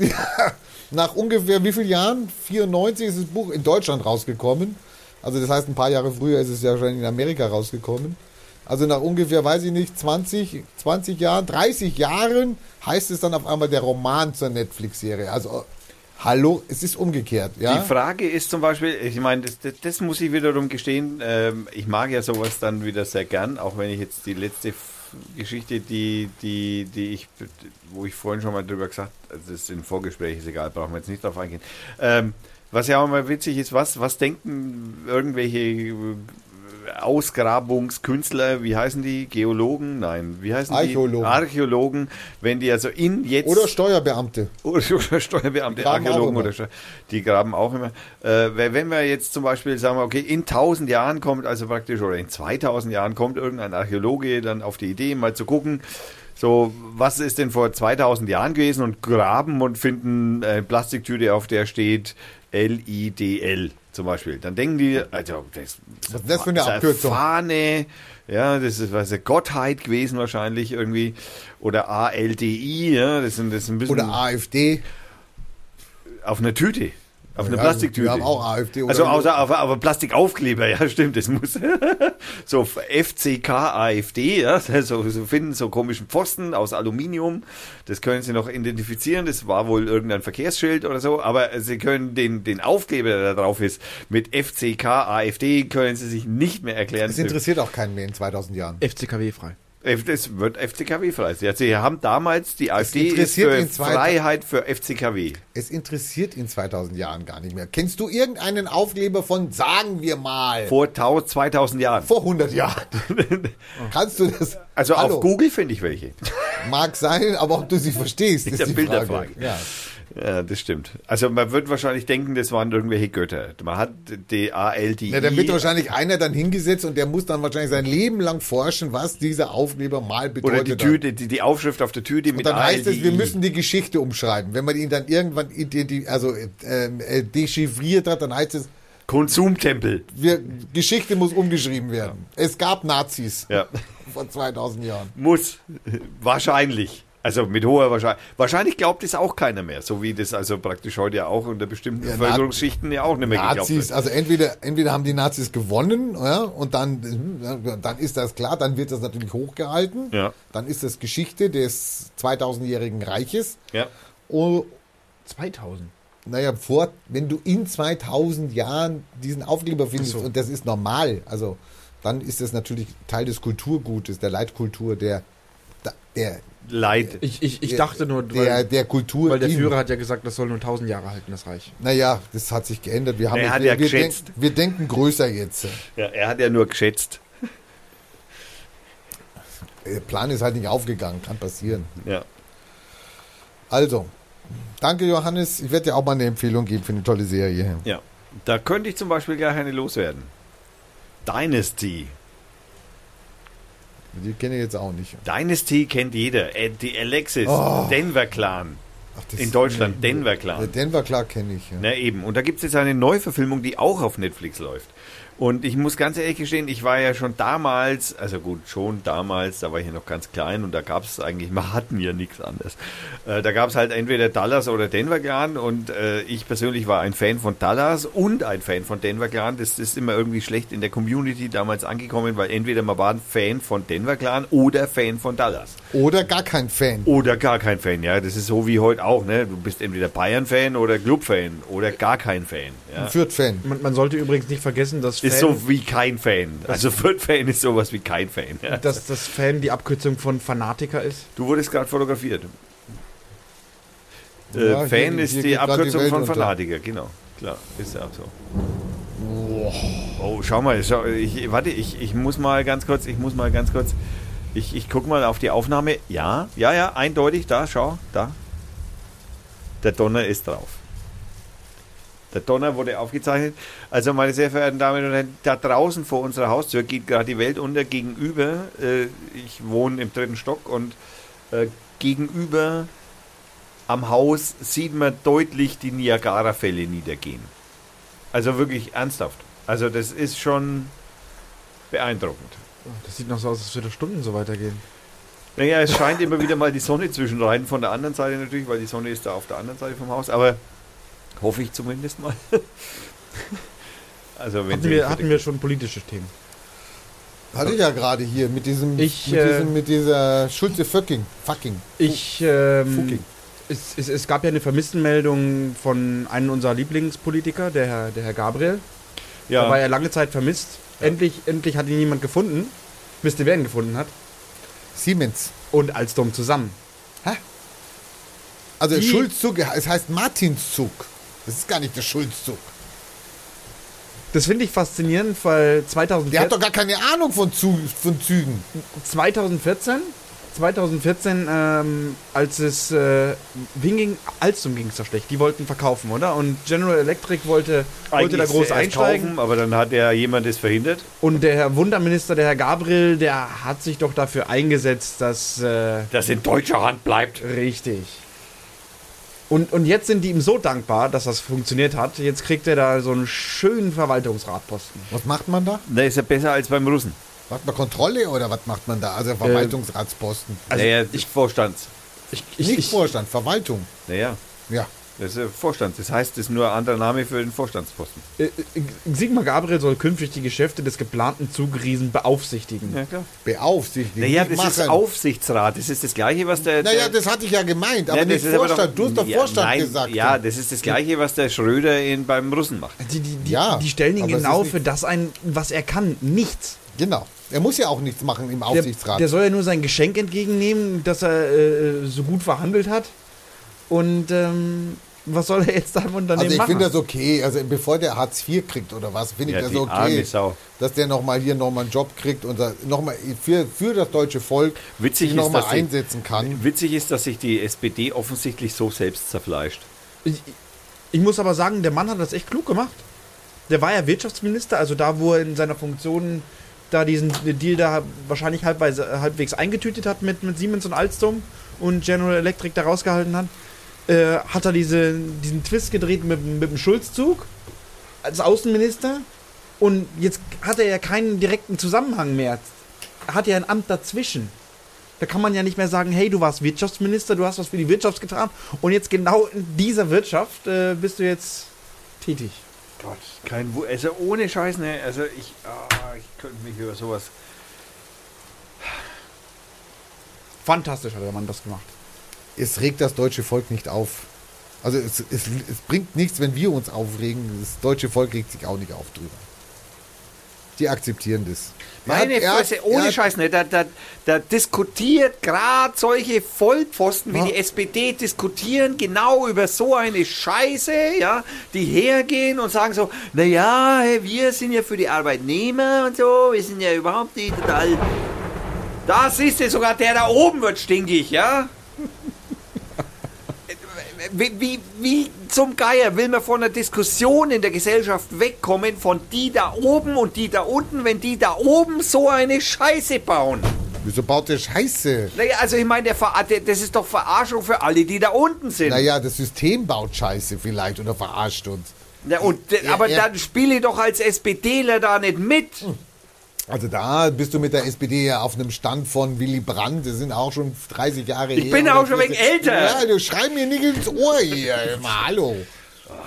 Nach ungefähr wie vielen Jahren? 94 ist das Buch in Deutschland rausgekommen. Also das heißt, ein paar Jahre früher ist es ja schon in Amerika rausgekommen. Also nach ungefähr, weiß ich nicht, 20, 20 Jahren, 30 Jahren heißt es dann auf einmal der Roman zur Netflix-Serie. Also, hallo, es ist umgekehrt, ja? Die Frage ist zum Beispiel, ich meine, das, das, das muss ich wiederum gestehen, ähm, ich mag ja sowas dann wieder sehr gern, auch wenn ich jetzt die letzte Geschichte, die, die, die ich, wo ich vorhin schon mal drüber gesagt also das ist ein Vorgespräch, ist egal, brauchen wir jetzt nicht drauf eingehen. Ähm, was ja auch mal witzig ist, was, was denken irgendwelche Ausgrabungskünstler, wie heißen die? Geologen? Nein, wie heißen Archäologen. die? Archäologen, wenn die also in jetzt Oder Steuerbeamte. oder Steuerbeamte, Graben auch Archäologen oder Steu- die graben auch immer. Äh, wenn wir jetzt zum Beispiel sagen, okay, in 1000 Jahren kommt also praktisch oder in 2000 Jahren kommt irgendein Archäologe dann auf die Idee, mal zu gucken, so was ist denn vor 2000 Jahren gewesen und graben und finden eine Plastiktüte, auf der steht LIDL zum Beispiel. Dann denken die, also das, Was ist das für eine Abkürzung? Fahne, ja, das ist was Gottheit gewesen wahrscheinlich irgendwie oder ALDI, ja, das sind das ist ein bisschen Oder AfD. auf einer Tüte. Auf einer Ja, Plastiktüte. wir haben auch AfD oder Also so. außer auf, auf Plastikaufkleber, ja, stimmt, das muss. so FCK AfD, ja, so, so finden so komischen Pfosten aus Aluminium. Das können Sie noch identifizieren. Das war wohl irgendein Verkehrsschild oder so, aber Sie können den, den Aufkleber, der da drauf ist, mit FCK AfD, können Sie sich nicht mehr erklären. Das interessiert auch keinen mehr in 2000 Jahren. FCKW frei. Das wird FCKW frei. Sie haben damals, die AfD ist für ihn Freiheit für FCKW. Es interessiert in 2000 Jahren gar nicht mehr. Kennst du irgendeinen Aufkleber von, sagen wir mal, vor, Vor 1000, 2000 Jahren. 100 Jahren? Kannst du das? Also Hallo, auf Google finde ich welche. Mag sein, aber ob du sie verstehst, ist der die Bilderfrage. Frage. Ja. Ja, das stimmt. Also man wird wahrscheinlich denken, das waren irgendwelche Götter. Man hat die ALDI. Ja, dann wird wahrscheinlich einer dann hingesetzt und der muss dann wahrscheinlich sein Leben lang forschen, was dieser Aufkleber mal bedeutet. oder die. Tüte, die, die Aufschrift auf der Tüte Und mit dann heißt es, ALDI. wir müssen die Geschichte umschreiben. Wenn man ihn dann irgendwann also, ähm, äh, dechiffriert hat, dann heißt es, Konsumtempel. wir, Geschichte muss umgeschrieben werden. Es gab Nazis Ja. vor 2000 Jahren. Muss. Wahrscheinlich. Also mit hoher Wahrscheinlichkeit. Wahrscheinlich glaubt es auch keiner mehr. So wie das also praktisch heute ja auch unter bestimmten Ja, Bevölkerungsschichten ja auch nicht mehr geglaubt Nazis, wird. also entweder, entweder haben die Nazis gewonnen, ja, und dann, hm, dann ist das klar, dann wird das natürlich hochgehalten. Ja. Dann ist das Geschichte des 2000-jährigen Reiches. Ja. Und 2000. naja, vor, wenn du in 2000 Jahren diesen Aufkleber findest, so. und das ist normal, also dann ist das natürlich Teil des Kulturgutes, der Leitkultur, der, der, Leid. Ich, ich, ich dachte nur, der, weil, der Kultur. weil der Führer hat ja gesagt, das soll nur 1000 Jahre halten, das Reich. Naja, das hat sich geändert. Wir, haben Er hat wir, ja wir, geschätzt. denken, wir denken größer jetzt. Ja, er hat ja nur geschätzt. Der Plan ist halt nicht aufgegangen, kann passieren. Ja. Also, danke Johannes. Ich werde dir auch mal eine Empfehlung geben für eine tolle Serie. Ja. Da könnte ich zum Beispiel gar keine loswerden. Dynasty. Die kenne ich jetzt auch nicht. Dynasty kennt jeder. Äh, Die Alexis, Oh. Denver Clan. Ach, In Deutschland, Denver Clan. Denver klar kenne ich. Ja. Na eben. Und da gibt es jetzt eine Neuverfilmung, die auch auf Netflix läuft. Und ich muss ganz ehrlich gestehen, ich war ja schon damals, also gut, schon damals, da war ich ja noch ganz klein und da gab es eigentlich, wir hatten ja nichts anderes. Äh, da gab es halt entweder Dallas oder Denver Clan und äh, ich persönlich war ein Fan von Dallas und ein Fan von Denver Clan. Das ist immer irgendwie schlecht in der Community damals angekommen, weil entweder man war ein Fan von Denver Clan oder Fan von Dallas. Oder gar kein Fan. Oder gar kein Fan, ja. Das ist so wie heute auch, ne? Du bist entweder Bayern-Fan oder Club-Fan oder gar kein Fan. Ja. Fürth-Fan. Man, man sollte übrigens nicht vergessen, dass Ist Fan, so wie kein Fan. Also Fürth-Fan ist sowas wie kein Fan. Dass das Fan die Abkürzung von Fanatiker ist. Du wurdest gerade fotografiert. Ja, äh, hier- Fan hier ist geht die die Abkürzung Welt von unter. Fanatiker, genau. Klar, ist ja auch so. Oh, schau mal, schau, ich, warte, ich, ich muss mal ganz kurz, ich muss mal ganz kurz, ich, ich guck mal auf die Aufnahme. Ja, ja, ja, eindeutig, da, schau, da. Der Donner ist drauf. Der Donner wurde aufgezeichnet. Also, meine sehr verehrten Damen und Herren, da draußen vor unserer Haustür geht gerade die Welt unter. Gegenüber, äh, ich wohne im dritten Stock und äh, gegenüber am Haus sieht man deutlich die Niagara-Fälle niedergehen. Also wirklich ernsthaft. Also das ist schon beeindruckend. Das sieht noch so aus, als würde Stunden so weitergehen. Naja, es scheint immer wieder mal die Sonne zwischen rein, von der anderen Seite natürlich, weil die Sonne ist da auf der anderen Seite vom Haus, aber hoffe ich zumindest mal. also wenn Hatten wir, hatten wir schon politische Themen. Hatte ich ja gerade hier mit diesem, Ich, mit, äh, diesem mit dieser Schulze fucking, fucking. Ich, ähm, Fucking. es, es, es gab ja eine Vermisstenmeldung von einem unserer Lieblingspolitiker, der Herr, der Herr Gabriel. ja, Da war er lange Zeit vermisst. Endlich, endlich hat ihn jemand gefunden. Wisst ihr, wer ihn gefunden hat? Siemens. Und Alstom zusammen. Also Die- Schulzzug, es heißt Martinszug. Das ist gar nicht der Schulzzug. Das finde ich faszinierend, weil 2014, Der hat doch gar keine Ahnung von, Zü von Zügen. 2014, 2014, ähm, als es äh, wem ging Alstom ging es da schlecht. Die wollten verkaufen, oder? Und General Electric wollte, wollte da groß einsteigen. Kaufen, aber dann hat ja jemand es verhindert. Und der Herr Wunderminister, der Herr Gabriel, der hat sich doch dafür eingesetzt, dass äh, Das in deutscher Hand bleibt. richtig. Und, und jetzt sind die ihm so dankbar, dass das funktioniert hat. Jetzt kriegt er da so einen schönen Verwaltungsratposten. Was macht man da? Da ist er besser als beim Russen. Macht man Kontrolle oder was macht man da? Also Verwaltungsratsposten. Also naja, ich- Vorstands. Ich, ich, Nicht ich, Vorstand, Verwaltung. Naja, Ja. Das ist äh, Vorstand. Das heißt, das ist nur ein anderer Name für den Vorstandsposten. äh, äh, Sigmar Gabriel soll künftig die Geschäfte des geplanten Zugriesen beaufsichtigen. Ja, klar. Beaufsichtigen. Naja, das ist machen. Aufsichtsrat. Das ist das Gleiche, was der. Naja, der das hatte ich ja gemeint, aber Ja, nicht ist Vorstand. du hast doch ja, Vorstand nein, gesagt. Ja, das ist das Gleiche, was der Schröder in, beim Russen macht. Die, die, die, Ja, die stellen ihn genau ist für das ein, was er kann. Nichts. Genau. Er muss ja auch nichts machen im Der, Aufsichtsrat. der soll ja nur sein Geschenk entgegennehmen, das er äh, so gut verhandelt hat. Und ähm, was soll er jetzt da im Unternehmen also ich machen? finde das okay. Also bevor der Hartz IV kriegt oder was, finde ich Ja, das die arme okay. Sau. Dass der nochmal hier nochmal einen Job kriegt und nochmal für, für das deutsche Volk Witzig sich nochmal einsetzen kann. Witzig ist, dass sich die SPD offensichtlich so selbst zerfleischt. Ich, ich muss aber sagen, der Mann hat das echt klug gemacht. Der war ja Wirtschaftsminister, also da, wo er in seiner Funktion da diesen Deal da wahrscheinlich halbweise, halbwegs eingetütet hat mit, mit Siemens und Alstom und General Electric da rausgehalten hat, äh, hat er diese, diesen Twist gedreht mit, mit dem Schulzzug als Außenminister und jetzt hat er ja keinen direkten Zusammenhang mehr. Er hat ja ein Amt dazwischen. Da kann man ja nicht mehr sagen, hey, du warst Wirtschaftsminister, du hast was für die Wirtschaft getan und jetzt genau in dieser Wirtschaft äh, bist du jetzt tätig. Gott, kein Wu Also ohne Scheiß, ne? Also ich, ah, ich könnte mich über sowas. Fantastisch hat der Mann das gemacht. Es regt das deutsche Volk nicht auf. Also es, es, es bringt nichts, wenn wir uns aufregen. Das deutsche Volk regt sich auch nicht auf drüber. Die akzeptieren das. Meine hat- hat- Fresse, er ohne hat- Scheiß, ne? Da, da, da diskutiert gerade solche Vollpfosten wie Ja. die SPD diskutieren genau über so eine Scheiße, ja, die hergehen und sagen so, naja, wir sind ja für die Arbeitnehmer und so, wir sind ja überhaupt nicht total. Da siehst du sogar, der da oben wird stinkig, ja? Wie, wie, wie zum Geier will man von einer Diskussion in der Gesellschaft wegkommen von die da oben und die da unten, wenn die da oben so eine Scheiße bauen? Wieso baut der Scheiße? Naja, also ich meine, der- das ist doch Verarschung für alle, die da unten sind. Naja, das System baut Scheiße vielleicht oder verarscht uns. Na, und, Ja, aber ja. dann spiele ich doch als SPDler da nicht mit. Also da bist du mit der SPD ja auf einem Stand von Willy Brandt. Das sind auch schon 30 Jahre Ich her. bin oder auch schon 40. wegen älter. Ja, du schreib mir nicht ins Ohr hier. Immer, hallo.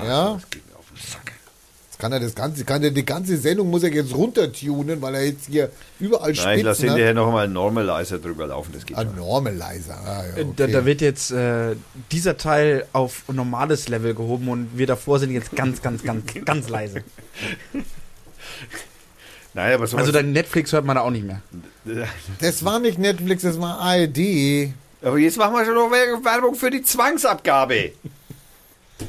Ja. Jetzt kann er das ganze, kann er die ganze Sendung muss er jetzt runtertunen, weil er jetzt hier überall Nein, lass Spitzen hat. hinterher noch mal ein Normalizer drüber laufen, das geht Ein schon. Normalizer. Ah, ja, Äh, okay. Da, da wird jetzt äh, dieser Teil auf normales Level gehoben und wir davor sind jetzt ganz, ganz, ganz, ganz leise. Nein, aber so Also dein Netflix hört man da auch nicht mehr. das war nicht Netflix, das war ARD. Aber jetzt machen wir schon noch Werbung für die Zwangsabgabe.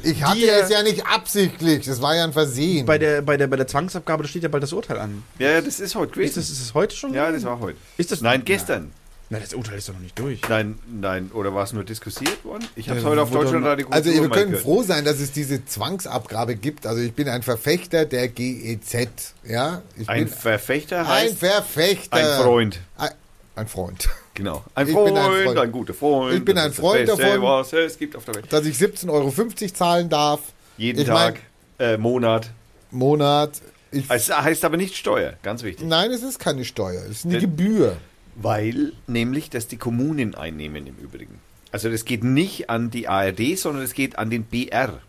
Ich hatte Die, äh, es ja nicht absichtlich. Das war ja ein Versehen. Bei der, bei der, bei der Zwangsabgabe, da steht ja bald das Urteil an. Ja, ja, das ist heute Ist gewesen. das, ist das heute schon? Ja, das war heute. Ist das Nein, gestern. Na, das Urteil ist doch noch nicht durch. Nein, nein, oder war es nur diskutiert worden? Ich habe es Ja, heute auf Deutschlandradio Also wir können gehört. froh sein, dass es diese Zwangsabgabe gibt. Also ich bin ein Verfechter der GEZ. Ja, ich Ein bin Verfechter ein heißt Verfechter. ein Freund. Ein, ein Freund. Genau. Ein Ich Freund, bin ein ein, Freund. guter Freund. Ich bin ein Freund das Beste, davon. was es gibt auf der Welt. Dass ich 17,50 Euro zahlen darf. Jeden Ich Tag, mein- äh, Monat. Monat. Ich, Es heißt aber nicht Steuer, ganz wichtig. nein, es ist keine Steuer, es ist eine Äh, Gebühr. Weil nämlich das die Kommunen einnehmen im Übrigen. Also das geht nicht an die ARD, sondern es geht an den BR.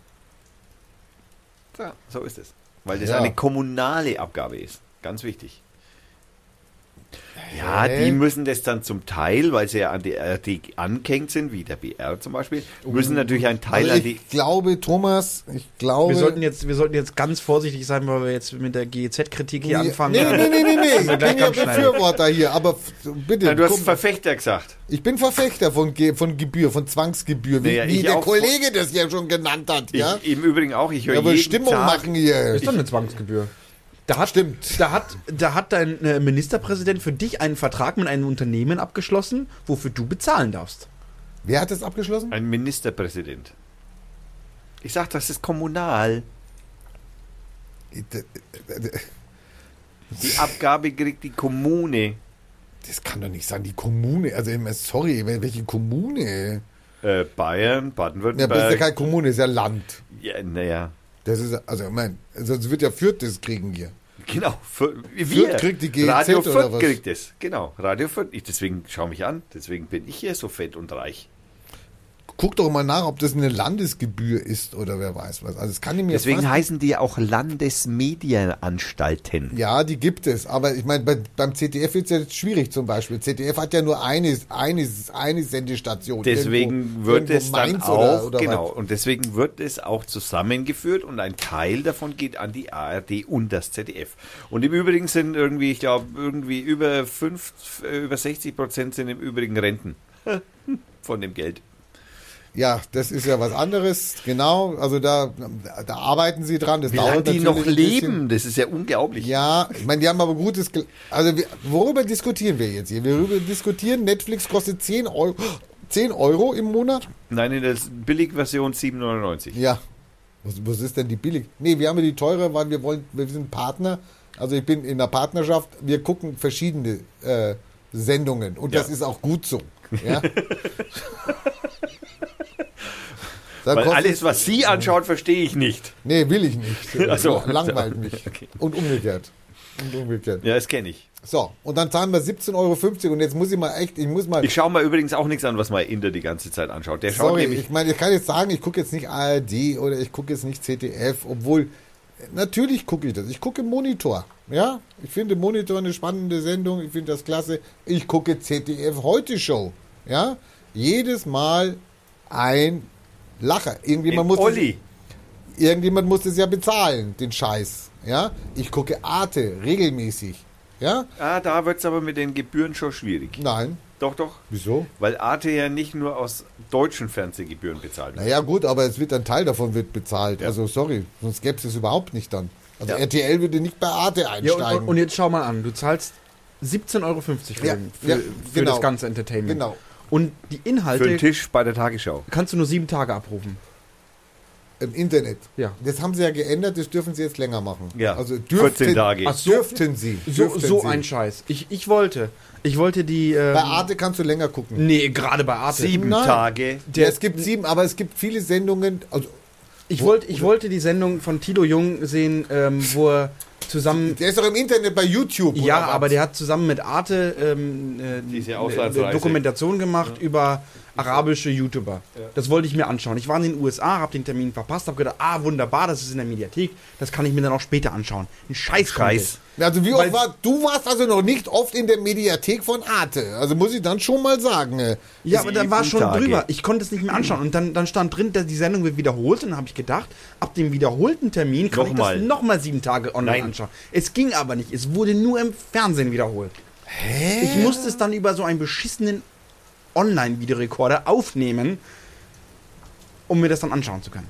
Ja, so ist es. Weil das Ja. eine kommunale Abgabe ist. Ganz wichtig. Ja, Hä? die müssen das dann zum Teil, weil sie ja an die ARD angehängt sind, wie der BR zum Beispiel, müssen natürlich einen Teil Also an die... ich glaube, Thomas, ich glaube. Wir sollten, jetzt, wir sollten jetzt ganz vorsichtig sein, weil wir jetzt mit der GEZ-Kritik hier Nee, anfangen. Nee, nee, nee, nee, nee. Ich bin ja. Befürworter hier, aber bitte. Nein, du hast komm, Verfechter gesagt. ich bin Verfechter von, Ge von Gebühr, von Zwangsgebühr, wie, Naja, wie ich der. Kollege das ja schon genannt hat. Ich, Ja, Im Übrigen auch, ich höre ja aber jeden Stimmung Tag, machen hier. ist doch eine Zwangsgebühr. Da hat, Stimmt. Da hat, da hat dein äh, Ministerpräsident für dich einen Vertrag mit einem Unternehmen abgeschlossen, wofür du bezahlen darfst. Wer hat das abgeschlossen? Ein Ministerpräsident. Ich sag, das ist kommunal. Die Abgabe kriegt die Kommune. Das kann doch nicht sein, die Kommune. Also, immer, sorry, welche Kommune? Äh, Bayern, Ja, aber das ist ja Baden-Württemberg. keine Kommune, das ist ja Land. Ja, naja. Das ist, also, ich meine, sonst wird ja Fürth das kriegen hier. Genau. Für, wir. Fürth kriegt die GEZ Radio oder Fürth was? kriegt es. Genau. Radio Fürth. Ich, deswegen schau mich an. Deswegen bin ich hier so fett und reich. Guck doch mal nach, ob das eine Landesgebühr ist oder wer weiß was. Also, es kann ich mir Deswegen heißen die ja auch Landesmedienanstalten. Ja, die gibt es. Aber ich meine, bei, beim ZDF wird es ja jetzt schwierig zum Beispiel. ZDF hat ja nur eine, eine, eine Sendestation. Deswegen Irgendwo- wird irgendwo es dann Mainz auch, oder, oder genau, was. und deswegen wird es auch zusammengeführt und ein Teil davon geht an die ARD und das ZDF. Und im Übrigen sind irgendwie, ich glaube, irgendwie über fünf, äh, über 60 Prozent sind im Übrigen Renten von dem Geld. Ja, das ist ja was anderes. Genau. Also da, da arbeiten sie dran. Das Wie dauert die noch leben, das ist ja unglaublich. Ja, ich meine, die haben aber gutes. Gel- Also, wir, worüber diskutieren wir jetzt hier? Wir diskutieren, Netflix kostet 10 Euro, 10 Euro im Monat? Nein, in der Billigversion 7,99. Ja. Was, was ist denn die billig? Nee, wir haben ja die teure, weil wir wollen, wir sind Partner. Also ich bin in einer Partnerschaft. Wir gucken verschiedene äh, Sendungen und Ja. das ist auch gut so. Ja? Dann Weil alles, was Sie anschaut, verstehe ich nicht. Nee, will ich nicht. Ach so. Langweilt mich. Okay. Und umgekehrt. Und umgekehrt. Ja, das kenne ich. So, und dann zahlen wir 17,50 Euro und jetzt muss ich mal echt, ich muss mal. Ich schaue mir übrigens auch nichts an, was mein Inder die ganze Zeit anschaut. Der schaut Sorry, nämlich ich meine, ich kann jetzt sagen, ich gucke jetzt nicht ARD oder ich gucke jetzt nicht ZDF, obwohl natürlich gucke ich das. Ich gucke Monitor. Ja, ich finde Monitor eine spannende Sendung. Ich finde das klasse. Ich gucke ZDF Heute Show. Ja, jedes Mal ein Lacher. Irgendjemand muss Olli. Das, irgendjemand muss das ja bezahlen, den Scheiß. Ja, ich gucke Arte regelmäßig. Ja, Ah, da wird es aber mit den Gebühren schon schwierig. nein. Doch, doch. Wieso? Weil Arte ja nicht nur aus deutschen Fernsehgebühren bezahlt wird. Naja, gut, aber es wird ein Teil davon wird bezahlt. Also sorry, sonst gäbe es es überhaupt nicht dann. Also Ja. RTL würde nicht bei Arte Ja, einsteigen. und, und jetzt schau mal an, du zahlst 17,50 Euro für, Ja, den, für, ja, für genau. das ganze Entertainment. Genau. Und die Für den Inhalte Tisch bei der Tagesschau. kannst du nur sieben Tage abrufen. Im Internet. Ja. Das haben sie ja geändert, das dürfen sie jetzt länger machen. Ja, also 14 Tage. Ach so. Dürften sie. So, dürften so sie. ein Scheiß. Ich, ich wollte, ich wollte die. Ähm, Bei Arte kannst du länger gucken. Nee, gerade bei Arte. Sieben Nein. Tage. ja, es gibt sieben, aber es gibt viele Sendungen. Also, Ich, wollte, ich wollte die Sendung von Tilo Jung sehen, ähm, wo er zusammen. der ist doch im Internet bei YouTube. Ja, oder was? aber der hat zusammen mit Arte ähm, äh. Dokumentation gemacht über arabische YouTuber. Das wollte ich mir anschauen. Ich war in den USA, habe den Termin verpasst, habe gedacht, ah, wunderbar, das ist in der Mediathek, das kann ich mir dann auch später anschauen. Ein Scheiß. Scheiß. Also wie oft war, du warst also noch nicht oft in der Mediathek von Arte. Also muss ich dann schon mal sagen. äh, Ja, aber dann war schon Tage. drüber. Ich konnte es nicht mehr anschauen. Und dann, dann stand drin, dass die Sendung wird wiederholt. Und dann habe ich gedacht, ab dem wiederholten Termin kann Nochmal. ich das nochmal sieben Tage online Nein. anschauen. Es ging aber nicht. Es wurde nur im Fernsehen wiederholt. Hä? Ich musste es dann über so einen beschissenen Online-Videorekorder aufnehmen, um mir das dann anschauen zu können.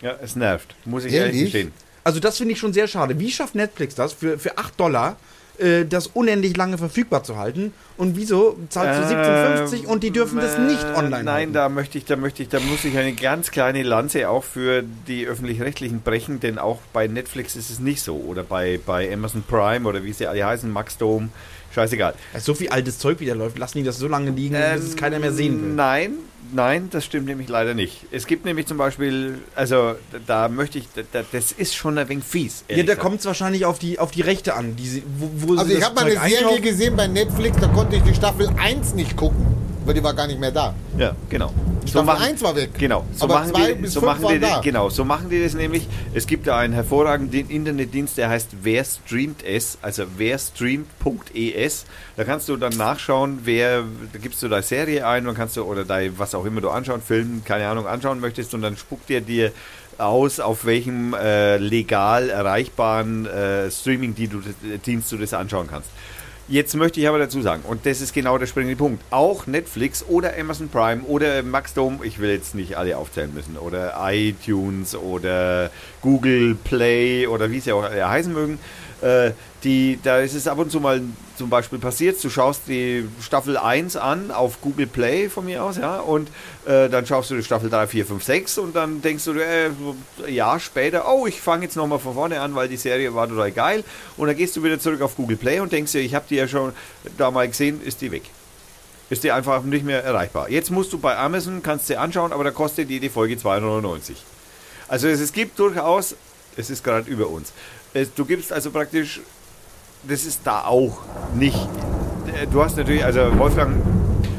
Ja, es nervt. Muss ich ehrlich Ehrlich? gestehen. Also das finde ich schon sehr schade. Wie schafft Netflix das, für, für 8 Dollar äh, das unendlich lange verfügbar zu halten? Und wieso zahlst du 17,50 und die dürfen das nicht Äh, online Nein, halten? da möchte ich, da möchte ich, da muss ich eine ganz kleine Lanze auch für die öffentlich-rechtlichen brechen, denn auch bei Netflix ist es nicht so. Oder bei, bei Amazon Prime oder wie sie alle heißen, Max Dome, scheißegal. So viel altes Zeug wieder läuft, lassen die das so lange liegen, bis es keiner mehr sehen will. Nein, Nein, das stimmt nämlich leider nicht. Es gibt nämlich zum Beispiel, also da möchte ich, da, das ist schon ein wenig fies. Ja, da kommt es wahrscheinlich auf die, auf die Rechte an, die sie, wo, wo Also sie ich habe mal eine Serie gesehen bei Netflix, da konnte ich die Staffel 1 nicht gucken, weil die war gar nicht mehr da. Ja, genau. Staffel 1 war weg. Genau, so Aber machen zwei die, bis so fünf machen die, da. genau, so machen die das nämlich. Es gibt da einen hervorragenden Internetdienst, der heißt Wer streamt es, also werstreamt.es. Da kannst du dann nachschauen, wer, da gibst du da Serie ein und kannst du oder da was auch immer du anschauen, Film, keine Ahnung, anschauen möchtest und dann spuckt dir dir aus, auf welchem äh, legal erreichbaren äh, Streaming-Dienst du das anschauen kannst. Jetzt möchte ich aber dazu sagen, und das ist genau der springende Punkt, auch Netflix oder Amazon Prime oder Maxdome, ich will jetzt nicht alle aufzählen müssen, oder iTunes oder Google Play oder wie sie auch alle heißen mögen, äh, die, da ist es ab und zu mal zum Beispiel passiert, du schaust die Staffel 1 an auf Google Play von mir aus, ja, und äh, dann schaust du die Staffel 3, 4, 5, 6 und dann denkst du, äh, ein Jahr später, oh, ich fange jetzt nochmal von vorne an, weil die Serie war total geil und dann gehst du wieder zurück auf Google Play und denkst dir, ich habe die ja schon da mal gesehen, ist die weg. Ist die einfach nicht mehr erreichbar. Jetzt musst du bei Amazon, kannst dir anschauen, aber da kostet jede Folge 2,99. Also es, es gibt durchaus, es ist gerade über uns, du gibst also praktisch, das ist da auch nicht. Äh, Du hast natürlich, also Wolfgang,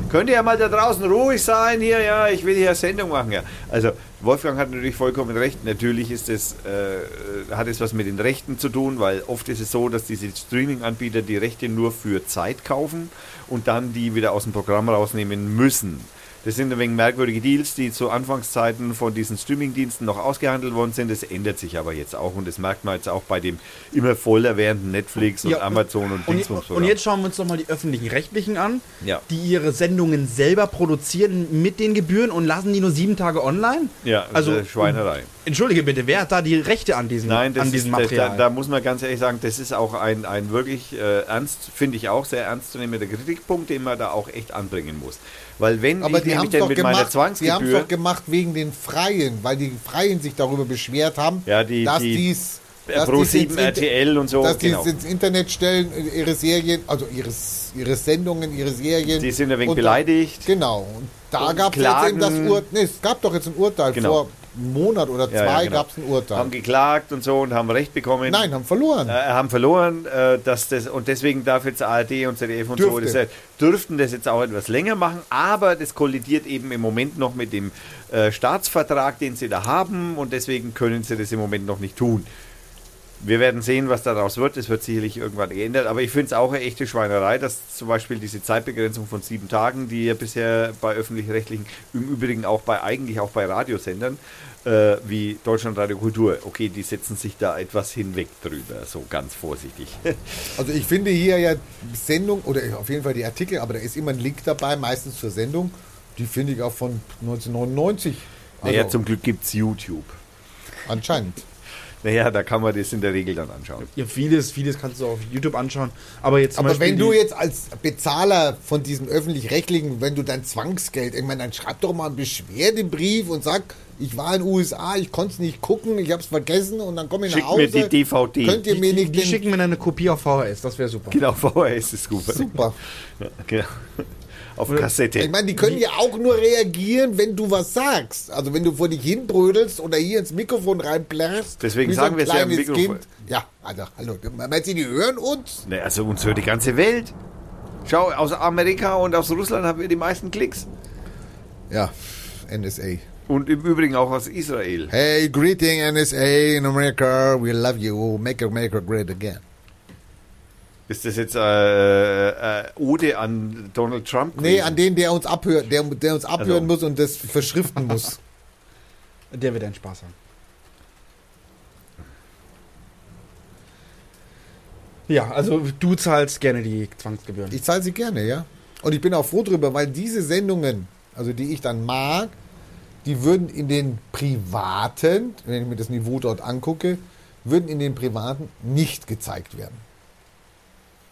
könnt ihr ja mal da draußen ruhig sein hier, ja, ich will hier Sendung machen, ja. Also Wolfgang hat natürlich vollkommen recht, natürlich ist es, äh, hat es was mit den Rechten zu tun, weil oft ist es so, dass diese Streaming-Anbieter die Rechte nur für Zeit kaufen und dann die wieder aus dem Programm rausnehmen müssen. Das sind ein wenig merkwürdige Deals, die zu Anfangszeiten von diesen Streamingdiensten noch ausgehandelt worden sind. Das ändert sich aber jetzt auch und das merkt man jetzt auch bei dem immer voller werdenden Netflix und Ja, Amazon und Und, Dingsbums-Programm. und jetzt schauen wir uns doch mal die öffentlichen Rechtlichen an, Ja. die ihre Sendungen selber produzieren mit den Gebühren und lassen die nur sieben Tage online? ja, also Schweinerei. Entschuldige bitte, wer hat da die Rechte an diesem, Nein, an ist, diesem das, Material? da, da muss man ganz ehrlich sagen, das ist auch ein, ein wirklich äh, ernst, finde ich auch sehr ernstzunehmender Kritikpunkt, den man da auch echt anbringen muss. Weil wenn Aber ich die haben nämlich doch mit meiner gemacht, die haben es Zwangsgebühr... doch gemacht wegen den Freien, weil die Freien sich darüber beschwert haben, Ja, die- dass die- dies äh, dass Pro die's 7 ins Inter- RTL und so, dass die genau. es ins Internet stellen, ihre Serien, also ihres, ihre Sendungen, ihre Serien. Die sind ein wenig Und beleidigt. Genau. Und da gab es jetzt eben das. Urteil. Nee, es gab doch jetzt ein Urteil. Genau. Vor Monat oder zwei Ja, ja, genau. gab es ein Urteil. Haben geklagt und so und haben Recht bekommen. Nein, haben verloren. äh, haben verloren, äh, dass das und deswegen darf jetzt ARD und ZDF und so Dürfte. das, äh, dürften das jetzt auch etwas länger machen, aber das kollidiert eben im Moment noch mit dem äh, Staatsvertrag, den sie da haben und deswegen können sie das im Moment noch nicht tun. Wir werden sehen, was daraus wird. Es wird sicherlich irgendwann geändert. Aber ich finde es auch eine echte Schweinerei, dass zum Beispiel diese Zeitbegrenzung von sieben Tagen, die ja bisher bei öffentlich-rechtlichen, im Übrigen auch bei eigentlich auch bei Radiosendern äh, wie Deutschlandradio Kultur, okay, die setzen sich da etwas hinweg drüber, so ganz vorsichtig. Also ich finde hier ja Sendung, oder auf jeden Fall die Artikel, aber da ist immer ein Link dabei, meistens zur Sendung. Die finde ich auch von 1999. Also naja, zum Glück gibt es YouTube. anscheinend. Naja, da kann man das in der Regel dann anschauen. ja, vieles, vieles kannst du auf YouTube anschauen. Aber jetzt Aber Beispiel wenn du die- jetzt als Bezahler von diesem öffentlich-rechtlichen, wenn du dein Zwangsgeld, ich meine, dann schreib doch mal einen Beschwerdebrief und sag, ich war in den USA, ich konnte es nicht gucken, ich habe es vergessen und dann komme ich nach Schickt Hause. mir die DVD. Könnt ihr mir die, nicht die den, schicken mir eine Kopie auf VHS, das wäre super. Genau, VHS ist super. Super. Ja, genau. Auf Kassette. Ich meine, die können ja auch nur reagieren, wenn du was sagst. Also wenn du vor dich hinbrödelst oder hier ins Mikrofon reinplärrst. Deswegen sagen wir es ja im Mikrofon. Kind. Ja, also hallo, meinst du, die hören uns? Ne, also uns hört die ganze Welt. Schau, aus Amerika und aus Russland haben wir die meisten Klicks. Ja, NSA. Und im Übrigen auch aus Israel. Hey, greeting NSA in America, we love you, make America great again. Ist das jetzt äh, äh, Ode an Donald Trump? Nee, gewesen? an den, der uns abhört, der, der uns abhören Also. muss und das verschriften muss. Der wird einen Spaß haben. Ja, also du zahlst gerne die Zwangsgebühren. Ich zahle sie gerne, ja. Und ich bin auch froh drüber, weil diese Sendungen, also die ich dann mag, die würden in den privaten, wenn ich mir das Niveau dort angucke, würden in den privaten nicht gezeigt werden.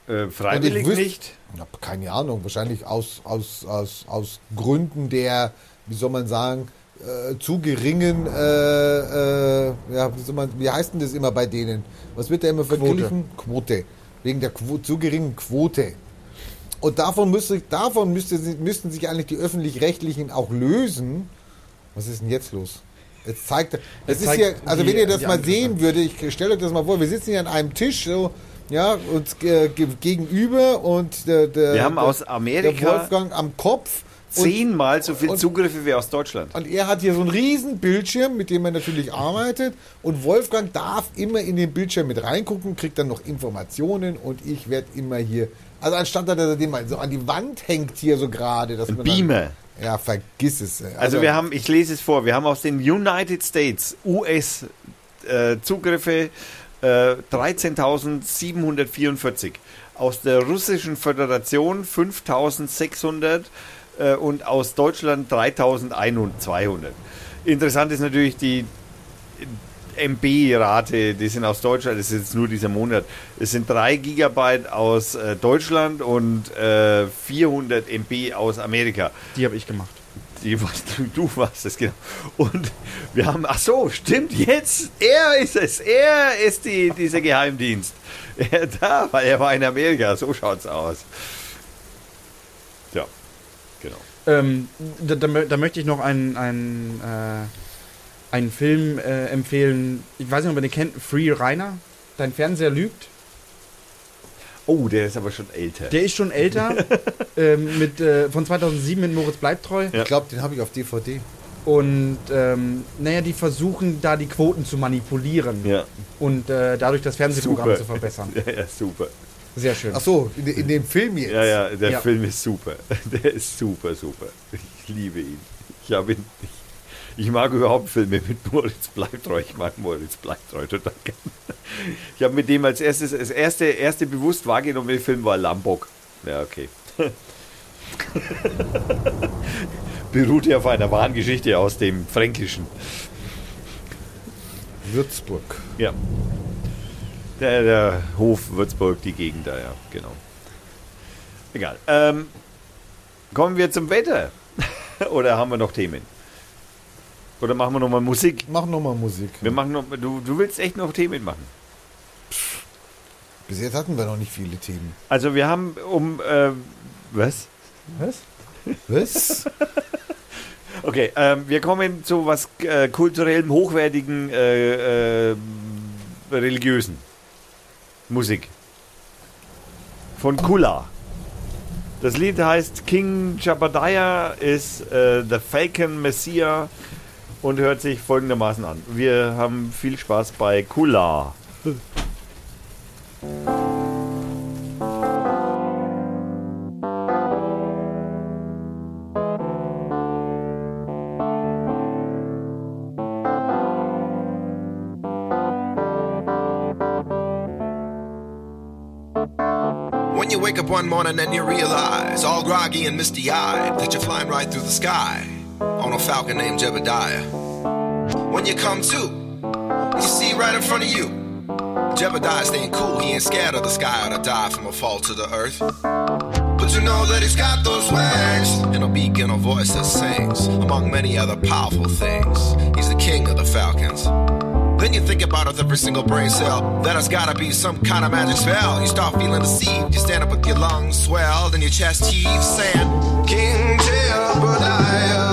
Äh, freiwillig wüsste- nicht. Ich habe keine Ahnung, wahrscheinlich aus, aus, aus, aus Gründen der, wie soll man sagen, äh, zu geringen, äh, äh, ja, wie, man, wie heißt denn das immer bei denen? Was wird da immer verglichen? Quote. Wegen der Quo zu geringen Quote. Und davon, müsste, davon müsste, müssten sich eigentlich die Öffentlich-Rechtlichen auch lösen. Was ist denn jetzt los? Jetzt zeigt er. Es ist hier, also wenn ihr das mal sehen würdet, ich stelle euch das mal vor, wir sitzen hier an einem Tisch, so, ja, uns äh, ge gegenüber und der, der, Wir haben der, aus der Amerika Wolfgang am Kopf. Und, zehnmal so viel und- Zugriffe wie aus Deutschland. und er hat hier so einen riesen Bildschirm, mit dem er natürlich arbeitet. Und Wolfgang darf immer in den Bildschirm mit reingucken, kriegt dann noch Informationen und ich werde immer hier. Also anstatt dass er den mal so an die Wand hängt hier so gerade. dass Ein man dann- Beamer. Ja, vergiss es. ey. Also wir haben, ich lese es vor, wir haben aus den United States US äh, Zugriffe äh, 13.744, aus der russischen Föderation 5.600 äh, und aus Deutschland 3.200. Interessant ist natürlich die MB-Rate, die sind aus Deutschland, das ist jetzt nur dieser Monat. Es sind 3 Gigabyte aus äh, Deutschland und äh, 400 MB aus Amerika. Die habe ich gemacht. Die, du, du warst es, genau. Und wir haben, ach so, stimmt, jetzt, er ist es, er ist die, dieser Geheimdienst. Er da, weil er war in Amerika, so schaut's aus. Ja, genau. Ähm, da, da, da möchte ich noch einen, einen, äh, einen Film äh, empfehlen. Ich weiß nicht, ob ihr den kennt. Free Rainer. Dein Fernseher lügt. Oh, der ist aber schon älter. Der ist schon älter. ähm, mit, äh, von 2007 mit Moritz Bleibtreu. Ja. Ich glaube, den habe ich auf DVD. Und ähm, naja, die versuchen da die Quoten zu manipulieren. ja. Und äh, dadurch das Fernsehprogramm Super. zu verbessern. ja, ja, super. Sehr schön. Ach so, in, in dem Film jetzt. Ja, ja, der Ja. Film ist super. Der ist super, super. Ich liebe ihn. Ich habe ihn. Ich, ich mag überhaupt Filme mit Moritz Bleibtreu. Ich mag Moritz Bleibtreu total gerne. Ich habe mit dem als erstes, das erste, erste bewusst wahrgenommene Film war Lambok. Ja, okay. Beruht ja auf einer wahren Geschichte aus dem Fränkischen. Würzburg. Ja. Der, der Hof Würzburg, die Gegend da, ja, genau. Egal. Ähm, kommen wir zum Wetter. Oder haben wir noch Themen? Oder machen wir noch mal Musik? Mach nochmal Musik. Wir machen noch, du, du willst echt noch Themen machen. Bis jetzt hatten wir noch nicht viele Themen. Also wir haben um äh, was? Was? Was? Okay, ähm, wir kommen zu was äh, kulturellem, hochwertigen, äh, äh, religiösen Musik von Kula. Das Lied heißt King Jabadiah ist äh, The Falcon Messiah und hört sich folgendermaßen an. Wir haben viel Spaß bei Kula. When you wake up one morning and you realize, all groggy and misty eyed, that you're flying right through the sky on a falcon named Jebediah. When you come to, you see right in front of you, Jebediah staying cool, he ain't scared of the sky or to die from a fall to the earth. But you know that he's got those wings and a beak and a voice that sings, among many other powerful things. He's the king of the falcons. Then you think about it every single brain cell. That has gotta be some kind of magic spell. You start feeling deceived. You stand up with your lungs swelled and your chest heaves, saying, King Jebediah,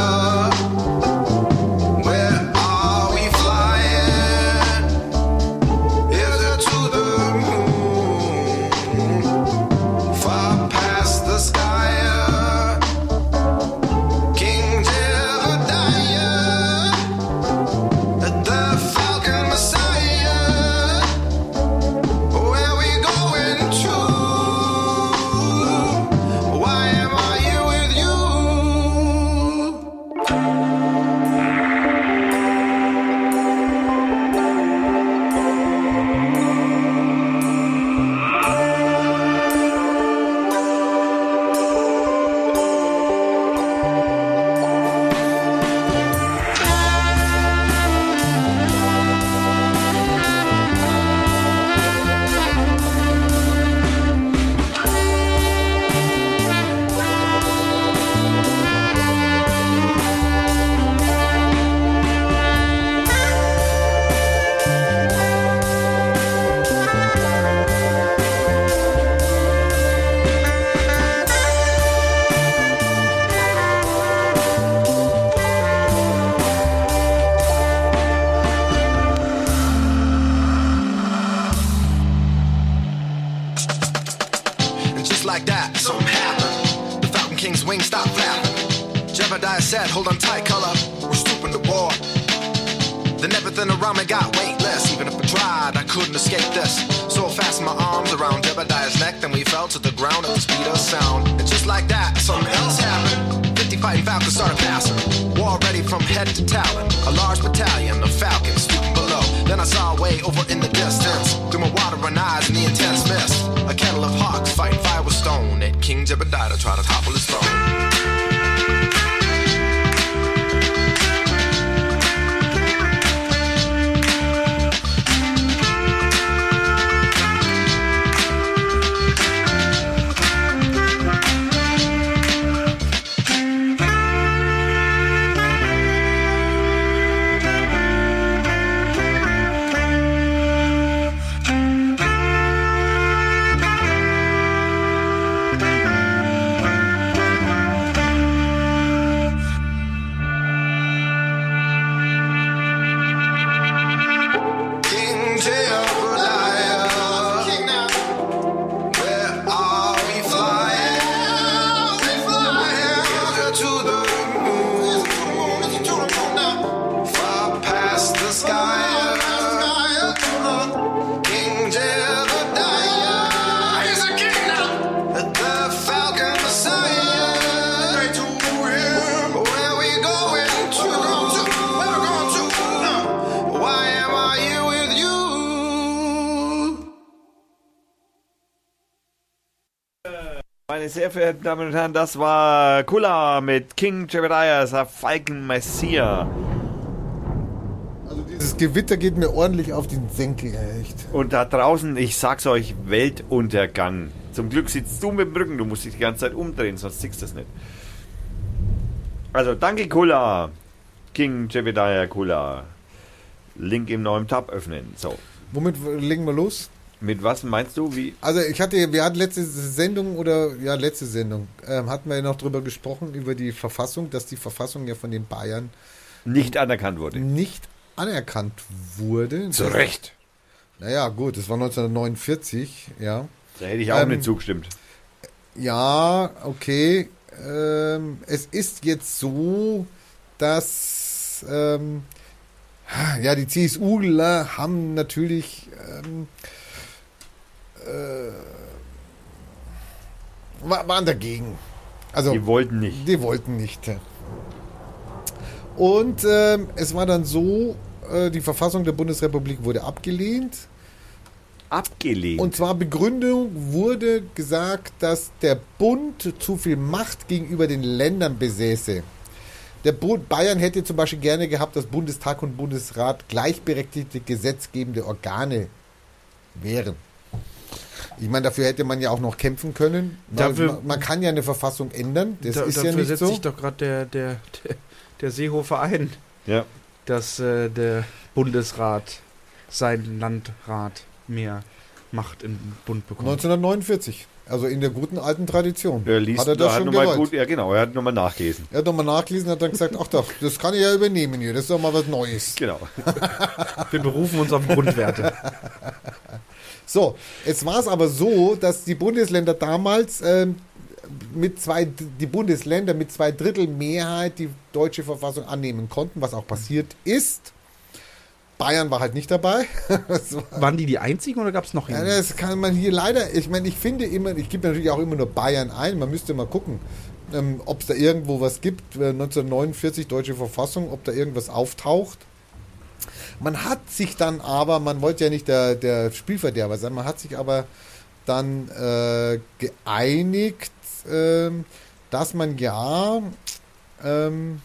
Meine sehr verehrten Damen und Herren, das war Kula mit King Jebediah, der Falcon Messiah. Also dieses Gewitter geht mir ordentlich auf den Senkel, echt. Und da draußen, ich sag's euch, Weltuntergang. Zum Glück sitzt du mit dem Rücken, du musst dich die ganze Zeit umdrehen, sonst siehst du das nicht. Also, danke Kula. King Jebediah Kula. Link im neuen Tab öffnen. So. Womit legen wir los? Mit was meinst du? Wie? Also ich hatte, wir hatten letzte Sendung oder ja letzte Sendung ähm, hatten wir ja noch drüber gesprochen über die Verfassung, dass die Verfassung ja von den Bayern Nicht anerkannt wurde. nicht anerkannt wurde. Zu Recht. Naja, gut, das war 1949, ja. Da hätte ich auch Ähm, nicht zugestimmt. Ja, okay. Ähm, es ist jetzt so, dass ähm, ja die CSUler haben natürlich ähm, äh, wa- waren dagegen. Also Die wollten nicht. die wollten nicht. Und ähm, es war dann so, äh, die Verfassung der Bundesrepublik wurde abgelehnt. Abgelehnt. Und zwar Begründung wurde gesagt, dass der Bund zu viel Macht gegenüber den Ländern besäße. Der Bund Bayern hätte zum Beispiel gerne gehabt, dass Bundestag und Bundesrat gleichberechtigte gesetzgebende Organe wären. Ich meine, dafür hätte man ja auch noch kämpfen können. Dafür- man, man kann ja eine Verfassung ändern. Das Da, ist ja dafür nicht setzt so. sich doch gerade der, der, der, der Seehofer ein, ja. dass äh, der Bundesrat, sein Landrat mehr Macht im Bund bekommt. 1949. Also in der guten alten Tradition. Er liest, hat er das hat schon gewollt. gut, ja genau, er hat nochmal nachgelesen. Er hat nochmal nachgelesen und hat dann gesagt, ach doch, das kann ich ja übernehmen hier. Das ist doch mal was Neues. Genau. Wir berufen uns auf Grundwerte. So, jetzt war es aber so, dass die Bundesländer damals ähm, mit zwei, die Bundesländer mit zwei Drittel Mehrheit die deutsche Verfassung annehmen konnten, was auch passiert ist. Bayern war halt nicht dabei. War- Waren die die einzigen oder gab es noch ja, jemanden? das kann man hier leider, ich meine, ich finde immer, ich gebe natürlich auch immer nur Bayern ein, man müsste mal gucken, ähm, ob es da irgendwo was gibt, äh, 1949 deutsche Verfassung, ob da irgendwas auftaucht. Man hat sich dann aber, man wollte ja nicht der, der Spielverderber sein, man hat sich aber dann äh, geeinigt, ähm, dass man ja ähm,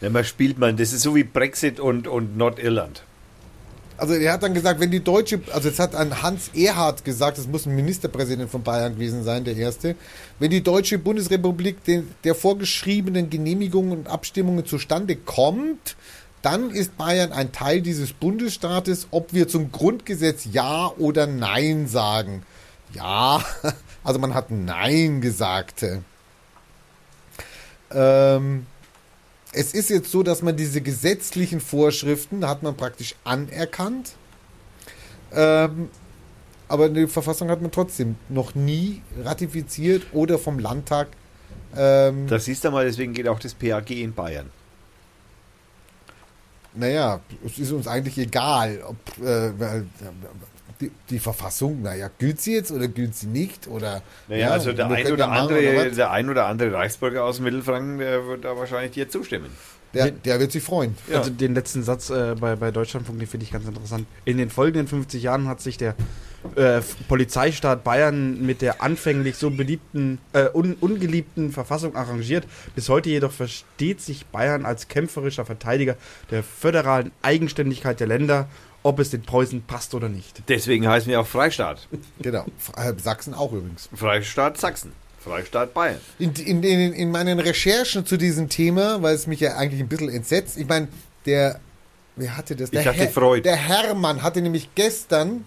Ja, man spielt man, das ist so wie Brexit und, und Nordirland. Also er hat dann gesagt, wenn die deutsche, also jetzt hat ein Hans Erhard gesagt, es muss ein Ministerpräsident von Bayern gewesen sein, der erste, wenn die deutsche Bundesrepublik den, der vorgeschriebenen Genehmigungen und Abstimmungen zustande kommt, dann ist Bayern ein Teil dieses Bundesstaates, ob wir zum Grundgesetz Ja oder Nein sagen. Ja, also man hat Nein gesagt. Ähm, es ist jetzt so, dass man diese gesetzlichen Vorschriften, hat man praktisch anerkannt. Ähm, aber die Verfassung hat man trotzdem noch nie ratifiziert oder vom Landtag. Ähm, Das siehst du mal, deswegen geht auch das PAG in Bayern. naja, es ist uns eigentlich egal, ob äh, die, die Verfassung, naja, gilt sie jetzt oder gilt sie nicht? Oder, Naja, ja, also der ein, oder andere, oder der ein oder andere Reichsbürger aus Mittelfranken, der wird da wahrscheinlich dir zustimmen. der, der wird sich freuen. Ja. Also den letzten Satz äh, bei, bei Deutschlandfunk, den finde ich ganz interessant. In den folgenden 50 Jahren hat sich der äh, Polizeistaat Bayern mit der anfänglich so beliebten, äh, un, ungeliebten Verfassung arrangiert. Bis heute jedoch versteht sich Bayern als kämpferischer Verteidiger der föderalen Eigenständigkeit der Länder, ob es den Preußen passt oder nicht. Deswegen heißen wir auch Freistaat. Genau. Äh, Sachsen auch übrigens. Freistaat Sachsen. Freistaat Bayern. In, in, in, in meinen Recherchen zu diesem Thema, weil es mich ja eigentlich ein bisschen entsetzt, ich meine, der, wer hatte das? Der, dachte, Freud. der Hermann hatte nämlich gestern,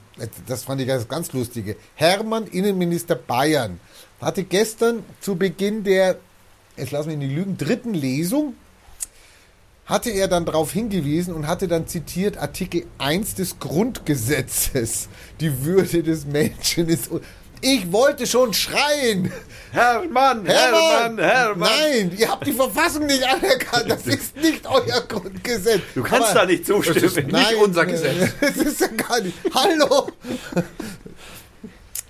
das fand ich ganz, ganz lustige, Hermann, Innenminister Bayern, hatte gestern zu Beginn der, jetzt lassen wir ihn die Lügen, dritten Lesung, hatte er dann darauf hingewiesen und hatte dann zitiert Artikel 1 des Grundgesetzes. Die Würde des Menschen ist... Ich wollte schon schreien. Hermann, Hermann, Hermann. Nein, ihr habt die Verfassung nicht anerkannt. Das ist nicht euer Grundgesetz. Du kannst Aber- da nicht zustimmen. Nein, unser Gesetz. Das ist ja gar nicht. Hallo!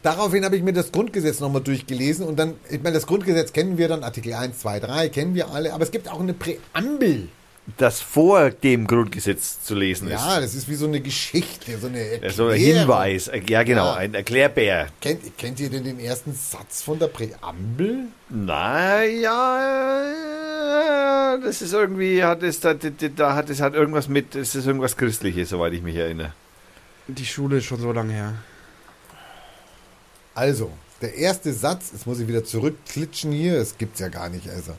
Daraufhin habe ich mir das Grundgesetz nochmal durchgelesen und dann, ich meine, das Grundgesetz kennen wir dann, Artikel 1, 2, 3, kennen wir alle, aber es gibt auch eine Präambel. Das vor dem Grundgesetz zu lesen Ja, das ist wie so eine Geschichte, so eine ist. So ein Erklärung. Hinweis. Ja, genau, Ja. ein Erklärbär. Kennt, kennt ihr denn den ersten Satz von der Präambel? Naja, das ist irgendwie, hat es da, da, hat es hat irgendwas mit, es ist irgendwas Christliches, soweit ich mich erinnere. Die Schule ist schon so lange her. Also, der erste Satz, jetzt muss ich wieder zurückklitschen hier, das gibt's ja gar nicht, also.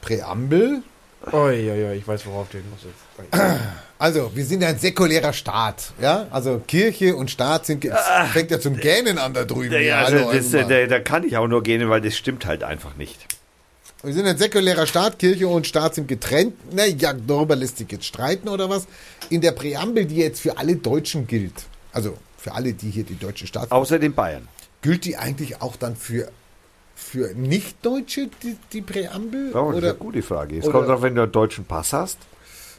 Präambel, Oi, oi, oi, ich weiß, worauf du hin musst jetzt. Also, wir sind ja ein säkulärer Staat, ja? Also Kirche und Staat sind es fängt ja zum Gähnen an da drüben. Ja, Ja, also das, da, da kann ich auch nur gehen, weil das stimmt halt einfach nicht. wir sind ein säkulärer Staat, Kirche und Staat sind getrennt. Na ja, darüber lässt sich jetzt streiten oder was? In der Präambel, die jetzt für alle Deutschen gilt, also für alle, die hier die deutsche Staat Außer den Bayern. gilt die eigentlich auch dann für für Nicht-Deutsche die, die Präambel? Oh, das ist eine gute Frage. Es kommt drauf, wenn du einen deutschen Pass hast.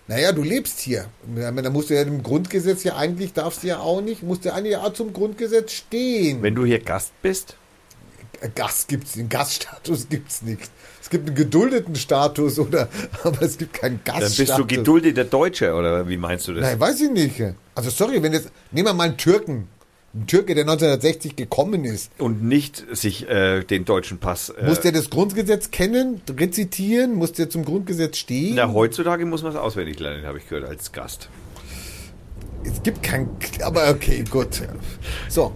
Naja, du lebst hier. Ja, Da musst du ja im Grundgesetz ja eigentlich, darfst du ja auch nicht, musst du eigentlich auch zum Grundgesetz stehen. Wenn du hier Gast bist, Gast gibt's, den Gaststatus gibt's nicht. Es gibt einen geduldeten Status oder, aber es gibt keinen dann Gaststatus. bist du geduldeter Deutscher, oder wie meinst du das? Nein, weiß ich nicht. Also sorry, wenn jetzt, nehmen wir mal einen Türken. Ein Türke, der 1960 gekommen ist. Und nicht sich äh, den deutschen Pass. Äh, Muss der das Grundgesetz kennen, rezitieren? Muss der zum Grundgesetz stehen? na, heutzutage muss man es auswendig lernen, habe ich gehört, als Gast. Es gibt kein, aber okay, gut. So,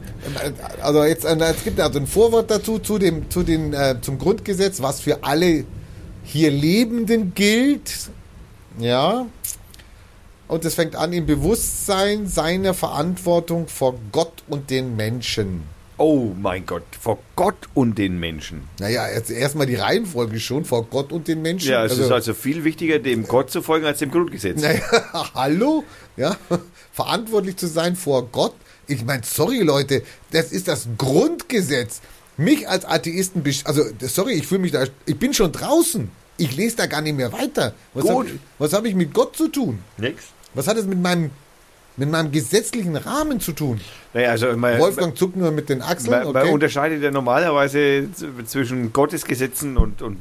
also jetzt, äh, es gibt also ein Vorwort dazu zu dem, zu den, äh, zum Grundgesetz, was für alle hier Lebenden gilt. Ja. Und es fängt an im Bewusstsein seiner Verantwortung vor Gott und den Menschen. Oh mein Gott, vor Gott und den Menschen. Naja, jetzt erstmal die Reihenfolge schon, vor Gott und den Menschen. Ja, es ist also viel wichtiger, dem Gott zu folgen, als dem Grundgesetz. Naja, hallo? Ja, verantwortlich zu sein vor Gott. Ich meine, sorry Leute, das ist das Grundgesetz. Mich als Atheisten, also sorry, ich fühle mich da, ich bin schon draußen. Ich lese da gar nicht mehr weiter. Was Gut. Hab, ich- was habe ich mit Gott zu tun? Nix. Was hat es mit meinem, mit meinem gesetzlichen Rahmen zu tun? Naja, also man, Wolfgang zuckt nur mit den Achseln. man, man Okay. unterscheidet ja normalerweise zwischen Gottesgesetzen und, und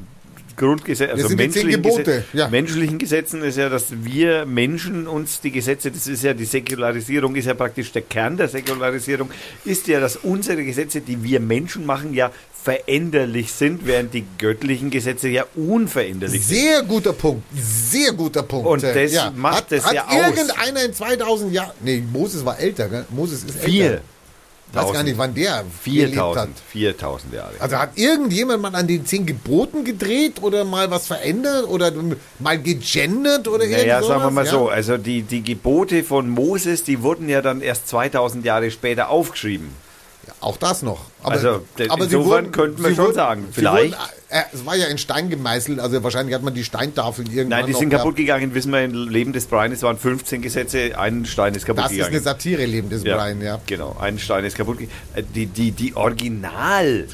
Grundgesetzen, also menschlichen, Gesetz- ja. menschlichen Gesetzen ist ja, dass wir Menschen uns die Gesetze, das ist ja die Säkularisierung, ist ja praktisch der Kern der Säkularisierung, ist ja, dass unsere Gesetze, die wir Menschen machen, ja veränderlich sind, während die göttlichen Gesetze ja unveränderlich sind. Sehr guter Punkt, sehr guter Punkt. Und Äh, das macht hat, das hat ja aus. irgendeiner in 2000 Jahren, nee, Moses war älter, gell? Moses ist Vier. älter. Weiß gar nicht, wann der gelebt hat. 4000, 4000 Jahre. Also hat irgendjemand mal an den zehn Geboten gedreht oder mal was verändert oder mal gegendert oder Naja, irgend sagen wir mal ja? so, also die, die Gebote von Moses, die wurden ja dann erst 2000 Jahre später aufgeschrieben. Ja, auch das noch. Aber, Also, aber insofern wurden- könnten wir schon wurden- sagen, vielleicht. Wurden, äh, es war ja in Stein gemeißelt, also wahrscheinlich hat man die Steintafeln irgendwann Nein, die sind kaputt gegangen, wissen wir, im Leben des Brian, es waren 15 Gesetze, ein Stein ist kaputt Das ist gegangen. eine Satire, Leben des Brian, ja. Genau, ein Stein ist kaputt gegangen. Äh, Die, die, die Original,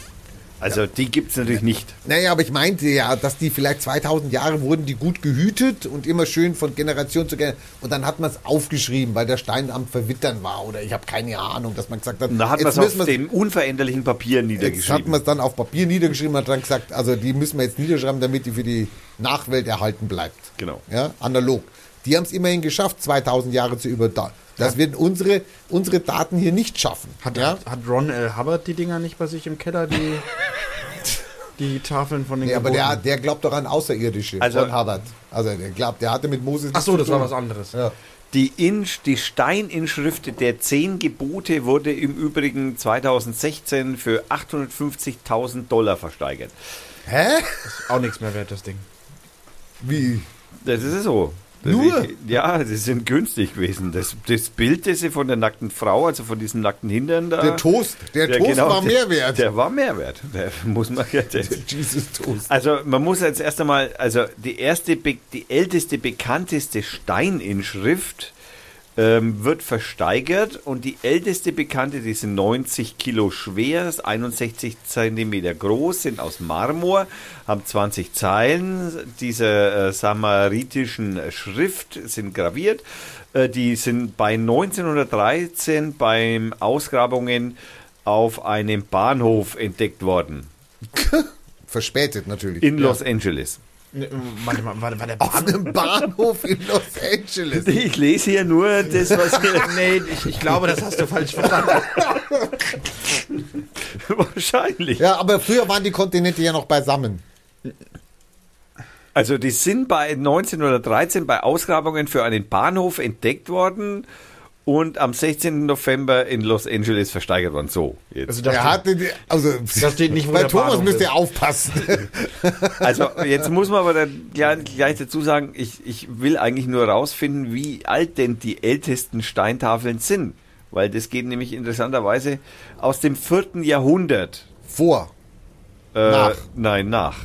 also die gibt es natürlich nicht. Naja, aber ich meinte ja, dass die vielleicht 2000 Jahre wurden die gut gehütet und immer schön von Generation zu Generation. Und dann hat man es aufgeschrieben, weil der Stein am Verwittern war oder ich habe keine Ahnung, dass man gesagt hat, da hat man es auf dem unveränderlichen Papier Jetzt hat niedergeschrieben. man es dann auf Papier niedergeschrieben und hat dann gesagt, also die müssen wir jetzt niederschreiben, damit die für die Nachwelt erhalten bleibt. Genau. Ja, analog. Die haben es immerhin geschafft, 2000 Jahre zu überdauern. Das werden unsere, unsere Daten hier nicht schaffen. Hat, ja? hat, Ron L. Hubbard die Dinger nicht bei sich im Keller, die, die Tafeln von den Nee, aber der, Geboten? der glaubt doch an Außerirdische Also- von Harvard. Also der glaubt, der hatte mit Moses Ach so, das war was anderes. Ja. Die, Insch, die Steininschrift der zehn Gebote wurde im Übrigen 2016 für 850.000 Dollar versteigert. Hä? Auch nichts mehr wert, das Ding. Wie? Das ist so. Nur? Ich, ja, sie sind günstig gewesen. Das, das Bild, das sie von der nackten Frau, also von diesem nackten Hintern da. Der Toast, der Ja, Toast genau, war der- mehr wert. Der war Mehrwert. Der muss man ja. Der, Jesus Toast. also man muss jetzt erst einmal, also die erste, die älteste, bekannteste Steininschrift ähm, wird versteigert und die älteste bekannte, die sind 90 Kilo schwer, ist 61 Zentimeter groß, sind aus Marmor, haben 20 Zeilen dieser äh, samaritischen Schrift, sind graviert. Äh, die sind bei 1913 beim Ausgrabungen auf einem Bahnhof entdeckt worden. Verspätet natürlich. In Ja. Los Angeles. Ne, Warte mal, war, war der Auf Bahnhof? einem Bahnhof in Los Angeles. Ich lese hier nur das, was hier. Nee, ich, ich glaube, das hast du falsch verstanden. Wahrscheinlich. Ja, aber früher waren die Kontinente ja noch beisammen. Also, die sind bei 1913 bei Ausgrabungen für einen Bahnhof entdeckt worden und am 16. November in Los Angeles versteigert worden. So, jetzt. Also, das Er hatte, die, also, Das steht nicht, bei Thomas müsst ihr aufpassen. Also, jetzt muss man aber dann gleich, gleich dazu sagen, ich, ich will eigentlich nur rausfinden, wie alt denn die ältesten Steintafeln sind. Weil das geht nämlich interessanterweise aus dem vierten Jahrhundert. Vor. Äh, Nach. Nein, nach.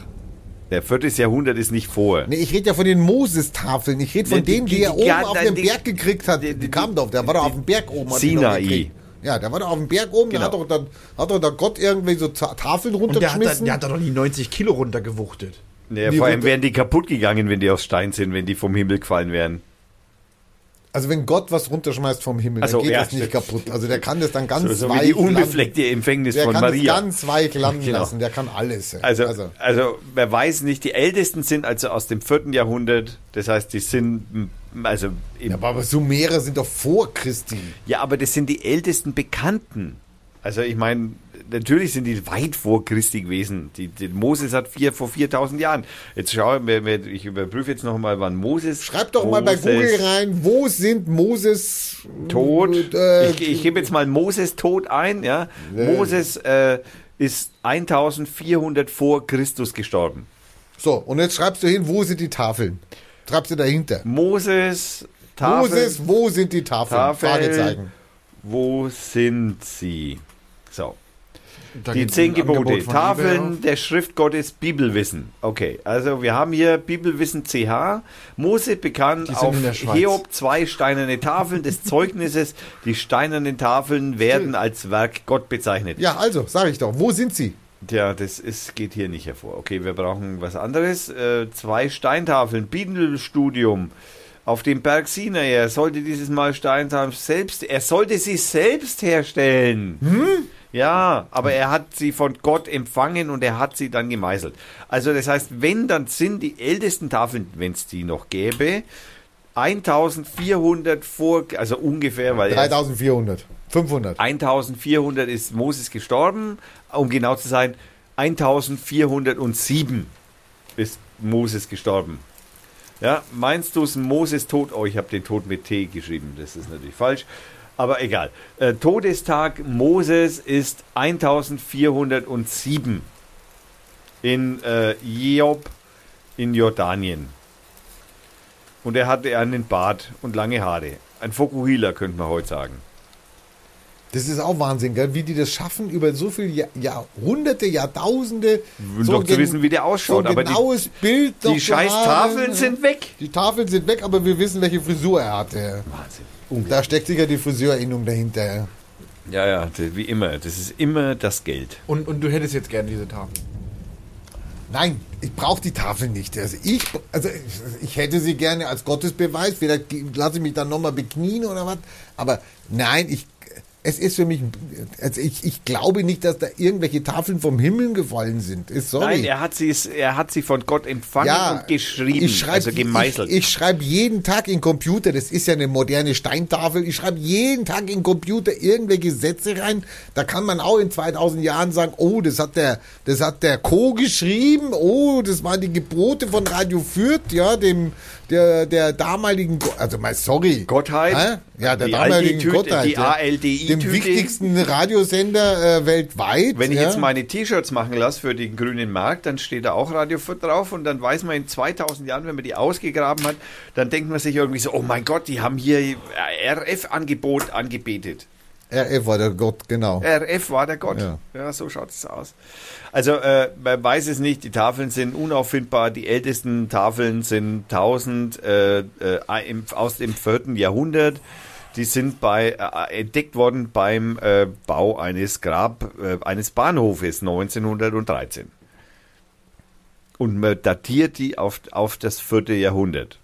Der vierte Jahrhundert ist nicht vor. Nee, ich rede ja von den Moses-Tafeln. Ich rede von Nee, die- denen, die, die- er die- oben ja, auf dem Berg gekriegt hat. die- Die, die- kam doch, der war doch auf dem Berg oben. Sinai. gekriegt. Ja, der war doch auf dem Berg oben, Genau. da hat doch, dann, hat doch der Gott irgendwie so Ta- Tafeln Und der hat, da- runtergeschmissen. der hat da doch die 90 Kilo runtergewuchtet. Nee, Die vor allem runter- wären die kaputt gegangen, wenn die aus Stein sind, wenn die vom Himmel gefallen wären. Also wenn Gott was runterschmeißt vom Himmel, Ach so, dann geht ja, das nicht stimmt. kaputt. Also der kann das dann ganz So, so weich wie die unbefleckte Empfängnis Der von kann Maria. das ganz weich landen Genau. lassen. Der kann alles. Also, also also, wer weiß nicht, die ältesten sind also aus dem vierten Jahrhundert. Das heißt, die sind, m, also, ja, aber Sumerer sind doch vor Christi. ja, aber das sind die ältesten Bekannten. Also, ich meine, natürlich sind die weit vor Christi gewesen. Die, die Moses hat vier, vor 4000 Jahren. Jetzt schaue ich, überprüfe jetzt noch mal, wann Moses. Schreib doch mal bei Moses Google rein, wo sind Moses Tod. Äh, ich ich gebe jetzt mal Moses Tod ein. Ja. Moses äh, ist 1400 vor Christus gestorben. so, und jetzt schreibst du hin, wo sind die Tafeln? Schreibst du dahinter. Moses Tafel. Moses, wo sind die Tafeln? Tafel. Fragezeichen. Wo sind sie? Da Die zehn Gebote. Tafeln der Schrift Gottes Bibelwissen. Okay, also wir haben hier Bibelwissen CH. Mose bekannt auf. Hiob zwei steinerne Tafeln des Zeugnisses. Die steinernen Tafeln werden als Werk Gott bezeichnet. Ja, also, sage ich doch, wo sind sie? Tja, das ist, geht hier nicht hervor. Okay, wir brauchen was anderes. Äh, zwei Steintafeln, Bibelstudium auf dem Berg Sinai. Er sollte dieses Mal Steintafeln selbst, er sollte sie selbst herstellen. Ja, aber er hat sie von Gott empfangen und er hat sie dann gemeißelt. Also das heißt, wenn, dann sind die ältesten Tafeln, wenn es die noch gäbe, 1400 vor, also ungefähr, weil er 3400. 500. 1400 ist Moses gestorben, um genau zu sein, 1407 ist Moses gestorben. Ja, meinst du es Moses tot? Oh, ich habe den Tod mit T geschrieben, das ist natürlich falsch, aber egal. Äh, Todestag Moses ist 1407 in äh, Job in Jordanien. Und er hatte einen Bart und lange Haare. Ein Fokuhila, könnte man heute sagen. Das ist auch Wahnsinn, gell? wie die das schaffen, über so viele Jahr, Jahrhunderte, Jahrtausende. Und doch zu wissen, wie der ausschaut. So ein aber die, genaues Bild. noch die scheiß. Tafeln sind weg. Die Tafeln sind weg, aber wir wissen, welche Frisur er hatte. Wahnsinn. Da steckt sicher die Friseurinnung dahinter. Ja, ja, d- wie immer. Das ist immer das Geld. Und, und du hättest jetzt gern diese Tafel. Nein, ich brauche die Tafel nicht. Also ich, also ich, ich hätte sie gerne als Gottesbeweis. Vielleicht lasse ich mich dann nochmal beknien oder was. Aber nein, ich, es ist für mich, also ich, ich glaube nicht, dass da irgendwelche Tafeln vom Himmel gefallen sind. Ist sorry. Nein, er hat, sie, er hat sie von Gott empfangen und geschrieben, ich schreib, also gemeißelt. Ich, ich schreibe jeden Tag in Computer, das ist ja eine moderne Steintafel, ich schreibe jeden Tag in Computer irgendwelche Sätze rein. Da kann man auch in 2000 Jahren sagen, oh, das hat der, das hat der Co. geschrieben, oh, das waren die Gebote von Radio Fürth, ja, dem, der, der damaligen, also mal sorry. Gottheit? Hä? Ja, der Die damaligen ALD-Tüte, Gottheit. die ja. ALDI-Tüte. Dem wichtigsten Radiosender äh, weltweit. Wenn ich ja. jetzt meine T-Shirts machen lasse für den grünen Markt, dann steht da auch Radio Fürth drauf und dann weiß man in 2000 Jahren, wenn man die ausgegraben hat, dann denkt man sich irgendwie so, oh mein Gott, die haben hier RF-Angebot angebetet. RF war der Gott, genau. RF war der Gott. Ja. Ja, so schaut es aus. Also äh, man weiß es nicht, die Tafeln sind unauffindbar. Die ältesten Tafeln sind 1000 äh, äh, im, aus dem 4. Jahrhundert. Die sind bei äh, entdeckt worden beim äh, Bau eines Grab äh, eines Bahnhofes 1913. Und man datiert die auf, auf das 4. Jahrhundert.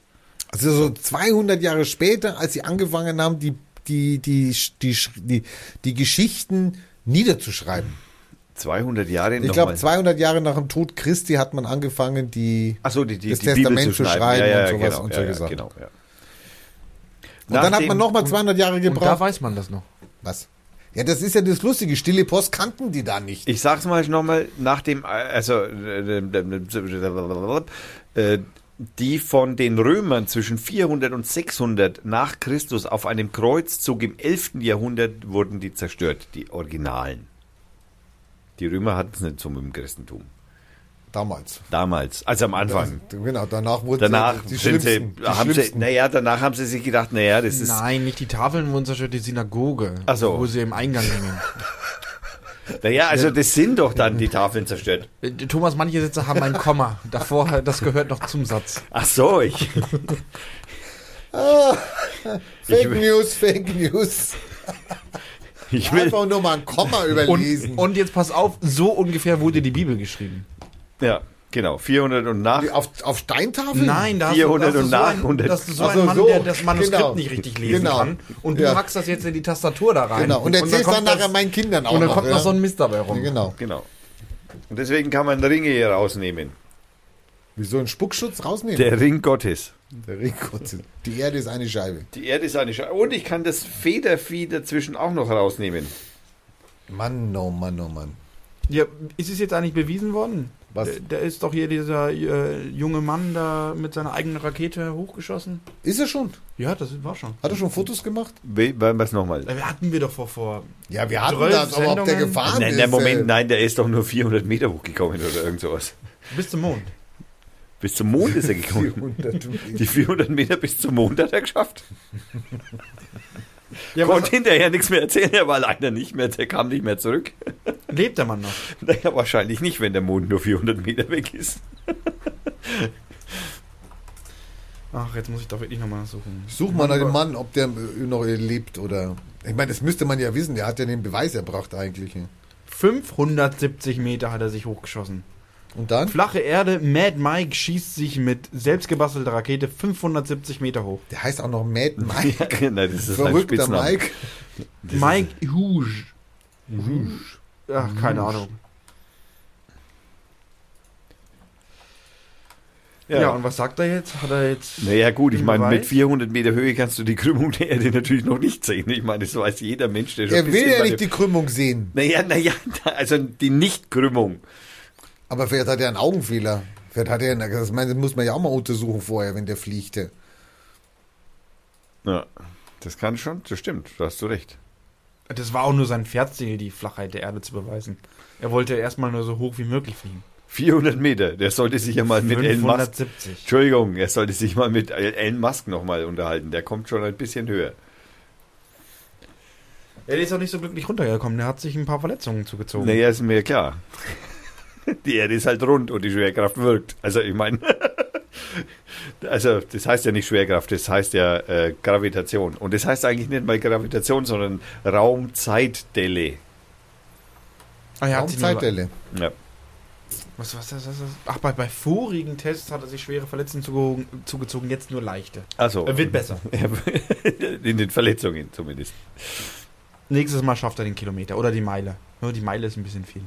Also so 200 Jahre später, als sie angefangen haben, die, die, die, die, die, die Geschichten niederzuschreiben. 200 Jahre Ich glaube, mal- 200 Jahre nach dem Tod Christi hat man angefangen, die, Ach so, die, die, das die Bibel Testament zu zu schreiben. schreiben ja, ja, und sowas genau, und ja, solche ja, Sachen. genau, ja. Und dann hat man nochmal 200 Jahre Und da gebraucht. weiß man das noch. Was? Ja, das ist ja das Lustige. Stille Post kannten die da nicht. Ich sag's mal nochmal, nach dem, also, äh, die von den Römern zwischen 400 und 600 nach Christus auf einem Kreuzzug im 11. Jahrhundert wurden die zerstört, die Originalen. Die Römer hatten es nicht so mit dem Christentum. Damals. Damals, also am Anfang. Genau, danach wurden Danach die sind sie, die haben sie, naja, danach haben sie sich gedacht, naja, das ist, Nein, nicht die Tafeln wurden zerstört, die Synagoge, Ach so. wo sie im Eingang hängen. naja, also das sind doch dann die Tafeln zerstört. Äh, Thomas, manche Sätze haben ein Komma. Davor, das gehört noch zum Satz. Ach so, ich, Fake News, Fake News. ich will, Einfach nur mal ein Komma Und, überlesen. und jetzt pass auf, so ungefähr wurde die Bibel geschrieben. ja, genau, 400 und nach. auf, auf Steintafeln? Nein, da hast 400 du, da und hast du so nach ein, 100. dass du so Ach so, ein Mann, so. der das Manuskript Genau. nicht richtig lesen Genau. kann. Und du Ja. hackst das jetzt in die Tastatur da rein. Genau. Und erzählst dann, kommt nachher das- meinen Kindern auch Und dann noch. kommt ja? noch so ein Mist dabei rum. Ja, Genau. Genau. Und deswegen kann man Ringe hier rausnehmen. Wieso einen Spuckschutz rausnehmen? Der Ring Gottes. Der Ringgott. Die Erde ist eine Scheibe. Die Erde ist eine Scheibe. Und ich kann das Federvieh dazwischen auch noch rausnehmen. Mann, oh Mann, oh Mann. Ja, ist es jetzt eigentlich bewiesen worden? Was? Der, der ist doch hier dieser äh, junge Mann da mit seiner eigenen Rakete hochgeschossen. Ist er schon? Ja, das war schon. Hat er schon Fotos gemacht? We- Was nochmal? Äh, hatten wir doch vor, vor Ja, wir hatten das, aber ob der gefahren Nein, ist. nein, Moment, äh, nein, der ist doch nur 400 Meter hochgekommen oder irgend sowas. bis zum Mond. Bis zum Mond ist er gekommen. 400 Die 400 Meter bis zum Mond hat er geschafft. Ja, Konnte hinterher nichts mehr erzählen, er war leider nicht mehr, der kam nicht mehr zurück. Lebt der Mann noch? Naja, wahrscheinlich nicht, wenn der Mond nur 400 Meter weg ist. Ach, jetzt muss ich doch wirklich nochmal suchen. Such mal nach dem Mann, ob der äh, noch lebt oder. Ich meine, das müsste man ja wissen. Der hat ja den Beweis erbracht eigentlich. 570 Meter hat er sich hochgeschossen. Und dann? Flache Erde, Mad Mike schießt sich mit selbstgebastelter Rakete 570 Meter hoch. Der heißt auch noch Mad Mike. Nein, das ist sein Verrückter. Mike. Mike Hughes. Ach, keine Ahnung. Ja. Ja. und was sagt er jetzt? Hat er jetzt. Naja gut, ich meine, mit Beweis? 400 Meter Höhe kannst du die Krümmung der Erde natürlich noch nicht sehen. Ich meine, das weiß jeder Mensch, der schon Er ein will ja nicht die Krümmung sehen. Naja, naja, also die Nicht-Krümmung. Aber vielleicht hat er einen Augenfehler. Vielleicht hat er, einen- das, meine, das muss man ja auch mal untersuchen vorher, wenn der fliegte. Ja, das kann schon, das stimmt, da hast du recht. Das war auch nur sein Pferdziel, die Flachheit der Erde zu beweisen. Er wollte erstmal nur so hoch wie möglich fliegen. 400 Meter, der sollte sich ja mal mit Elon Musk... 570. Entschuldigung, er sollte sich mal mit Elon Musk nochmal unterhalten. Der kommt schon ein bisschen höher. Er ist auch nicht so glücklich runtergekommen. Der hat sich ein paar Verletzungen zugezogen. Naja, ist mir klar. Die Erde ist halt rund und die Schwerkraft wirkt. Also ich meine, also das heißt ja nicht Schwerkraft, das heißt ja äh, Gravitation. Und das heißt eigentlich nicht mal Gravitation, sondern Raumzeitdelle. Ah, nur- Raumzeitdelle. Ja. Was, was, was, was, was? Ach, bei, bei vorigen Tests hat er sich schwere Verletzungen zugezogen, zugezogen jetzt nur leichte. Also Er wird besser. in den Verletzungen zumindest. Nächstes Mal schafft er den Kilometer oder die Meile. Nur die Meile ist ein bisschen viel.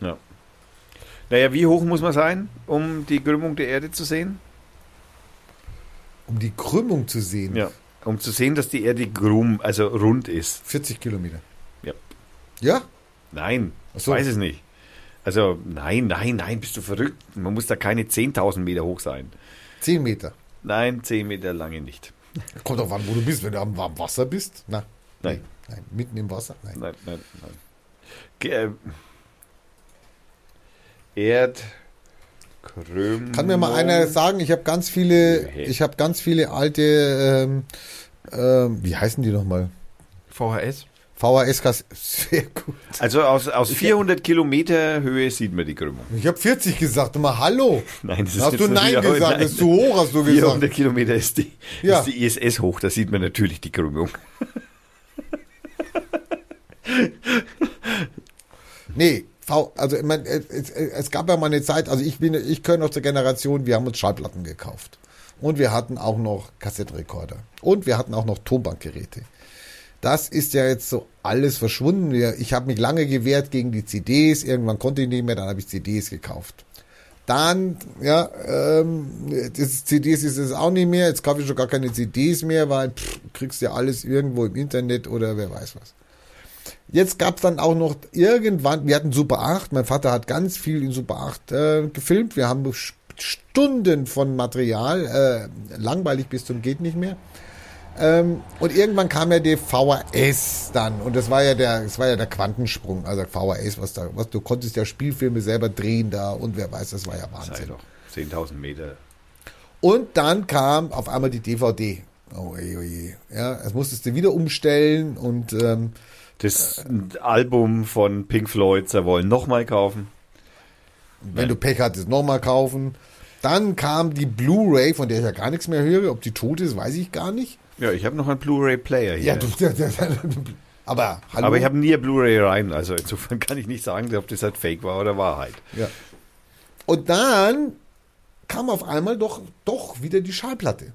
Ja. Naja, wie hoch muss man sein, um die Krümmung der Erde zu sehen? Um die Krümmung zu sehen. Ja. Um zu sehen, dass die Erde krumm, also rund ist. 40 Kilometer. Ja. Ja? Nein, Ach ich so. weiß es nicht. Also, nein, nein, nein, bist du verrückt? Man muss da keine 10.000 Meter hoch sein. 10 Meter. Nein, 10 Meter lange nicht. Kommt drauf an, wo du bist. Wenn du am warmen Wasser bist. Na, Nein. Nein. Mitten im Wasser? Nein. Nein, nein, nein. Erdkrümmung. Kann mir mal einer sagen, ich habe ganz viele, Nee. ich habe ganz viele alte, ähm, ähm, wie heißen die nochmal? VHS? VHS-Kas. Sehr gut. Also aus, aus 400 Kilometer Höhe sieht man die Krümmung. Ich habe 40 gesagt. Mal Hallo. Nein, das ist Hast du Nein gesagt? nein. Das ist zu hoch, hast du 400 gesagt. Kilometer ist die, Ja. ist die ISS hoch, da sieht man natürlich die Krümmung. Nee, V, also ich mein, es, es, gab ja mal eine Zeit, also ich bin, ich gehöre noch zur Generation, wir haben uns Schallplatten gekauft. Und wir hatten auch noch Kassettenrekorder. Und wir hatten auch noch Tonbandgeräte. Das ist ja jetzt so alles verschwunden. Ich habe mich lange gewehrt gegen die CDs. Irgendwann konnte ich nicht mehr, dann habe ich CDs gekauft. Dann, ja, ähm, das CDs ist es auch nicht mehr. Jetzt kaufe ich schon gar keine CDs mehr, weil pff, kriegst ja alles irgendwo im Internet oder wer weiß was. Jetzt gab's dann auch noch irgendwann, wir hatten Super 8, mein Vater hat ganz viel in Super 8 äh, gefilmt. Wir haben Stunden von Material, äh, langweilig bis zum geht nicht mehr. Ähm, und irgendwann kam ja die VHS dann und das war ja der, das war ja der Quantensprung, also VHS, was da, was du konntest ja Spielfilme selber drehen da und wer weiß, das war ja Sei Wahnsinn. doch 10.000 Meter. Und dann kam auf einmal die DVD. Oh je, oh je. Ja, das musstest du wieder umstellen und ähm, Das Album von Pink Floyd, sie wollen nochmal kaufen. Wenn du Pech hattest, nochmal kaufen. Dann kam die Blu-ray, von der ich ja gar nichts mehr höre. Ob die tot ist, weiß ich gar nicht. Ja, ich habe noch einen Blu-ray-Player hier. Ja, du, aber hallo. Aber ich habe nie Blu-ray rein, also insofern kann ich nicht sagen, ob das halt Fake war oder Wahrheit. ja. Und dann kam auf einmal doch, doch wieder die Schallplatte.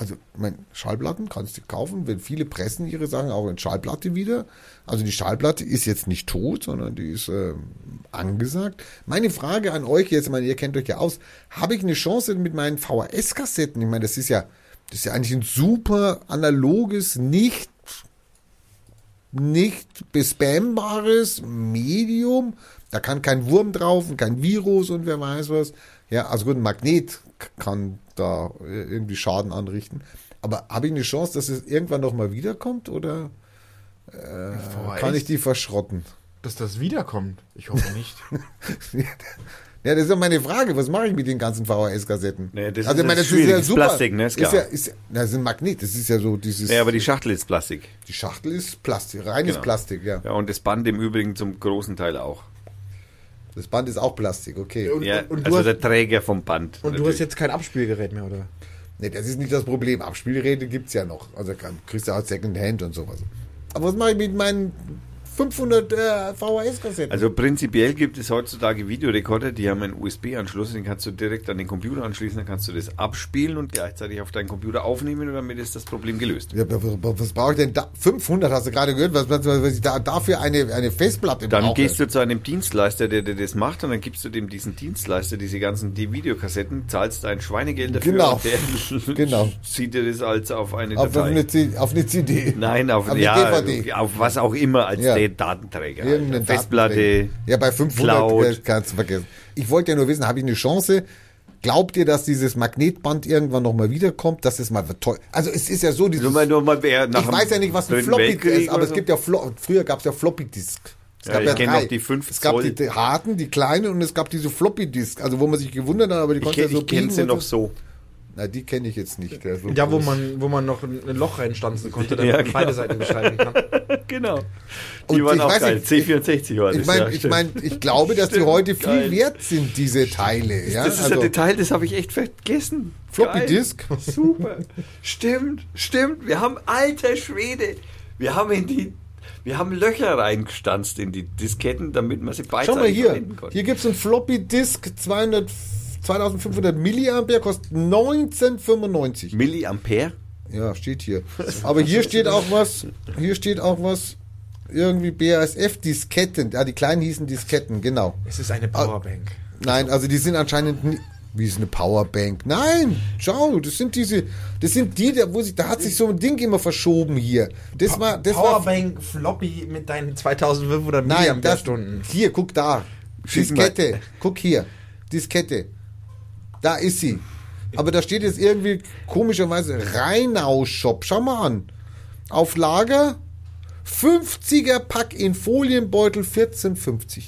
Also, ich meine, Schallplatten kannst du kaufen, wenn viele pressen ihre Sachen auch in Schallplatte wieder. Also die Schallplatte ist jetzt nicht tot, sondern die ist ähm, angesagt. Meine Frage an euch jetzt, ich meine, ihr kennt euch ja aus, habe ich eine Chance mit meinen VHS-Kassetten? Ich meine, das ist ja, das ist ja eigentlich ein super analoges, nicht nicht bespambares Medium. Da kann kein Wurm drauf und kein Virus und wer weiß was. Ja, also gut, ein Magnet kann da äh, irgendwie Schaden anrichten. Aber habe ich eine Chance, dass es irgendwann noch mal wiederkommt oder äh, kann ich die verschrotten? Dass das wiederkommt? Ich hoffe nicht. Ja, das ist ja meine Frage. Was mache ich mit den ganzen VHS-Kassetten? Nee, das also, ist meine. Das ist Plastik, ne? Ist Ist ja, ist, ja- das ist ein Magnet. Das ist ja so dieses. Ja, aber die Schachtel ist Plastik. die Schachtel ist Plastik, reines Genau. Plastik, ja. Ja, und das Band im Übrigen zum großen Teil auch. Das Band ist auch Plastik, okay. Und- Ja, und du also hast- der Träger vom Band. Und du natürlich. hast jetzt kein Abspielgerät mehr, oder? Nee, das ist nicht das Problem. Abspielgeräte gibt's ja noch. Also kriegst du auch Secondhand und sowas. Aber was mache ich mit meinen 500 äh, VHS-Kassetten? Also prinzipiell gibt es heutzutage Videorekorder, die haben einen USB-Anschluss, den kannst du direkt an den Computer anschließen, dann kannst du das abspielen und gleichzeitig auf deinen Computer aufnehmen und damit ist das Problem gelöst. ja, was, brauche ich denn da? 500 hast du gerade gehört, was, was, was ich da, dafür eine, eine Festplatte Dann brauche. gehst du zu einem Dienstleister, der dir das macht und dann gibst du dem diesen Dienstleister diese ganzen die Videokassetten, zahlst ein Schweinegeld dafür Genau. und der Genau. zieht dir das als auf eine auf, Datei. eine, auf eine CD. Nein, auf, Auf eine ja, DVD. auf was auch immer als Ja. Datenträger. Irgendeine Festplatte. Datenträger. Ja, bei 500 Cloud. äh, kannst du vergessen. Ich wollte ja nur wissen, habe ich eine Chance? Glaubt ihr, dass dieses Magnetband irgendwann nochmal wiederkommt? Dass es mal toll. Also es ist ja so, dieses, Nur mal, nur mal wer nach ich weiß ja nicht, was ein Floppy Weltkrieg ist, aber es gibt ja Flo früher gab es ja Floppy Disk. Es Ja, gab ich ja drei. noch die fünf Es gab Zoll. die, harten, die kleinen und es gab diese Floppy Disk, also wo man sich gewundert hat, aber die konnte ja so ich kenne sie und noch so. Na, die kenne ich jetzt nicht. Der ist so Ja, wo man, wo man noch ein Loch reinstanzen konnte, damit Ja, man genau. beide Seiten beschreiben kann. Genau. Und Die waren ich auch weiß geil. nicht, C64 war das. Ich meine, ja, ich, mein, ich glaube, dass die Stimmt, heute viel geil. wert sind, diese Teile. Ja? das ist also, ein Detail, das habe ich echt vergessen. Floppy Geil. Disk. Super. Stimmt, stimmt. Wir haben alter Schwede. Wir haben in die wir haben Löcher reingestanzt in die Disketten, damit man sie beidseitig Schau mal hier. verwenden konnte. Hier gibt es ein Floppy Disk 200, 2500 Milliampere, kostet 1995. Milliampere? Ja, steht hier. Aber hier steht auch was, hier steht auch was, irgendwie BASF Disketten. Ja, die kleinen hießen Disketten, genau. Es ist eine Powerbank. Nein, also die sind anscheinend nie, wie ist eine Powerbank? Nein, schau, das sind diese, das sind die, da, wo sich, da hat sich so ein Ding immer verschoben hier. Das war, das war, Powerbank Floppy mit deinen 2500 nein, das, Milliampere-Stunden. hier, guck da. Diskette, guck hier, Diskette, da ist sie. Aber da steht jetzt irgendwie komischerweise Rheinau Shop, schau mal an, auf Lager, 50er Pack in Folienbeutel 14,50.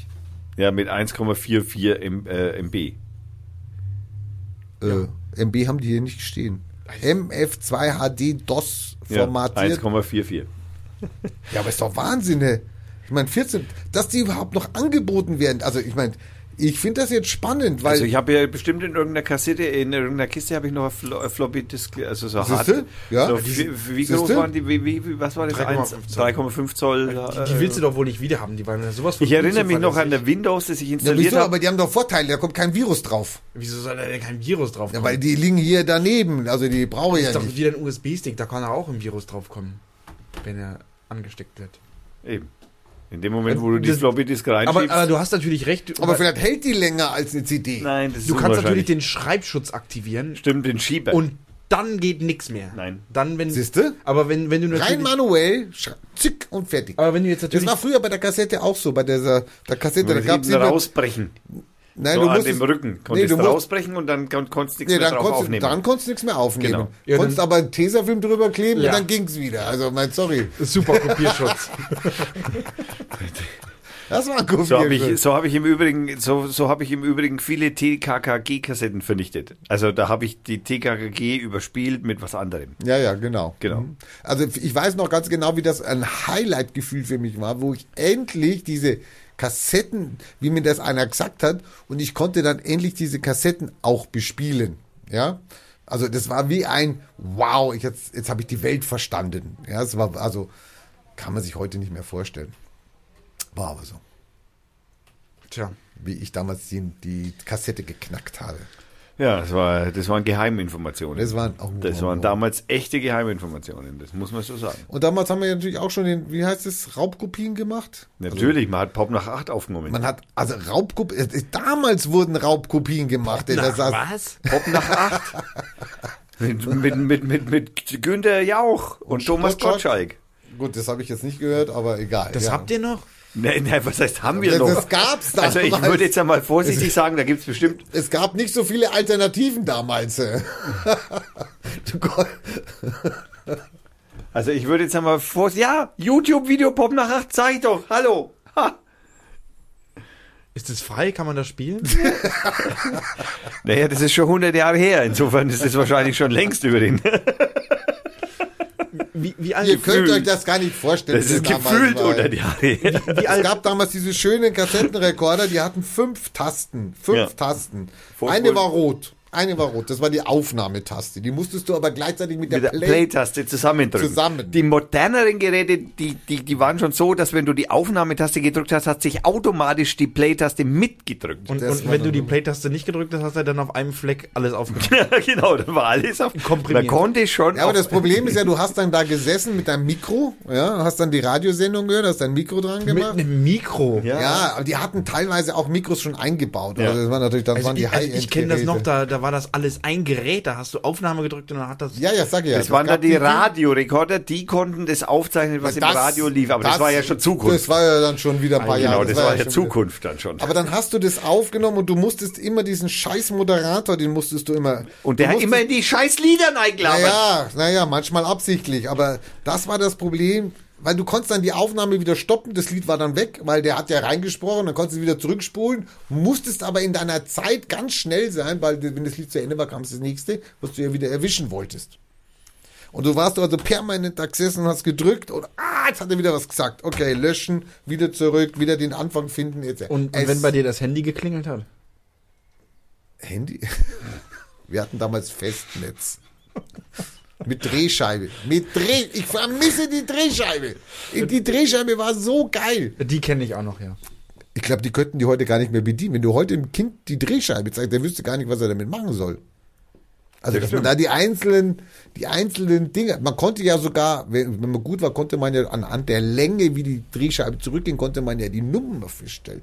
Ja, mit 1,44 M, äh, MB. Äh, MB haben die hier nicht stehen. MF2 HD DOS Ja, formatiert. 1,44. Ja, aber ist doch Wahnsinn, ey. Ich meine, 14, dass die überhaupt noch angeboten werden. Also, ich meine, ich finde das jetzt spannend, weil. Also ich habe ja bestimmt in irgendeiner Kassette, in irgendeiner Kiste habe ich noch ein Flo äh, Floppy Disk, also so hart. Siehste? Ja. So, wie, wie groß waren die? Wie, wie, wie- was war das? 3,5 Eins- Zoll. 3,5 Zoll. Die, die willst du doch wohl nicht wieder haben. Die waren ja sowas von Ich erinnere mich noch an der Windows, das ich ja, installiert wieso? Aber die haben doch Vorteile, da kommt kein Virus drauf. Wieso soll da denn kein Virus drauf Ja, kommen? weil die liegen hier daneben. Also, die brauche ich ist ja doch nicht. wieder ein USB-Stick, da kann auch ein Virus drauf kommen, wenn er angesteckt wird. Eben. In dem Moment, wo du die Das- Floppy Disk Aber, reinschiebst. aber du hast natürlich recht. Aber vielleicht hält die länger als eine CD. nein, das ist du kannst natürlich den Schreibschutz aktivieren Stimmt, den Schieber. und dann geht nichts mehr. Nein. Dann, wenn. Siehste? Aber wenn, wenn du Rein manuell, zick und fertig. Aber wenn du jetzt Das natürlich. war früher bei der Kassette auch so, bei dieser der Kassette, da Wenn gab es hinten immer... rausbrechen. Nein, so du an musstest, dem Rücken. Nee, Konntest du du musst, rausbrechen und dann kon konntest du nichts nee, mehr dann, drauf konntest, aufnehmen. dann konntest du nichts mehr aufnehmen. Genau. Ja, konntest dann- aber einen Tesafilm drüber kleben Ja. und dann ging's wieder. Also, mein, sorry. Super Kopierschutz. Das war ein So habe ich, Kopierschutz. so hab ich im Übrigen, so, so habe ich im Übrigen viele TKKG-Kassetten vernichtet. Also da habe ich die TKKG überspielt mit was anderem. Ja, ja, genau. Genau. Mhm. Also ich weiß noch ganz genau, wie das ein Highlight-Gefühl für mich war, wo ich endlich diese Kassetten, wie mir das einer gesagt hat, und ich konnte dann endlich diese Kassetten auch bespielen. Ja. Also das war wie ein Wow, ich jetzt, jetzt habe ich die Welt verstanden. Ja, es war also kann man sich heute nicht mehr vorstellen. War aber so, Tja. wie ich damals die, die Kassette geknackt habe. Ja, das, war, das waren Geheiminformationen. Das waren, oh, Das oh, waren oh. damals echte Geheiminformationen, das muss man so sagen. Und damals haben wir ja natürlich auch schon den, wie heißt es, Raubkopien gemacht? Natürlich, man hat Pop nach 8 aufgenommen. Man hat, also Raubkopien, damals wurden Raubkopien gemacht. ey, das heißt, was? Pop nach 8. mit, mit, mit, mit, mit Günter Jauch und, Thomas Gottschalk. Gut, das habe ich jetzt nicht gehört, aber egal. Das ja. habt ihr noch? Nein, nein, was heißt, haben wir Das, noch? das gab's damals. also ich würde jetzt einmal vorsichtig sagen, da gibt es bestimmt es gab nicht so viele Alternativen damals. äh. Also ich würde jetzt einmal vor... Ja, YouTube-Video Pop nach 8, sag ich doch. Hallo. Ha. Ist das frei? Kann man das spielen? Naja, das ist schon 100 Jahre her. Insofern ist es wahrscheinlich schon längst über den... Wie, wie? Ihr könnt euch das gar nicht vorstellen. Das ist gefühlt war. 100 Jahre her. Wie Es gab damals diese schönen Kassettenrekorder, die hatten fünf Tasten. Fünf Ja. Tasten. Vorspulen. Eine war rot. Eine war rot. Das war die Aufnahmetaste. Die musstest du aber gleichzeitig mit der mit der Play. Play-Taste zusammendrücken. Zusammen. Die moderneren Geräte, die, die, die waren schon so, dass wenn du die Aufnahmetaste gedrückt hast, hat sich automatisch die Play-Taste mitgedrückt. Und, Das und wenn du die Play-Taste nicht gedrückt hast, hast er dann auf einem Fleck alles aufgenommen. Ja, genau, dann war alles auf. Komprimiert. Man konnte schon. Ja, aber das Problem ist ja, du hast dann da gesessen mit deinem Mikro, ja, hast dann die Radiosendung gehört, hast dein Mikro dran Mit gemacht. einem Mikro. Ja. Ja, aber die hatten teilweise auch Mikros schon eingebaut. Ja. Also das war natürlich, dann Also waren die ich, also ich kenne das noch, High-End-Geräte. da, da war das alles ein Gerät, da hast du Aufnahme gedrückt und dann hat das. Ja, ja, sag ja. Das waren dann gab die Radiorekorder, die konnten das aufzeichnen, was im Das- Radio lief. Aber das, war ja schon Zukunft. Das war ja dann schon wieder ein paar genau, Jahre. das, war ja schon wieder- Zukunft dann schon. Aber dann hast du das aufgenommen und du musstest immer diesen scheiß Moderator, den musstest du immer. Und der hat immer in die scheiß Lieder eingelabert. Naja, naja, manchmal absichtlich. Aber das war das Problem, weil du konntest dann die Aufnahme wieder stoppen, das Lied war dann weg, weil der hat ja reingesprochen, dann konntest du wieder zurückspulen, musstest aber in deiner Zeit ganz schnell sein, weil wenn das Lied zu Ende war, kam es das nächste, was du ja wieder erwischen wolltest. Und du warst also permanent da gesessen und hast gedrückt und ah, jetzt hat er wieder was gesagt. Okay, löschen, wieder zurück, wieder den Anfang finden. Jetzt. Und, und wenn bei dir das Handy geklingelt hat? Handy? Wir hatten damals Festnetz. Mit Drehscheibe. Mit Dreh. Ich vermisse die Drehscheibe. Die Drehscheibe war so geil. Die kenne ich auch noch, ja. Ich glaube, die könnten die heute gar nicht mehr bedienen. Wenn du heute dem Kind die Drehscheibe zeigst, der wüsste gar nicht, was er damit machen soll. Also, dass man da die einzelnen, die einzelnen Dinge, man konnte ja sogar, wenn, wenn man gut war, konnte man ja anhand der Länge, wie die Drehscheibe zurückging, konnte man ja die Nummer feststellen.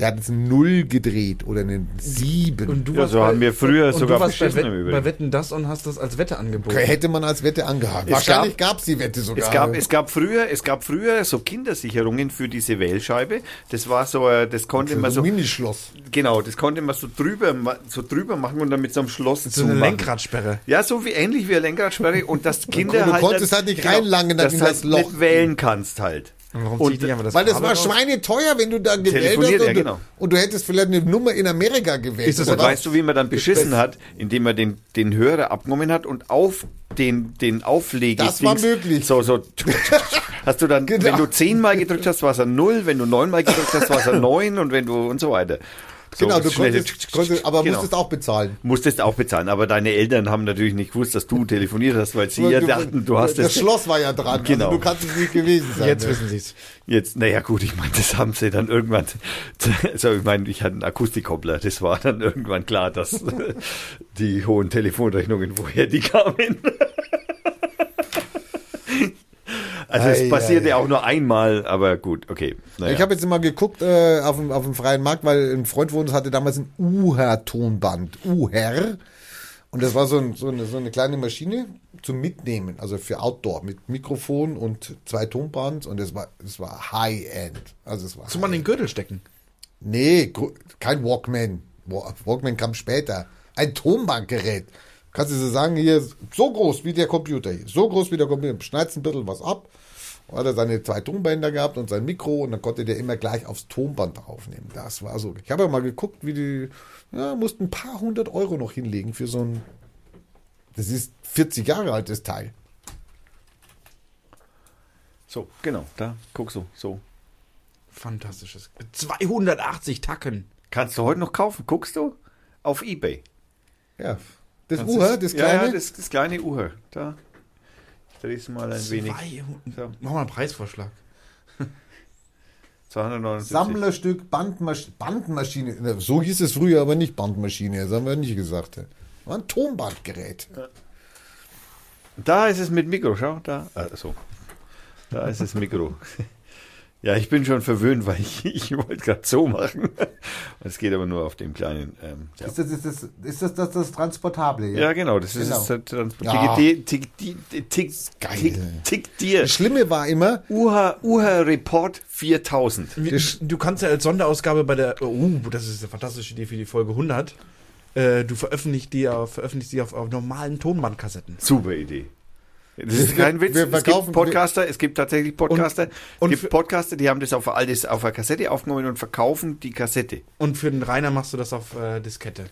Der hat jetzt ein Null gedreht oder einen Sieben. Und du Ja, so haben wir früher und sogar du warst bei, beschissen im Wett, bei Wetten das und hast das als Wette angeboten. Hätte man als Wette angehakt. Es Wahrscheinlich gab es die Wette sogar. Es gab, es gab früher, es gab früher so Kindersicherungen für diese Wählscheibe. Das war so, äh, das konnte man so, ein Minischloss. genau, das konnte man so drüber, so drüber machen und dann mit so einem Schloss so eine zumachen. Lenkradsperre. Ja, so wie ähnlich wie eine Lenkradsperre und dass Kinder du halt, konntest halt nicht reinlangen dann dass in du das halt Loch. nicht wählen kannst halt. Und warum Und- zieht nicht einfach das Weil das war schweineteuer, wenn du da gewählt hast und, ja, du, genau. und du hättest vielleicht eine Nummer in Amerika gewählt. Ist das oder weißt du, wie man dann beschissen hat, indem man den, den Hörer abgenommen hat und auf den, den Auflege. Das war möglich. So, so, hast du dann, Genau. wenn du zehnmal gedrückt hast, war es ein Null, wenn du neunmal gedrückt hast, war es ein Neun und wenn du und so weiter. So, Genau, du konntest, konntest aber Genau. musstest auch bezahlen. Musstest auch bezahlen, aber deine Eltern haben natürlich nicht gewusst, dass du telefoniert hast, weil sie ja Du- dachten, du hast Das es. Schloss war ja dran. Genau. Also du kannst es nicht gewesen sein. Jetzt ne? wissen sie es. Jetzt, naja gut, ich meine, das haben sie dann irgendwann, also ich meine, ich hatte einen Akustikkoppler, das war dann irgendwann klar, dass die hohen Telefonrechnungen, woher die kamen. Also Ei, es passierte ei, ei. auch nur einmal, aber gut, okay. Naja. Ich habe jetzt mal geguckt äh, auf, dem, auf dem freien Markt, weil ein Freund von uns hatte damals ein Uher-Tonband. Uher. Und das war so, ein, so, eine, so eine kleine Maschine zum Mitnehmen, also für Outdoor mit Mikrofon und zwei Tonbands und das war, das war High-End. Also es war Zum an den Gürtel stecken. Nee, kein Walkman. Wa- Walkman kam später. Ein Tonbandgerät. Kannst du so sagen, hier so groß wie der Computer hier. So groß wie der Computer. Schneidest ein bisschen was ab. Hat er seine zwei Tonbänder gehabt und sein Mikro und dann konnte der immer gleich aufs Tonband aufnehmen. Das war so. Ich habe ja mal geguckt, wie die, ja, mussten ein paar hundert Euro noch hinlegen für so ein, das ist 40 Jahre altes Teil. so, genau, da, guck so, so. Fantastisches. 280 Tacken. Kannst du heute noch kaufen, guckst du? Auf Ebay. Ja. Das Kannst Uhr, das kleine. Ja, ja das, das kleine Uhr, da. Es mal ein wenig. 200. So. Mach mal einen Preisvorschlag. 279. Sammlerstück Bandmaschine. Bandmaschine. So hieß es früher, aber nicht Bandmaschine. Das haben wir nicht gesagt. War ein Tonbandgerät. Da ist es mit Mikro, schau, da. Ah, so. Da ist das Mikro. Ja, ich bin schon verwöhnt, weil ich, ich wollte gerade so machen. Es geht aber nur auf dem kleinen. Ähm, ja. Ist das ist das, ist das, das, das Transportable? ja, genau, das ist Genau. das Transport. Ja. Tick, tick, tick, tick, tick, tick dir. Das Schlimme war immer, Uha, Uha Report 4000. Wie- Du kannst ja als Sonderausgabe bei der, oh, das ist eine fantastische Idee für die Folge 100, äh, du veröffentlichst die auf, veröffentlichst die auf, auf normalen Tonbandkassetten. Super Idee. Das ist kein Witz. wir es gibt Podcaster, es gibt tatsächlich Podcaster. und es für- gibt Podcaster, die haben das auf alles auf einer Kassette aufgenommen und verkaufen die Kassette. Und für den Rainer machst du das auf äh, Diskette.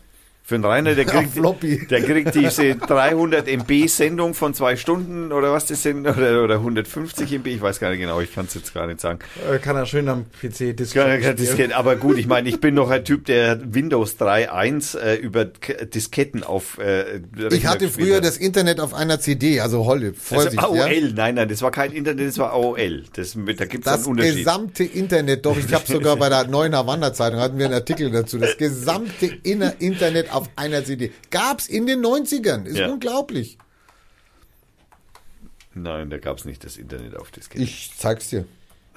Für einen Rainer, der kriegt, Floppy. der kriegt diese 300 MB Sendung von zwei Stunden oder was das sind, oder, oder 150 MB, ich weiß gar nicht genau, ich kann es jetzt gar nicht sagen. Äh, kann er schön am PC. Diskette. Aber gut, ich meine, ich bin noch ein Typ, der Windows 3.1 äh, über K Disketten auf äh, ich hatte früher hat. das Internet auf einer CD, also Holle. also Vorsicht, AOL, ja. nein, nein, das war kein Internet, das war AOL. Das, da gibt es Das einen Unterschied. gesamte Internet, doch, ich habe sogar bei der neuen Havanna Zeitung, hatten wir einen Artikel dazu, das gesamte Inner Internet auf einer CD. Gab's in den 90ern, ist Ja. unglaublich. Nein, da gab es nicht das Internet auf Diskette. Ich zeig's dir.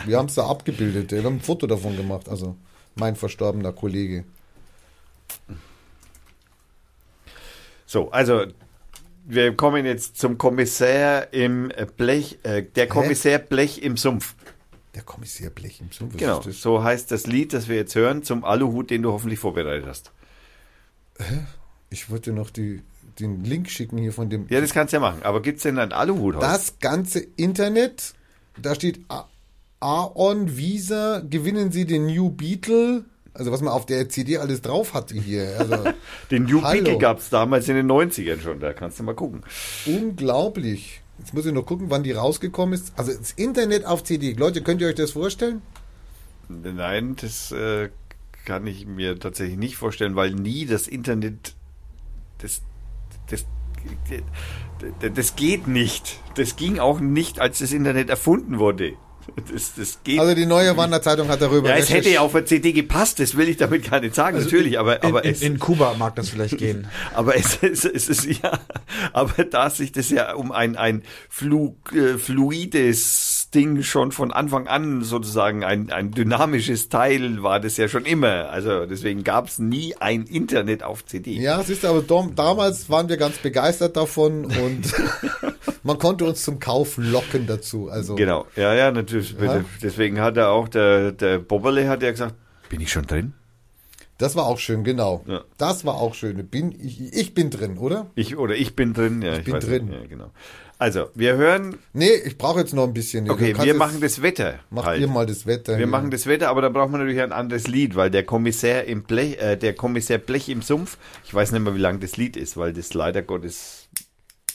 Wir haben's da abgebildet, wir haben ein Foto davon gemacht, also mein verstorbener Kollege. So, also wir kommen jetzt zum Kommissär im Blech, äh, der Kommissär Blech im Sumpf. Der Kommissär Blech im Sumpf. Genau, so heißt das Lied, das wir jetzt hören, zum Aluhut, den du hoffentlich vorbereitet hast. Ich wollte noch die, den Link schicken hier von dem. Ja, das kannst du ja machen. Aber gibt es denn einen Aluhut heute? Das ganze Internet da steht Aon Visa, gewinnen Sie den New Beetle. Also was man auf der CD alles drauf hatte hier. Also Den New Hallo. Beetle gab es damals in den 90ern schon, da kannst du mal gucken. unglaublich. Jetzt muss ich noch gucken, wann die rausgekommen ist. Also das Internet auf CD. Leute, könnt ihr euch das vorstellen? Nein, das äh, kann ich mir tatsächlich nicht vorstellen, weil nie das Internet, das, das, das, geht nicht. Das ging auch nicht, als das Internet erfunden wurde. Das, das geht Also die neue Wanderzeitung hat darüber Ja, es hätte ja auf der CD gepasst, das will ich damit gar nicht sagen, natürlich, aber, aber, Also in, es, in, in Kuba mag das vielleicht gehen. aber es, es, es ist ja, aber da sich das ja um ein, ein Flu, äh, fluides Ding schon von Anfang an sozusagen ein, ein dynamisches Teil war das ja schon immer. Also deswegen gab es nie ein Internet auf CD. Ja, siehst du, aber dom- damals waren wir ganz begeistert davon und man konnte uns zum Kauf locken dazu. Also Genau, ja, ja, natürlich. Ja. Deswegen hat er auch, der, der Bobberle hat ja gesagt, bin ich schon drin? das war auch schön, genau. Ja. Das war auch schön. Bin, ich, ich bin drin, oder? Ich, oder ich bin drin, ja, ich, bin weiß drin. Ja, genau. Also, wir hören, Nee, ich brauche jetzt noch ein bisschen. Okay, wir machen das Wetter. Macht halt. ihr mal das Wetter. Wir hier. machen das Wetter, aber da braucht man natürlich ein anderes Lied, weil der Kommissär im Blech, äh, der Kommissär Blech im Sumpf, ich weiß nicht mehr, wie lang das Lied ist, weil das leider Gottes,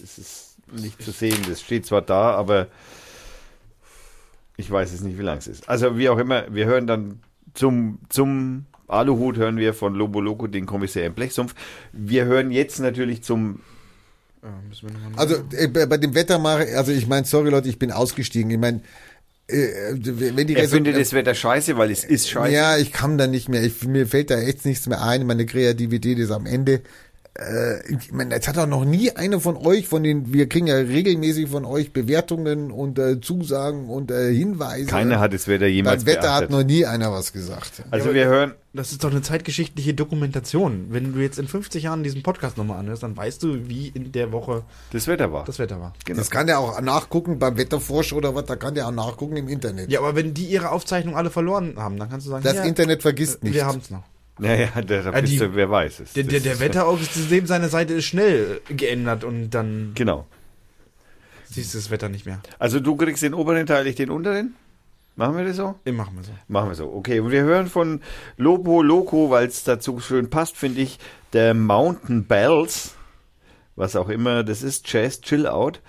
das ist nicht zu sehen. Das steht zwar da, aber ich weiß es nicht, wie lang es ist. Also wie auch immer, wir hören dann zum, zum Aluhut hören wir von Lobo Loco den Kommissär im Blechsumpf. Wir hören jetzt natürlich zum Ja, Also äh, bei dem Wetter mache also ich meine, sorry Leute, ich bin ausgestiegen. Ich meine, äh, wenn die er Resol- findet das Wetter scheiße, weil es ist scheiße. Ja, ich kann da nicht mehr. Ich, mir fällt da echt nichts mehr ein. Meine Kreativität ist am Ende. Äh, ich meine, jetzt hat auch noch nie einer von euch, von den, wir kriegen ja regelmäßig von euch Bewertungen und äh, Zusagen und äh, Hinweise. Keiner hat das Wetter jemals Beim Wetter hat beachtet. noch nie einer was gesagt. Also wir hören Das ist doch eine zeitgeschichtliche Dokumentation. Wenn du jetzt in 50 Jahren diesen Podcast nochmal anhörst, dann weißt du, wie in der Woche das Wetter war. das Wetter war. Genau. Das kann der auch nachgucken beim Wetterfrosch oder was, da kann der auch nachgucken im Internet. Ja, aber wenn die ihre Aufzeichnung alle verloren haben, dann kannst du sagen, Das ja, Internet vergisst nicht. wir haben es noch. Naja, Ah, bist die- wer weiß es. Der, der, der ist- Wetteraufsystem seine Seite ist schnell äh, geändert und dann Genau. siehst du das Wetter nicht mehr. Also du kriegst den oberen Teil, ich den unteren? Machen wir das so? Den machen wir so. Machen wir so. Okay, und wir hören von Lobo Loco, weil es dazu schön passt, finde ich, der Mountain Bells, was auch immer das ist, Jazz Chill Out.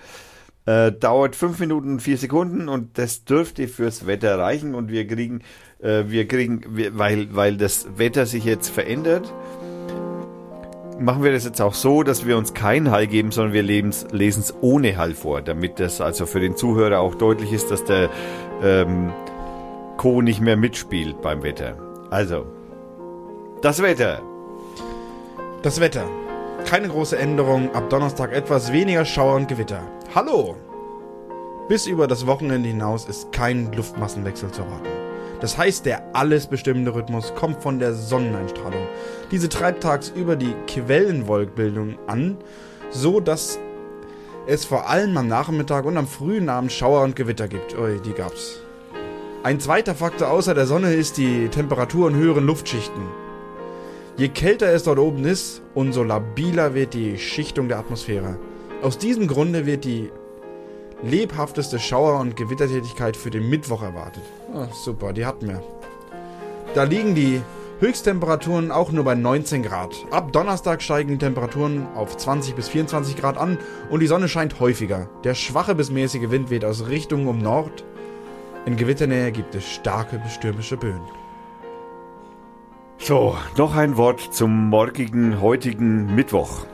Äh, dauert 5 Minuten und 4 Sekunden und das dürfte fürs Wetter reichen und wir kriegen, äh, wir kriegen, weil, weil das Wetter sich jetzt verändert, machen wir das jetzt auch so, dass wir uns keinen Hall geben, sondern wir lesen es ohne Hall vor, damit das also für den Zuhörer auch deutlich ist, dass der ähm, Co. nicht mehr mitspielt beim Wetter. Also, das Wetter. Das Wetter. Keine große Änderung. Ab Donnerstag etwas weniger Schauer und Gewitter. Hallo! Bis über das Wochenende hinaus ist kein Luftmassenwechsel zu erwarten. Das heißt, der alles bestimmende Rhythmus kommt von der Sonneneinstrahlung. Diese treibt tagsüber die Quellenwolkbildung an, so dass es vor allem am Nachmittag und am frühen Abend Schauer und Gewitter gibt. Ui, die gab's. Ein zweiter Faktor außer der Sonne ist die Temperatur in höheren Luftschichten. Je kälter es dort oben ist, umso labiler wird die Schichtung der Atmosphäre. Aus diesem Grunde wird die lebhafteste Schauer- und Gewittertätigkeit für den Mittwoch erwartet. Ah, super, die hatten wir. Da liegen die Höchsttemperaturen auch nur bei 19 Grad. Ab Donnerstag steigen die Temperaturen auf 20 bis 24 Grad an und die Sonne scheint häufiger. Der schwache bis mäßige Wind weht aus Richtung um Nord. In Gewitternähe gibt es starke stürmische Böen. So, noch ein Wort zum morgigen, heutigen Mittwoch.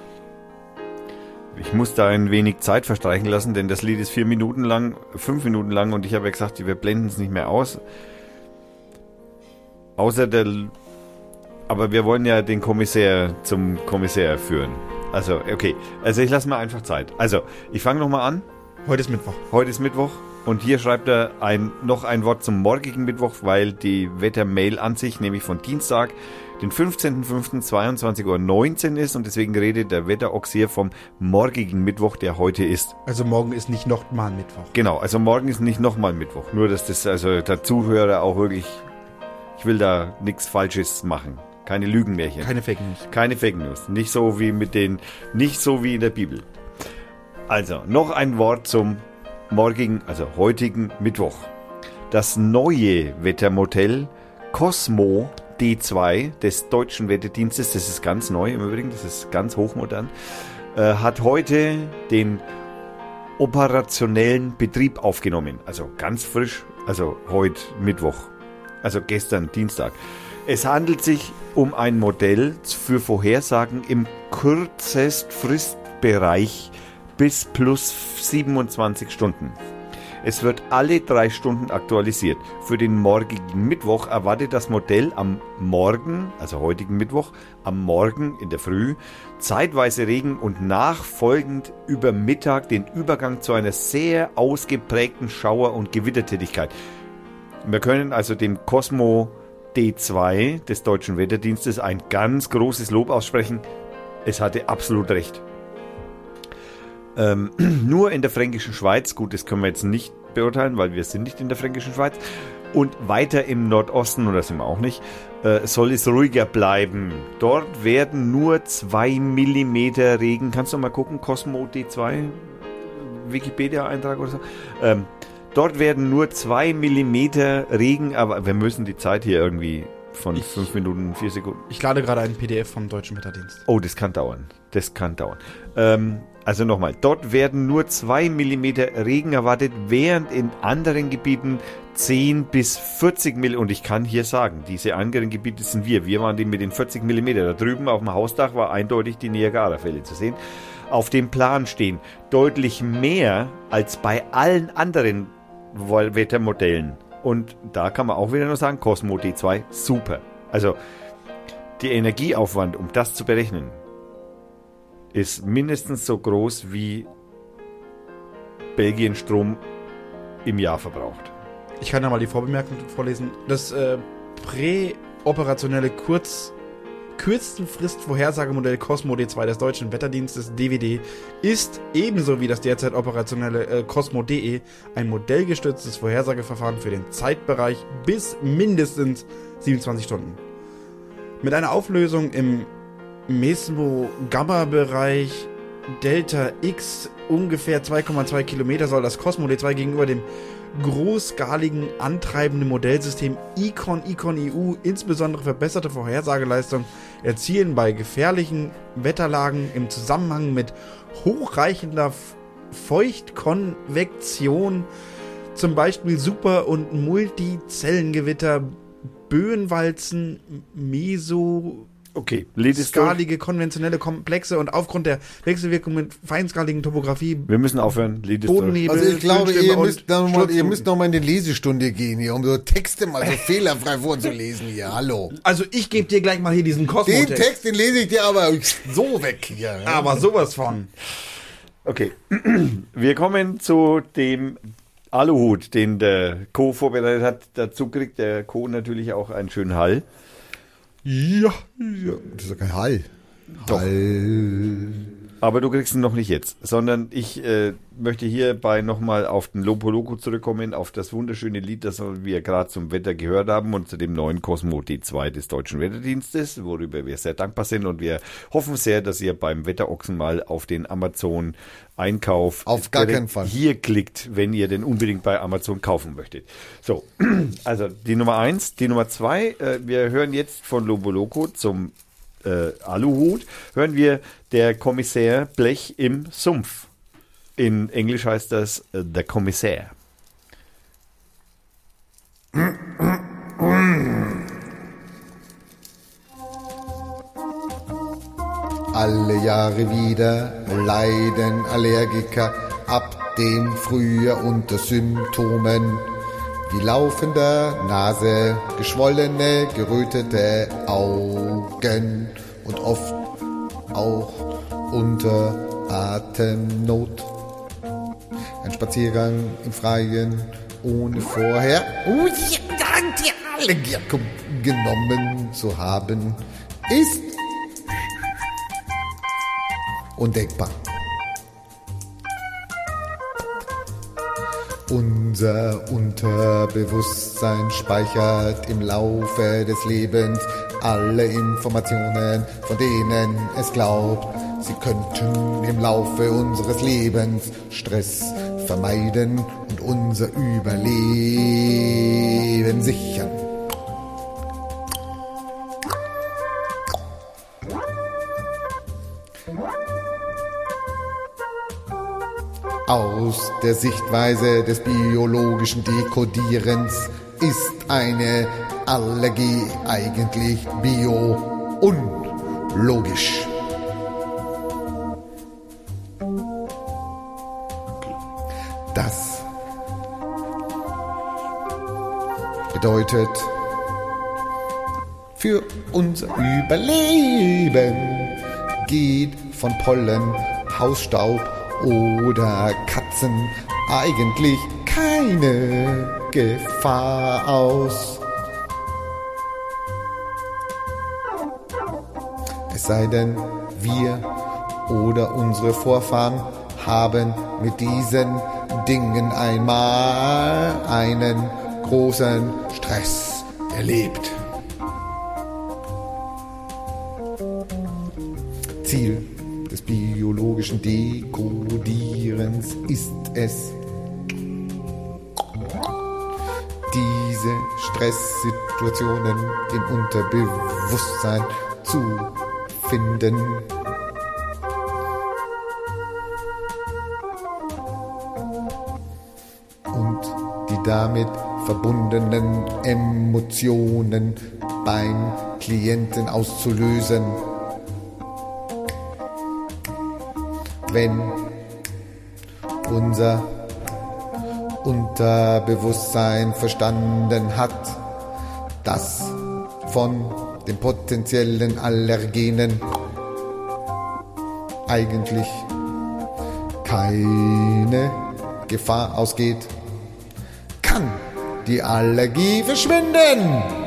Ich muss da ein wenig Zeit verstreichen lassen, denn das Lied ist vier Minuten lang, fünf Minuten lang und ich habe ja gesagt, wir blenden es nicht mehr aus. Außer der, aber wir wollen ja den Kommissär zum Kommissär führen. Also, okay. Also ich lasse mal einfach Zeit. Also, ich fange nochmal an. Heute ist Mittwoch. Heute ist Mittwoch und hier schreibt er ein, noch ein Wort zum morgigen Mittwoch, weil die Wettermail an sich, nämlich von Dienstag, den 15.05.22.19 Uhr ist und deswegen redet der Wetterochs hier vom morgigen Mittwoch, der heute ist. Also morgen ist nicht nochmal Mittwoch. Genau, also morgen ist nicht nochmal Mittwoch. Nur, dass das also der Zuhörer auch wirklich, ich will da nichts Falsches machen. Keine Lügenmärchen. Keine Fake News. Keine Fake News. Nicht so wie mit den, nicht so wie in der Bibel. Also, noch ein Wort zum morgigen, also heutigen Mittwoch. Das neue Wettermodell Cosmo D2 des deutschen Wetterdienstes, das ist ganz neu im Übrigen, das ist ganz hochmodern, äh, hat heute den operationellen Betrieb aufgenommen. Also ganz frisch, also heute Mittwoch, also gestern Dienstag. Es handelt sich um ein Modell für Vorhersagen im Kürzestfristbereich bis plus 27 Stunden. Es wird alle drei Stunden aktualisiert. Für den morgigen Mittwoch erwartet das Modell am Morgen, also heutigen Mittwoch, am Morgen in der Früh zeitweise Regen und nachfolgend über Mittag den Übergang zu einer sehr ausgeprägten Schauer- und Gewittertätigkeit. Wir können also dem Cosmo D2 des Deutschen Wetterdienstes ein ganz großes Lob aussprechen. Es hatte absolut recht. Ähm, nur in der fränkischen Schweiz, gut, das können wir jetzt nicht beurteilen, weil wir sind nicht in der fränkischen Schweiz. Und weiter im Nordosten, oder sind wir auch nicht, äh, soll es ruhiger bleiben. Dort werden nur 2 mm Regen. Kannst du mal gucken, Cosmo D2, Wikipedia-Eintrag oder so. Ähm, dort werden nur 2 mm Regen, aber wir müssen die Zeit hier irgendwie von Ich- 5 Minuten, 4 Sekunden. Ich lade gerade einen PDF vom Deutschen Wetterdienst. Oh, das kann dauern. Das kann dauern. Ähm, also nochmal, dort werden nur 2 mm Regen erwartet, während in anderen Gebieten 10 bis 40 mm. Und ich kann hier sagen, diese anderen Gebiete sind wir. Wir waren die mit den 40 mm. Da drüben auf dem Hausdach war eindeutig die Niagara-Fälle zu sehen. Auf dem Plan stehen deutlich mehr als bei allen anderen Wettermodellen. Und da kann man auch wieder nur sagen, Cosmo D2, super. Also, der Energieaufwand, um das zu berechnen, ist mindestens so groß wie Belgien Strom im Jahr verbraucht. Ich kann da mal die Vorbemerkung vorlesen. Das äh, präoperationelle Kurz Kürzenfrist-Vorhersagemodell Cosmo D2 des deutschen Wetterdienstes DWD ist ebenso wie das derzeit operationelle äh, Cosmo DE ein modellgestütztes Vorhersageverfahren für den Zeitbereich bis mindestens 27 Stunden. Mit einer Auflösung im Mesmo-Gamma-Bereich Delta X ungefähr 2,2 Kilometer soll das Cosmo D2 gegenüber dem großskaligen antreibenden Modellsystem Icon Icon EU insbesondere verbesserte Vorhersageleistung erzielen bei gefährlichen Wetterlagen im Zusammenhang mit hochreichender Feuchtkonvektion, zum Beispiel Super- und Multizellengewitter, Böenwalzen, Meso, Okay, durch. skalige konventionelle Komplexe und aufgrund der Wechselwirkung mit feinskaligen Topographie Wir müssen aufhören. Durch. Bodennebel, Also ich glaube, ihr müsst, noch mal, ihr müsst noch mal in die Lesestunde gehen hier, um so Texte mal so fehlerfrei vorzulesen hier. Hallo. Also ich gebe dir gleich mal hier diesen Den Kosmotext. Text, den lese ich dir aber so weg hier. Aber sowas von. Okay, wir kommen zu dem Aluhut, den der Co. vorbereitet hat. Dazu kriegt der Co. natürlich auch einen schönen Hall. Ja. Das ist doch kein Hall. Doch. Hall. Aber du kriegst ihn noch nicht jetzt, sondern ich äh, möchte hierbei nochmal auf den Lopo Loco zurückkommen, auf das wunderschöne Lied, das wir gerade zum Wetter gehört haben und zu dem neuen Cosmo D2 des Deutschen Wetterdienstes, worüber wir sehr dankbar sind und wir hoffen sehr, dass ihr beim Wetterochsen mal auf den Amazon Einkauf Auf gar keinen Fall. hier klickt, wenn ihr den unbedingt bei Amazon kaufen möchtet. So, also die Nummer eins, die Nummer zwei, äh, wir hören jetzt von Lobo Loco zum äh, Aluhut, hören wir der Kommissär Blech im Sumpf. In Englisch heißt das äh, der Kommissär. Alle Jahre wieder leiden Allergiker ab dem Frühjahr unter Symptomen wie laufender Nase, geschwollene, gerötete Augen und oft auch unter Atemnot. Ein Spaziergang im Freien ohne vorher oh, Allergie genommen zu haben, ist undenkbar. Unser Unterbewusstsein speichert im Laufe des Lebens alle Informationen, von denen es glaubt, sie könnten im Laufe unseres Lebens Stress vermeiden und unser Überleben sichern. Aus der Sichtweise des biologischen Dekodierens ist eine Allergie eigentlich bio-unlogisch. Das bedeutet für unser Überleben geht von Pollen, Hausstaub oder Katzen eigentlich keine Gefahr aus. Es sei denn, wir oder unsere Vorfahren haben mit diesen Dingen einmal einen großen Stress erlebt. Ziel des biologischen Dekodierens ist es, diese Stresssituationen im Unterbewusstsein zu finden. Und die damit verbundenen Emotionen beim Klienten auszulösen. Wenn unser Unterbewusstsein verstanden hat, dass von den potenziellen Allergenen eigentlich keine Gefahr ausgeht, kann die Allergie verschwinden.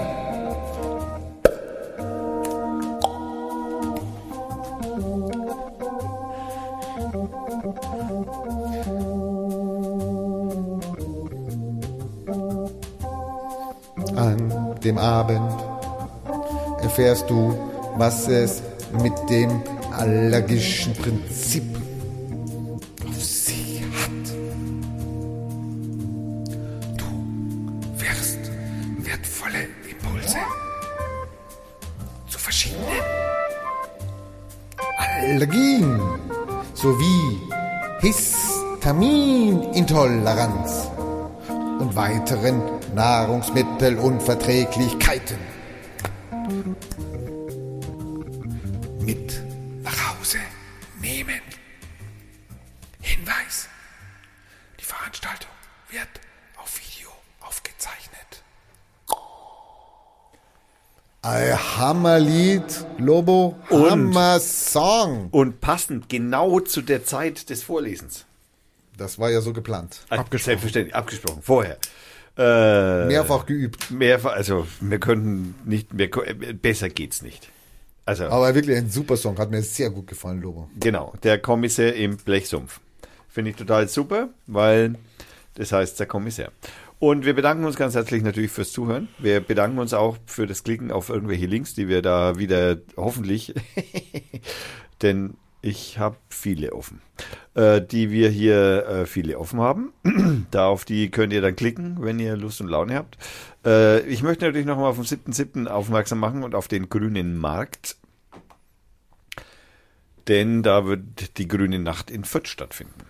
Dem Abend erfährst du, was es mit dem allergischen Prinzip auf sich hat. Du wirst wertvolle Impulse zu verschiedenen Allergien sowie Histaminintoleranz weiteren Nahrungsmittelunverträglichkeiten mit nach Hause nehmen. Hinweis. Die Veranstaltung wird auf Video aufgezeichnet. Ein Hammerlied, Lobo, Und- Hammer-Song. Und passend genau zu der Zeit des Vorlesens. Das war ja so geplant. Abgesprochen. Selbstverständlich, abgesprochen, vorher. Äh, Mehrfach geübt. Mehrfach, also wir könnten nicht, mehr, besser geht's nicht. Also, Aber wirklich ein super Song. Hat mir sehr gut gefallen, Lobo. genau, der Kommissär im Blechsumpf. Finde ich total super, weil das heißt der Kommissär. Und wir bedanken uns ganz herzlich natürlich fürs Zuhören. Wir bedanken uns auch für das Klicken auf irgendwelche Links, die wir da wieder hoffentlich, denn ich habe viele offen, äh, die wir hier äh, viele offen haben. da auf die könnt ihr dann klicken, wenn ihr Lust und Laune habt. Äh, ich möchte natürlich nochmal auf den 7.7. aufmerksam machen und auf den grünen Markt. Denn da wird die grüne Nacht in Fürth stattfinden.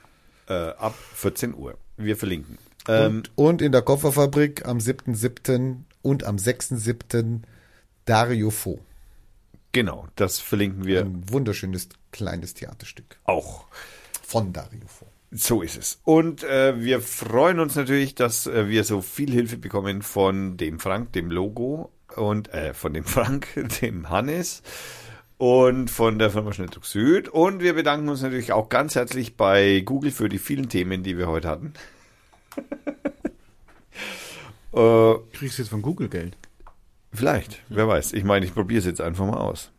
Äh, ab 14 Uhr. Wir verlinken. Ähm, Und, und in der Kofferfabrik am 7.7. und am 6.7. Dario Fo. genau, das verlinken wir Ein wunderschönes kleines Theaterstück auch. von Dario Fo. So ist es. Und äh, wir freuen uns natürlich, dass äh, wir so viel Hilfe bekommen von dem Frank, dem Logo und äh, von dem Frank, dem Hannes und von der Firma Schnittdruck Süd. Und wir bedanken uns natürlich auch ganz herzlich bei Google für die vielen Themen, die wir heute hatten. äh, Kriegst du jetzt von Google Geld? Vielleicht, wer weiß. Ich meine, ich probiere es jetzt einfach mal aus.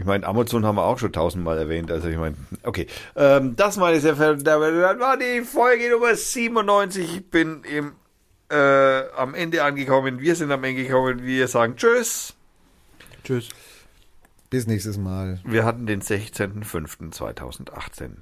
Ich meine, Amazon haben wir auch schon tausendmal erwähnt. Also ich meine, okay. Ähm, das, meine sehr verehrten Damen und Herren, war die Folge Nummer 97. Ich bin im, äh, am Ende angekommen. Wir sind am Ende gekommen. Wir sagen Tschüss. Tschüss. Bis nächstes Mal. Wir hatten den 16.05.2018.